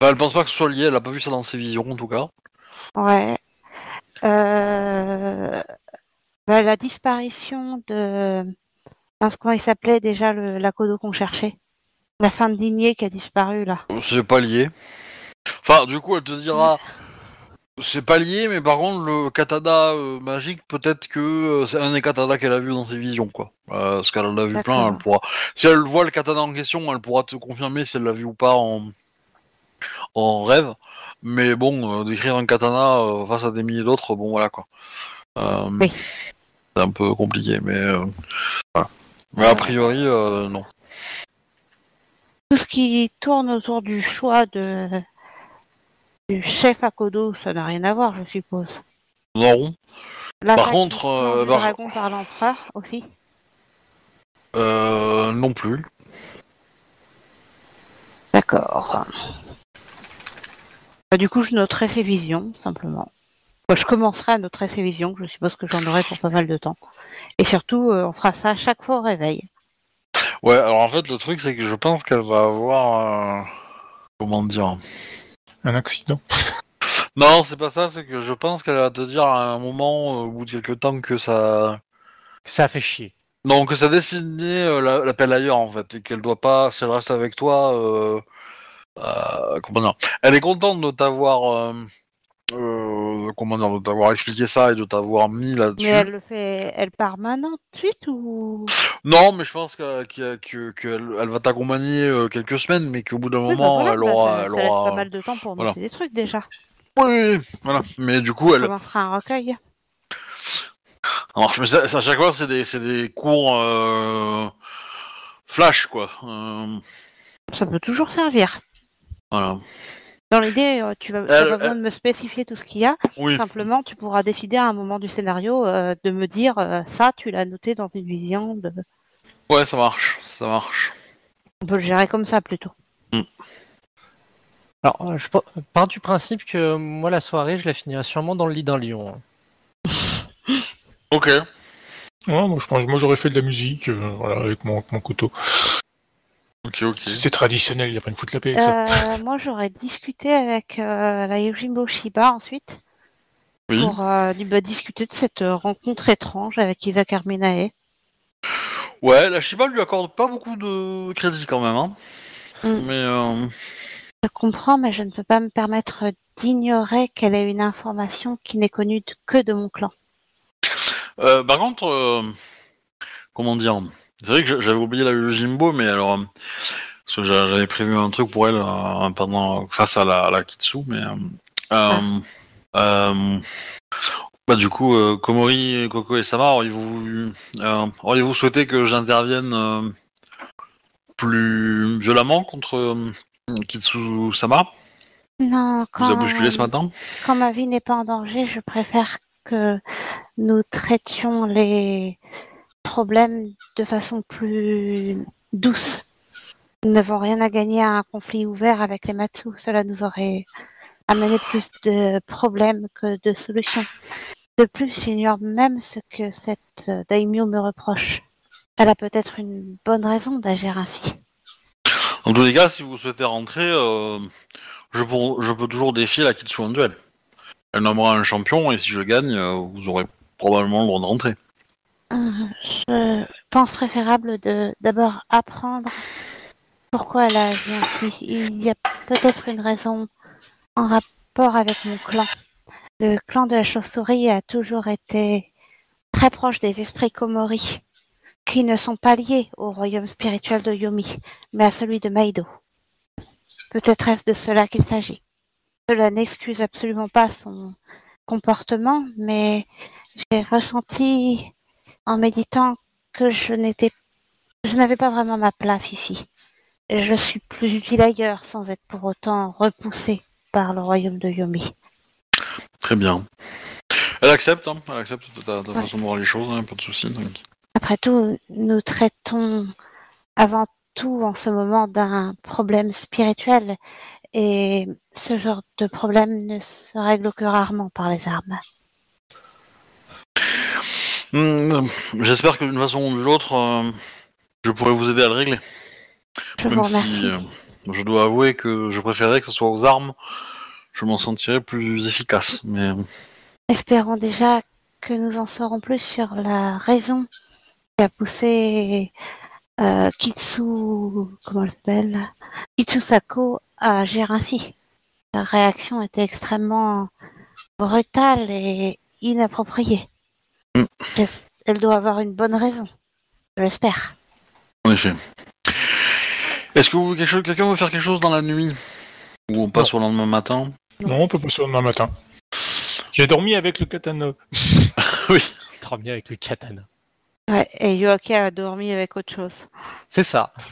S1: Enfin, elle pense pas que ce soit lié, elle a pas vu ça dans ses visions en tout cas.
S2: Ouais. Euh... bah, la disparition de. Mince, comment il s'appelait déjà le... la codo qu'on cherchait? La fin de lignée qui a disparu là.
S1: C'est pas lié. Enfin, du coup, elle te dira. C'est pas lié, mais par contre, le katana euh, magique, peut-être que euh, c'est un des katanas qu'elle a vu dans ses visions, quoi. Euh, parce qu'elle en a vu plein, elle pourra. Si elle voit le katana en question, elle pourra te confirmer si elle l'a vu ou pas en, en rêve. Mais bon, décrire un katana face à des milliers d'autres, bon, voilà, quoi.
S2: Oui.
S1: C'est un peu compliqué, mais. voilà. Mais a priori, non.
S2: Tout ce qui tourne autour du choix de du chef à Kodo, ça n'a rien à voir, je suppose.
S1: Non.
S2: L'attaque
S1: contre, euh, par-
S2: dragon par l'empereur aussi.
S1: Euh, non plus.
S2: D'accord. Bah, du coup, je noterai ces visions, simplement. Bah, je commencerai à noter ces visions, je suppose que j'en aurai pour pas mal de temps. Et surtout, euh, on fera ça à chaque fois au réveil.
S1: Ouais, alors en fait, le truc, c'est que je pense qu'elle va avoir. euh, Comment dire
S3: Un accident.
S1: Non, c'est pas ça, c'est que je pense qu'elle va te dire à un moment, euh, au bout de quelques temps, que ça.
S5: Ça fait chier.
S1: Non, que sa destinée euh, la- l'appelle ailleurs, en fait, et qu'elle doit pas, si elle reste avec toi. Euh... euh, comment dire Elle est contente de t'avoir. Euh... euh, comment dire, de t'avoir expliqué ça et de t'avoir mis là-dessus.
S2: Mais elle le fait, elle part maintenant tout de suite ou?
S1: Non, mais je pense que- que- que- qu'elle elle va t'accompagner euh, quelques semaines, mais qu'au bout d'un
S2: Oui, bah
S1: moment,
S2: voilà,
S1: elle
S2: bah,
S1: aura.
S2: ça,
S1: elle
S2: ça laisse pas mal de temps pour
S1: voilà.
S2: noter des trucs déjà.
S1: Oui, voilà. Mais du coup, elle.
S2: commencera un recueil.
S1: Mais ça, à chaque fois, c'est des, des cours euh, flash, quoi. Euh,
S2: Ça peut toujours servir.
S1: voilà.
S2: Dans l'idée, euh, tu vas, pas besoin de me spécifier tout ce qu'il y a.
S1: Oui.
S2: Simplement, tu pourras décider à un moment du scénario euh, de me dire euh, ça, tu l'as noté dans une vision. De...
S1: Ouais, ça marche, ça marche.
S2: On peut le gérer comme ça plutôt.
S5: Alors, euh, je pa- pars du principe que moi, la soirée, je la finirai sûrement dans le lit d'un lion. hein.
S1: Ok.
S3: Ouais, moi, je pense, moi j'aurais fait de la musique, euh, voilà, avec mon, mon couteau.
S1: Ok, ok.
S3: C'est traditionnel, il y a pas une foutre la paix avec ça.
S2: Euh, moi, j'aurais discuté avec euh, la Yojimbo Shiba ensuite
S1: Oui.
S2: pour euh, bah, discuter de cette rencontre étrange avec Isaac Arminae.
S1: Ouais, la Shiba lui accorde pas beaucoup de crédit quand même, hein.
S2: Mm.
S1: Mais euh,
S2: Je comprends, mais je ne peux pas me permettre d'ignorer qu'elle est une information qui n'est connue que de mon clan.
S1: euh, par contre, euh, comment dire C'est vrai que j'a- j'avais oublié la Jimbo, mais alors euh, parce que j'a- j'avais prévu un truc pour elle euh, pendant face à la, à la Kitsu, mais euh, euh, euh, bah du coup, euh, Komori, Coco et Sama, auriez-vous euh, auriez-vous souhaité que j'intervienne euh, plus violemment contre euh, Kitsu Sama?
S2: Non,
S1: Vous
S2: quand,
S1: a bousculé ce matin?
S2: quand ma vie n'est pas en danger, je préfère que nous traitions les problèmes de façon plus douce. Nous n'avons rien à gagner à un conflit ouvert avec les Matsu. Cela nous aurait amené plus de problèmes que de solutions. De plus, j'ignore même ce que cette euh, daimyo me reproche. Elle a peut-être une bonne raison d'agir ainsi.
S1: En tous les cas, si vous souhaitez rentrer, euh, je, pour- je peux toujours défier la Kitsu en duel. Elle nommera un champion et si je gagne, euh, vous aurez probablement le droit de rentrer.
S2: Euh, Je pense préférable de d'abord apprendre pourquoi elle a agi ainsi. Il y a peut-être une raison en rapport avec mon clan. Le clan de la chauve-souris a toujours été très proche des esprits Komori, qui ne sont pas liés au royaume spirituel de Yomi, mais à celui de Maido. Peut-être est-ce de cela qu'il s'agit. Cela n'excuse absolument pas son comportement, mais j'ai ressenti en méditant que je n'étais je n'avais pas vraiment ma place ici. Je suis plus utile ailleurs sans être pour autant repoussée par le royaume de Yomi.
S1: Très bien. Elle accepte, hein, elle accepte ta, ta
S2: Ouais.
S1: façon de voir les choses, hein, pas de soucis. donc.
S2: Après tout, nous traitons avant tout en ce moment d'un problème spirituel et ce genre de problème ne se règle que rarement par les armes.
S1: Hmm, J'espère que d'une façon ou d'une autre, euh, je pourrai vous aider à le régler.
S2: Je vous
S1: Même
S2: remercie.
S1: si euh, je dois avouer que je préférerais que ce soit aux armes, je m'en sentirais plus efficace. Mais euh,
S2: Espérons déjà que nous en saurons plus sur la raison qui a poussé euh, Kitsu, comment elle s'appelle Kitsu Sako à agir ainsi. Sa réaction était extrêmement brutale et inappropriée.
S1: Mm.
S2: Elle doit avoir une bonne raison. Je l'espère.
S1: en effet. Est-ce que vous, quelque chose- quelqu'un veut faire quelque chose dans la nuit? Ou on passe au lendemain matin?
S3: Non, on peut passer au demain matin. J'ai dormi avec le katana.
S5: Dormir avec le katana.
S2: Ouais, et Yoake a dormi avec autre chose.
S5: C'est ça.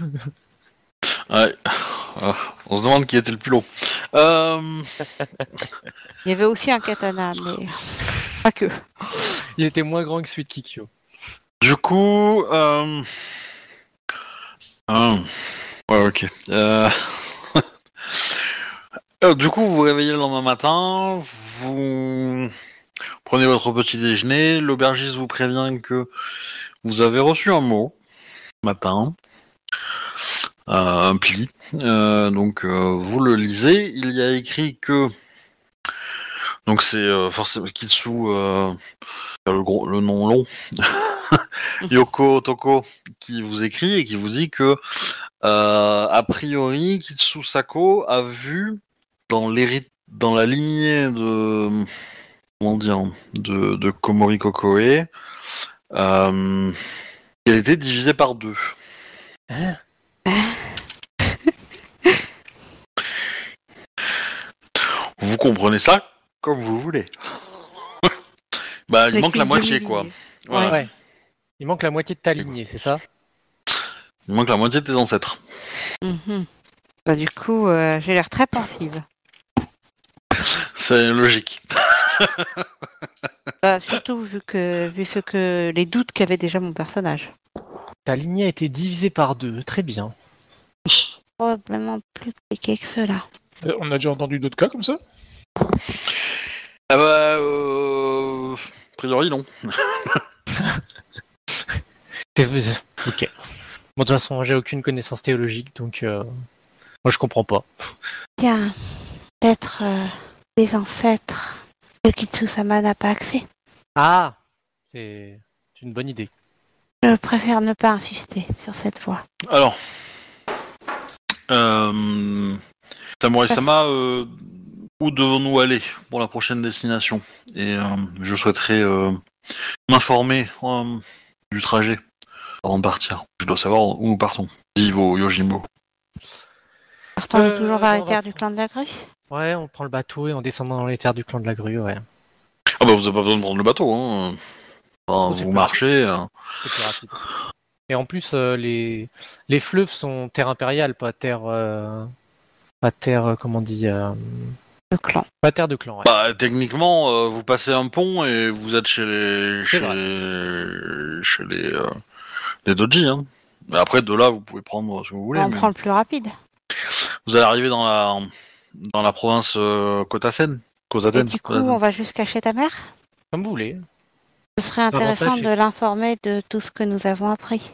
S1: Ouais. Ah, on se demande qui était le plus long. Euh,
S2: Il y avait aussi un katana, mais pas que.
S5: Il était moins grand que celui de Kikyo.
S1: du coup, euh... ah, ok. Euh... du coup, vous vous réveillez le lendemain matin, vous prenez votre petit déjeuner, l'aubergiste vous prévient que vous avez reçu un mot matin, euh, un pli. Donc, vous le lisez. Il y a écrit que donc c'est forcément Kitsu, le, gros, le nom long, Yoko Toko, qui vous écrit et qui vous dit que euh, a priori Kitsu Sako a vu dans la lignée de comment dire de, de Komori Kokoe euh, qu'elle était divisée par deux. Vous comprenez ça comme vous voulez. Bah, il manque la moitié, quoi. Voilà.
S5: Ouais. Il manque la moitié de ta lignée, c'est ça?
S1: Il manque la moitié de tes ancêtres.
S2: Mhm. Bah, du coup, euh, j'ai l'air très pensive.
S1: C'est logique.
S2: Bah, surtout vu que vu ce que les doutes qu'avait déjà mon personnage.
S5: Ta lignée a été divisée par deux. Très bien.
S2: Probablement plus compliqué que cela.
S3: Euh, On a déjà entendu d'autres cas comme ça?
S1: Ah bah, euh... A priori, non.
S5: T'es- Ok. Bon, de toute façon, j'ai aucune connaissance théologique, donc euh, moi je comprends pas.
S2: Tiens, peut-être euh, les ancêtres que Kitsusama n'a pas accès.
S5: Ah, c'est une bonne idée.
S2: Je préfère ne pas insister sur cette voie.
S1: Alors, euh... Samurai-sama, euh, où devons-nous aller pour la prochaine destination? Et euh, je souhaiterais euh, m'informer euh, du trajet avant de partir. Je dois savoir où nous partons. Dit vos Yojimbo.
S2: Partons
S5: Euh,
S2: toujours vers les
S5: va
S2: terres du clan de la grue?
S5: Ouais, on prend le bateau et on descend dans les terres du clan de la grue, ouais.
S1: Ah bah vous avez pas besoin de prendre le bateau, hein. Enfin,
S5: Oh,
S1: vous marchez.
S5: plus rapide. Et en plus, euh, les... les fleuves sont terre impériale, pas terre. euh, Pas terre, comment on dit
S2: Le clan.
S5: Pas terre de clan, ouais.
S1: Bah techniquement, euh, vous passez un pont et vous êtes chez les chez
S5: vrai.
S1: les chez les, euh, les doji. Hein. Mais après de là, vous pouvez prendre ce que vous voulez.
S2: on
S1: mais-
S2: prend le plus rapide.
S1: Vous allez arriver dans la dans la province euh, Kotasen.
S2: Du coup, on va juste cacher ta mère?
S5: Comme vous voulez.
S2: Ce serait intéressant de l'informer de tout ce que nous avons appris.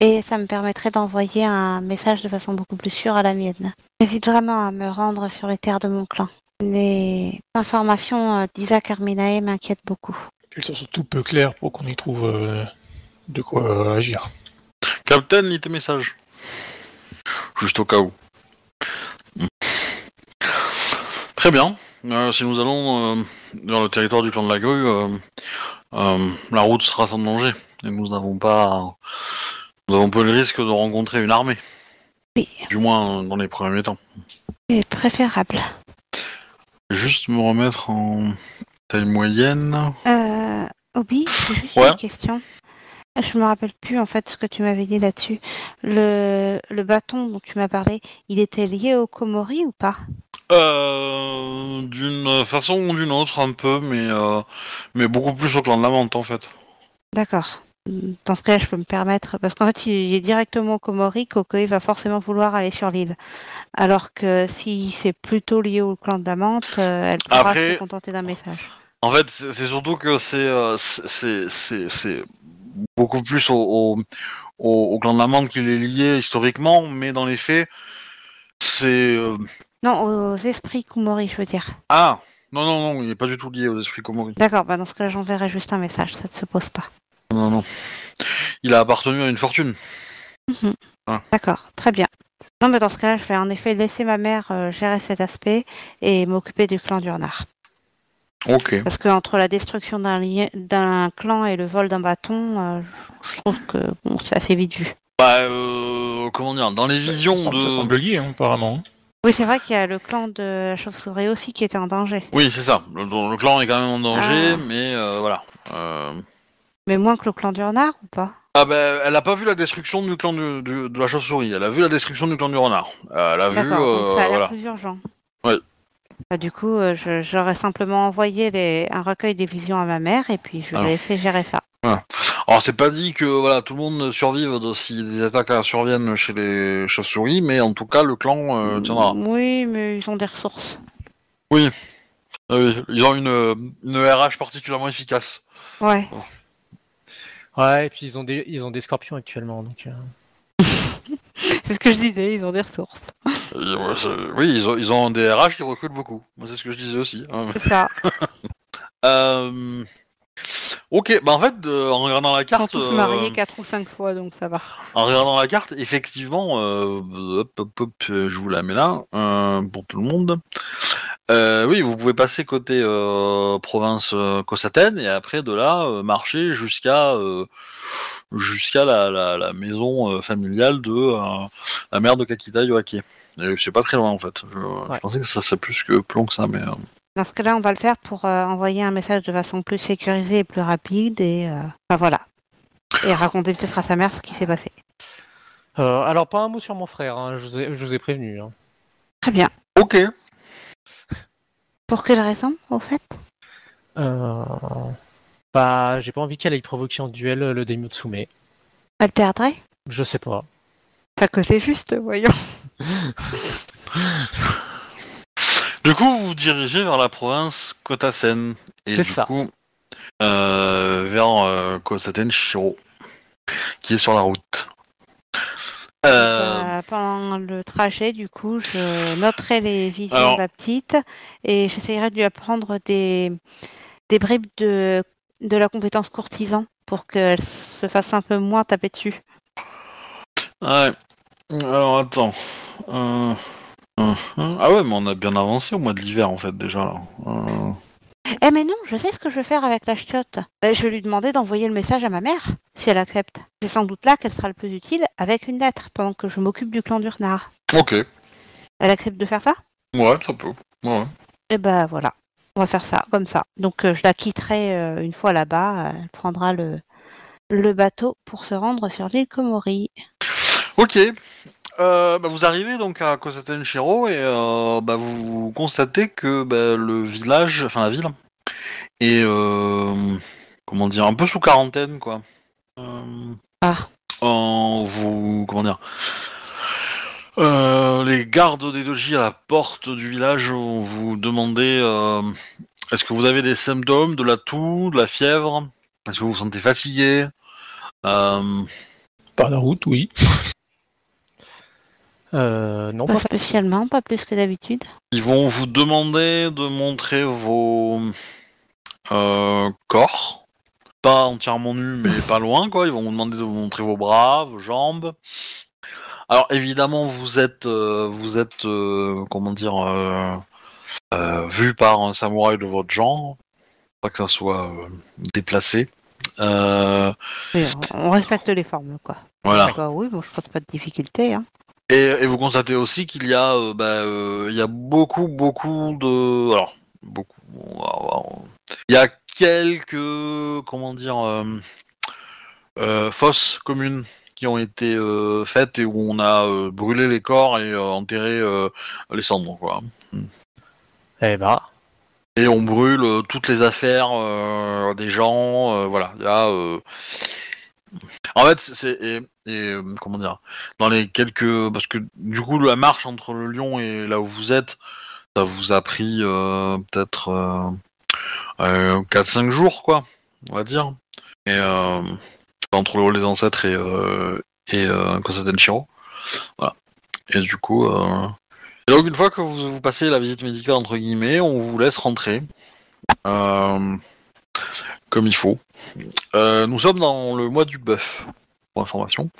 S2: Et ça me permettrait d'envoyer un message de façon beaucoup plus sûre à la mienne. J'hésite vraiment à me rendre sur les terres de mon clan. Les informations euh, d'Isaac Arminae m'inquiètent beaucoup.
S3: Elles sont surtout peu claires pour qu'on y trouve euh, de quoi euh, agir.
S1: Captain, lis tes messages. Juste au cas où. Très bien. Euh, si nous allons euh, dans le territoire du clan de la grue, euh, euh, la route sera sans danger. Et nous n'avons pas. Nous avons peu le risque de rencontrer une armée.
S2: Oui.
S1: Du moins dans les premiers temps.
S2: C'est préférable.
S1: Juste me remettre en taille moyenne.
S2: Euh, Obi, j'ai juste
S1: Ouais.
S2: une question. Je me rappelle plus en fait ce que tu m'avais dit là-dessus. Le, le bâton dont tu m'as parlé, il était lié au Komori ou pas?
S1: Euh, d'une façon ou d'une autre, un peu, mais, euh, mais beaucoup plus au clan de la menthe en fait.
S2: D'accord. Dans ce cas-là, je peux me permettre, parce qu'en fait, il est directement au Komori, Kokoi va forcément vouloir aller sur l'île. Alors que si c'est plutôt lié au clan de la menthe, euh, elle pourra
S1: Après-
S2: se contenter d'un message.
S1: En fait, c'est surtout que c'est euh, c'est beaucoup plus au, au, clan de la menthe qu'il est lié historiquement, mais dans les faits, c'est... euh,
S2: Non, aux esprits Kumori, je veux dire.
S1: Ah Non, non, non, il n'est pas du tout lié aux esprits Komori.
S2: D'accord, bah dans ce cas-là, j'enverrai juste un message, ça ne se pose pas.
S1: Non, non. Il a appartenu à une fortune.
S2: D'accord, très bien. Non, mais dans ce cas-là, je vais en effet laisser ma mère euh, gérer cet aspect et m'occuper du clan du renard.
S1: Ok.
S2: Parce que entre la destruction d'un lien- d'un clan et le vol d'un bâton, euh, je trouve que bon, c'est assez vite vu.
S1: Bah, euh, comment dire, dans les visions
S3: ça, semble-
S1: de...
S3: ça semble lié, hein, apparemment.
S2: Oui, c'est vrai qu'il y a le clan de la chauve-souris aussi qui était en danger.
S1: Oui, c'est ça. Le, le clan est quand même en danger,
S2: Ah.
S1: mais euh, voilà. Euh,
S2: Mais moins que le clan du renard ou pas?
S1: Ah ben, elle a pas vu la destruction du clan du- du- de la chauve-souris, elle a vu la destruction du clan du renard. Euh, elle a vu,
S2: D'accord, donc
S1: euh,
S2: ça a l'air
S1: voilà.
S2: plus urgent.
S1: Ouais.
S2: Bah, du coup, euh, je- j'aurais simplement envoyé les- un recueil des visions à ma mère et puis je vais laisser gérer ça.
S1: Alors c'est pas dit que voilà tout le monde survive de, si des attaques euh, surviennent chez les chauves-souris, mais en tout cas le clan euh, tiendra.
S2: Oui, mais ils ont des ressources.
S1: Euh, ils ont une, euh, une RH particulièrement efficace.
S2: Ouais.
S5: Ouais, et puis ils ont des, ils ont des scorpions actuellement, donc. euh,
S2: C'est ce que je disais, ils ont des ressources.
S1: C'est- oui, ils ont, ils ont des RH qui recrutent beaucoup. Moi c'est ce que je disais aussi. hein.
S2: C'est ça.
S1: Euh, Ok, bah en fait, euh, en regardant la
S2: Ils sont
S1: carte,
S2: tous
S1: euh,
S2: mariés quatre ou cinq fois, donc ça va.
S1: en regardant la carte, effectivement, euh, hop, hop, hop, euh, je vous la mets là euh, pour tout le monde. Euh, oui, vous pouvez passer côté euh, province euh, Kosaten et après de là euh, marcher jusqu'à euh, jusqu'à la, la, la maison euh, familiale de euh, la mère de Kakita Yoake. C'est pas très loin en fait. Je, pensais que ça serait plus que plomb que ça, mais euh,
S2: Dans ce cas-là, on va le faire pour euh, envoyer un message de façon plus sécurisée et plus rapide et euh, enfin, voilà. Et raconter peut-être à sa mère ce qui s'est passé.
S5: euh, alors, pas un mot sur mon frère, hein, je, vous ai, je vous ai prévenu. hein.
S2: Très bien.
S1: ok.
S2: Pour quelle raison, au fait?
S5: Euh... Bah, j'ai pas envie qu'elle aille provoquer en duel le Daimutsume.
S2: Elle perdrait?
S5: Je sais pas.
S2: À côté juste, voyons.
S1: Du coup, vous vous dirigez vers la province Kotasen. Et
S5: C'est
S1: du
S5: ça.
S1: coup, euh, vers euh, Kotasen Shiro, qui est sur la route. Euh,
S2: Bah, pendant le trajet, du coup, je noterai les visions
S1: Alors-
S2: de la petite et j'essayerai de lui apprendre des, des bribes de, de la compétence courtisan pour qu'elle se fasse un peu moins taper dessus.
S1: ouais. Alors, attends. Euh, euh, euh, Ah ouais, mais on a bien avancé au mois de l'hiver, en fait, déjà. là. Euh,
S2: Eh mais non, je sais ce que je vais faire avec la chiotte. Euh, Je vais lui demander d'envoyer le message à ma mère, si elle accepte. C'est sans doute là qu'elle sera le plus utile avec une lettre, pendant que je m'occupe du clan d'Urnard.
S1: Ok.
S2: Elle accepte de faire ça?
S1: Ouais, ça peut. Ouais.
S2: Eh ben voilà, on va faire ça, comme ça. Donc euh, je la quitterai euh, une fois là-bas, elle prendra le, le bateau pour se rendre sur l'île Komori.
S1: Ok. Euh, bah, vous arrivez donc à Kosaten Shiro et euh, bah, vous constatez que bah, le village, enfin la ville, est euh, comment dire un peu sous quarantaine quoi. Euh,
S2: Ah.
S1: en vous comment dire euh, les gardes des logis à la porte du village vont vous demander euh, est-ce que vous avez des symptômes de la toux, de la fièvre, est-ce que vous vous sentez fatigué? Euh,
S3: Par la route, oui.
S5: Euh, non,
S2: Pas
S5: pas
S2: spécialement, pas plus que d'habitude.
S1: Ils vont vous demander de montrer vos euh, corps. Pas entièrement nus, mais pas loin, quoi. Ils vont vous demander de vous montrer vos bras, vos jambes. Alors, évidemment, vous êtes, euh, vous êtes, euh, comment dire, euh, euh, vu par un samouraï de votre genre. Pas que ça soit euh, déplacé. Euh,
S2: Oui, on respecte les formes, quoi.
S1: voilà.
S2: Oui, bon, je pense pas de difficulté. Hein.
S1: Et, et vous constatez aussi qu'il y a, euh, bah, euh, il y a beaucoup, beaucoup de, alors beaucoup, il y a quelques, comment dire, euh, fosses communes qui ont été faites et où on a brûlé les corps et enterré les cendres, quoi.
S5: Eh bah,
S1: Et on brûle toutes les affaires des gens, voilà. Il y a, en fait, c'est et, et, euh, comment dire, dans les quelques, parce que du coup la marche entre le Lyon et là où vous êtes, ça vous a pris euh, peut-être euh, euh, 4-5 jours, quoi, on va dire. Et euh, entre les ancêtres et euh, et Kosaten Shiro, voilà. Et du coup. Et donc une fois que vous, vous passez la visite médicale entre guillemets, on vous laisse rentrer euh, comme il faut. Euh, nous sommes dans le mois du bœuf, pour information.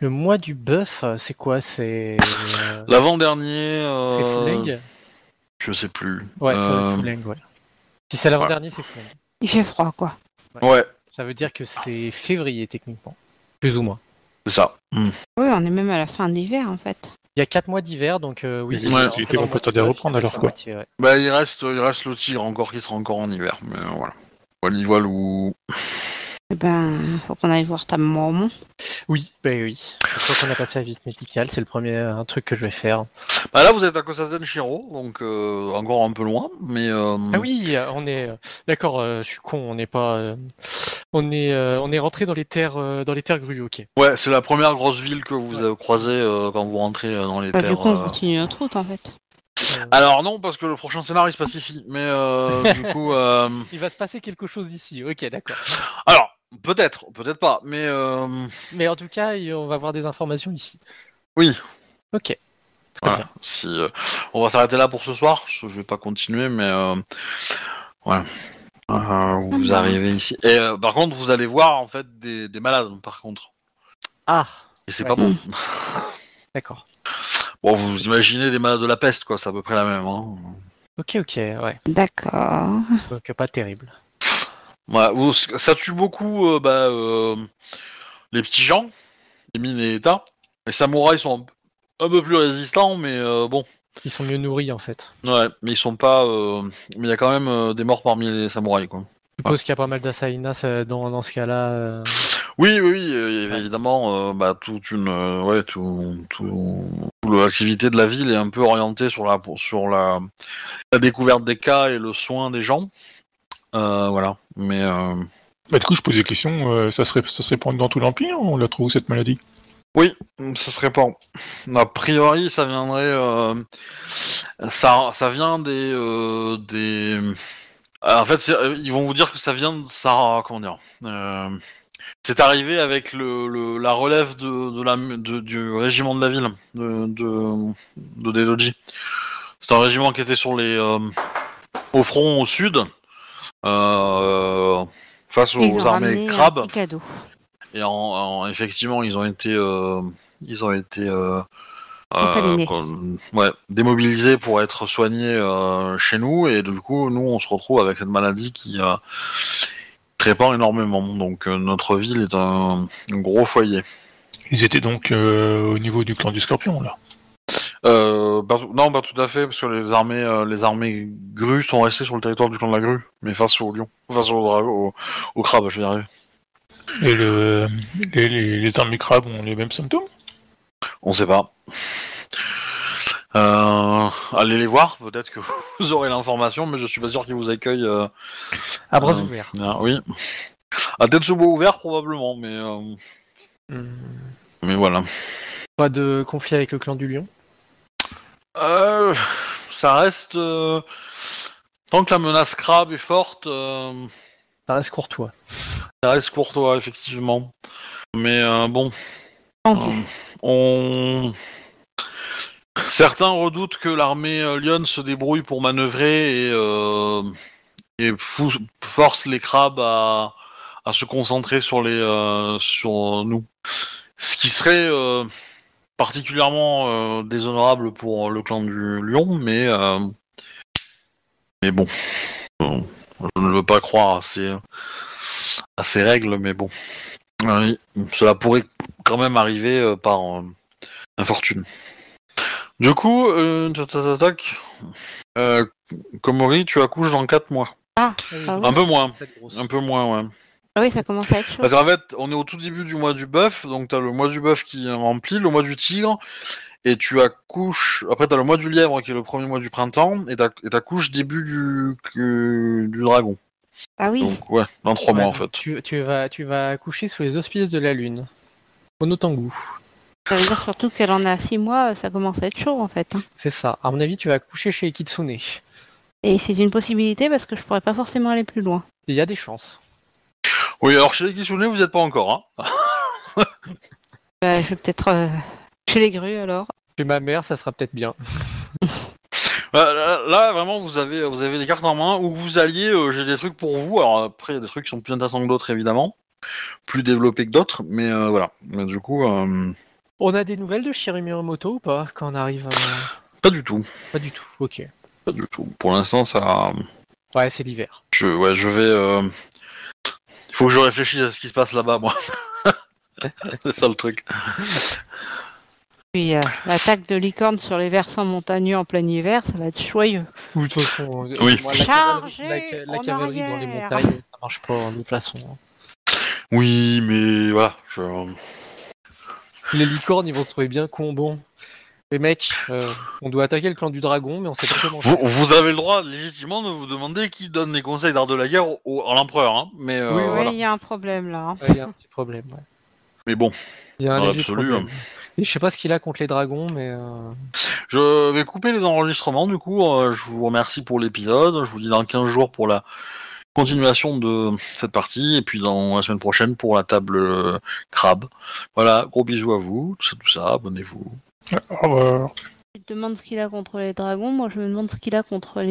S5: le mois du bœuf, euh, c'est quoi? C'est euh,
S1: L'avant-dernier, euh,
S5: c'est Fuleng
S1: je sais plus.
S5: Ouais, ça
S1: Euh,
S5: être Fuleng, ouais. Si c'est l'avant-dernier, c'est Fuleng.
S2: Il fait froid, quoi.
S1: ouais,
S5: Ça veut dire que c'est février, techniquement. Plus ou moins.
S1: c'est ça. Hmm.
S2: Oui, on est même à la fin de l'hiver, en fait.
S5: Il y a 4 mois d'hiver, donc euh, oui.
S1: Ouais.
S3: à
S5: du bœuf,
S3: reprendre,
S5: il
S3: alors,
S5: reste
S3: quoi.
S5: moitié, ouais.
S1: Bah il reste, il reste le tigre encore qui sera encore en hiver, mais euh, voilà. Voilà, voilà où-
S2: Eh ben, faut qu'on aille voir ta maman.
S5: Oui, bah oui. Une fois qu'on a passé la visite médicale, c'est le premier un truc que je vais faire.
S1: Bah là vous êtes à Kosaten Shiro, donc euh, encore un peu loin, mais euh,
S5: Ah oui, on est euh, d'accord. euh, je suis con. On n'est pas. euh, on est euh, on est rentré dans les terres euh, dans les terres grues. Ok.
S1: ouais, c'est la première grosse ville que vous avez croisée euh, quand vous rentrez dans les
S2: Bah,
S1: terres.
S2: du coup, on
S1: euh,
S2: continue notre route, en fait.
S1: Alors non, parce que le prochain scénario il se passe ici, mais euh, du coup, euh,
S5: il va se passer quelque chose ici. Ok, d'accord.
S1: alors peut-être, peut-être pas, mais euh,
S5: Mais en tout cas, on va avoir des informations ici.
S1: oui.
S5: Ok. Très
S1: Voilà.
S5: bien.
S1: Si, euh, on va s'arrêter là pour ce soir. Je je vais pas continuer, mais euh, voilà. Euh, vous
S2: Ah.
S1: arrivez ici. Et euh, par contre, vous allez voir en fait des, des malades. Par contre,
S5: Ah,
S1: et c'est
S5: Ouais.
S1: pas bon.
S5: d'accord.
S1: Bon, vous imaginez des malades de la peste, quoi. C'est à peu près la même. Hein.
S5: Ok, ok, ouais.
S2: D'accord.
S5: Donc pas terrible.
S1: Ouais, ça tue beaucoup euh, bah, euh, les petits gens, les mines et états. Les samouraïs sont un, peu plus résistants, mais euh, bon.
S5: Ils sont mieux nourris en fait.
S1: Ouais, mais ils sont pas. Mais il y a quand même des morts parmi les samouraïs, quoi.
S5: suppose qu'il y a pas mal euh, dans, dans ce cas-là.
S1: Oui, oui,
S5: Ouais.
S1: évidemment bah, toute une, ouais, tout, l'activité de la ville est un peu orientée sur la, sur la, la découverte des cas et le soin des gens. Euh, voilà, mais euh,
S3: Bah, du coup, je posais la question, euh, ça, serait, ça se répand dans tout l'Empire On la trouve cette maladie?
S1: Oui, ça se répand. A priori, ça viendrait, euh, ça, ça vient des, euh, des. En fait, ils vont vous dire que ça vient de ça, comment dire. euh, C'est arrivé avec le, le- la relève de, de la, de- du régiment de la ville de, de, de Dedoji. C'est un régiment qui était sur les, euh, au front au sud, euh, face
S2: Et ils
S1: aux
S2: ont
S1: armées crabes. Et en, en- effectivement, ils ont été, euh, ils ont été euh, ouais, démobilisés pour être soignés euh, chez nous. Et du coup, nous, on se retrouve avec cette maladie qui euh, répand énormément. Donc, euh, notre ville est un, un gros foyer.
S3: Ils étaient donc euh, au niveau du clan du Scorpion, là.
S1: Euh, pas non, pas tout à fait, parce que les armées, euh, les armées grues sont restées sur le territoire du clan de la grue, mais face au lion, face au au, au crabe, je vais y arriver.
S3: Et le, les, les, les armées crabes ont les mêmes symptômes?
S1: On sait pas. Euh, allez les voir, peut-être que vous aurez l'information, mais je suis pas sûr qu'ils vous accueillent. euh,
S5: À bras
S1: Euh,
S5: ouverts.
S1: ah, oui. À Tetsubo ouvert probablement, mais euh,
S5: Hmm.
S1: mais voilà.
S5: Pas de conflit avec le clan du lion?
S1: Euh, ça reste euh, tant que la menace crabe est forte, euh,
S5: Ça reste courtois.
S1: ça reste courtois effectivement. Mais euh, bon. Euh, on... Certains redoutent que l'armée euh, Lyon se débrouille pour manœuvrer et, euh, et fou- force les crabes à, à se concentrer sur, les, euh, sur nous. Ce qui serait euh, particulièrement euh, déshonorable pour le clan du Lion, mais, euh, mais bon. Euh, Je ne veux pas croire à ces, à ces règles, mais bon. Oui, cela pourrait quand même arriver euh, par euh, infortune. Du coup, euh, tac. Euh, Komori, tu accouches dans 4 mois.
S2: Ah, ah oui.
S1: Un peu moins. Un peu moins, ouais.
S2: Ah oui, ça commence à être chaud.
S1: Parce qu'en fait, on est au tout début du mois du bœuf, donc t'as le mois du bœuf qui est rempli, le mois du tigre, et tu accouches. Après, t'as le mois du lièvre qui est le premier mois du printemps, et t'ac- et t'accouches début du, du, du dragon.
S2: Ah oui,
S1: Donc, ouais, dans 3
S5: Ouais,
S1: mois en fait.
S5: Tu, tu vas, tu vas accoucher sous les auspices de la lune. Onotangu.
S2: ça veut dire surtout qu'elle en a 6 mois, ça commence à être chaud en fait. hein.
S5: C'est ça. À mon avis, tu vas accoucher chez Kitsune.
S2: Et c'est une possibilité parce que je pourrais pas forcément aller plus loin.
S5: Il y a des chances.
S1: Oui, alors chez les Kitsune, vous êtes pas encore, hein.
S2: Bah, je vais peut-être euh, chez les grues alors.
S5: Chez ma mère, ça sera peut-être bien.
S1: Là, là, là, vraiment, vous avez, vous avez les cartes en main. Où vous alliez, euh, j'ai des trucs pour vous. Alors après, il y a des trucs qui sont plus intéressants que d'autres, évidemment. Plus développés que d'autres, mais euh, voilà. Mais du coup, euh,
S5: On a des nouvelles de Shiru Miyamoto ou pas quand on arrive à...
S1: pas du tout.
S5: Pas du tout. Ok.
S1: Pas du tout. Pour l'instant, ça...
S5: Ouais, c'est l'hiver.
S1: Je, ouais, je vais... euh, faut que je réfléchisse à ce qui se passe là-bas, moi. C'est ça le truc.
S2: Puis euh, l'attaque de licorne sur les versants montagneux en plein hiver, ça va être joyeux.
S5: Ou de toute façon, euh,
S1: Oui.
S5: moi, la
S2: Chargez
S5: cavalerie, la, la
S2: en
S5: cavalerie dans les montagnes, ça marche pas hein, de toute façon.
S1: Oui, mais voilà. Je...
S5: Les licornes, ils vont se trouver bien con. Les mecs, euh, on doit attaquer le clan du dragon, mais on sait pas comment.
S1: Vous, vous avez le droit, légitimement, de vous demander qui donne les conseils d'art de la guerre au, à l'empereur, hein. Mais euh,
S5: Oui,
S2: Oui, il
S1: voilà.
S2: y a un problème là. hein.
S5: Ouais, Il y a un petit problème. ouais.
S1: Mais bon,
S5: Il y a un léger problème. Et je sais pas ce qu'il a contre les dragons, mais euh,
S1: Je vais couper les enregistrements du coup. je vous remercie pour l'épisode. Je vous dis dans 15 jours pour la continuation de cette partie et puis dans la semaine prochaine pour la table crabe. Voilà, gros bisous à vous, tout ça, tout ça, abonnez-vous.
S3: Au revoir.
S2: Tu te ce qu'il a contre les dragons, moi je me demande ce qu'il a contre les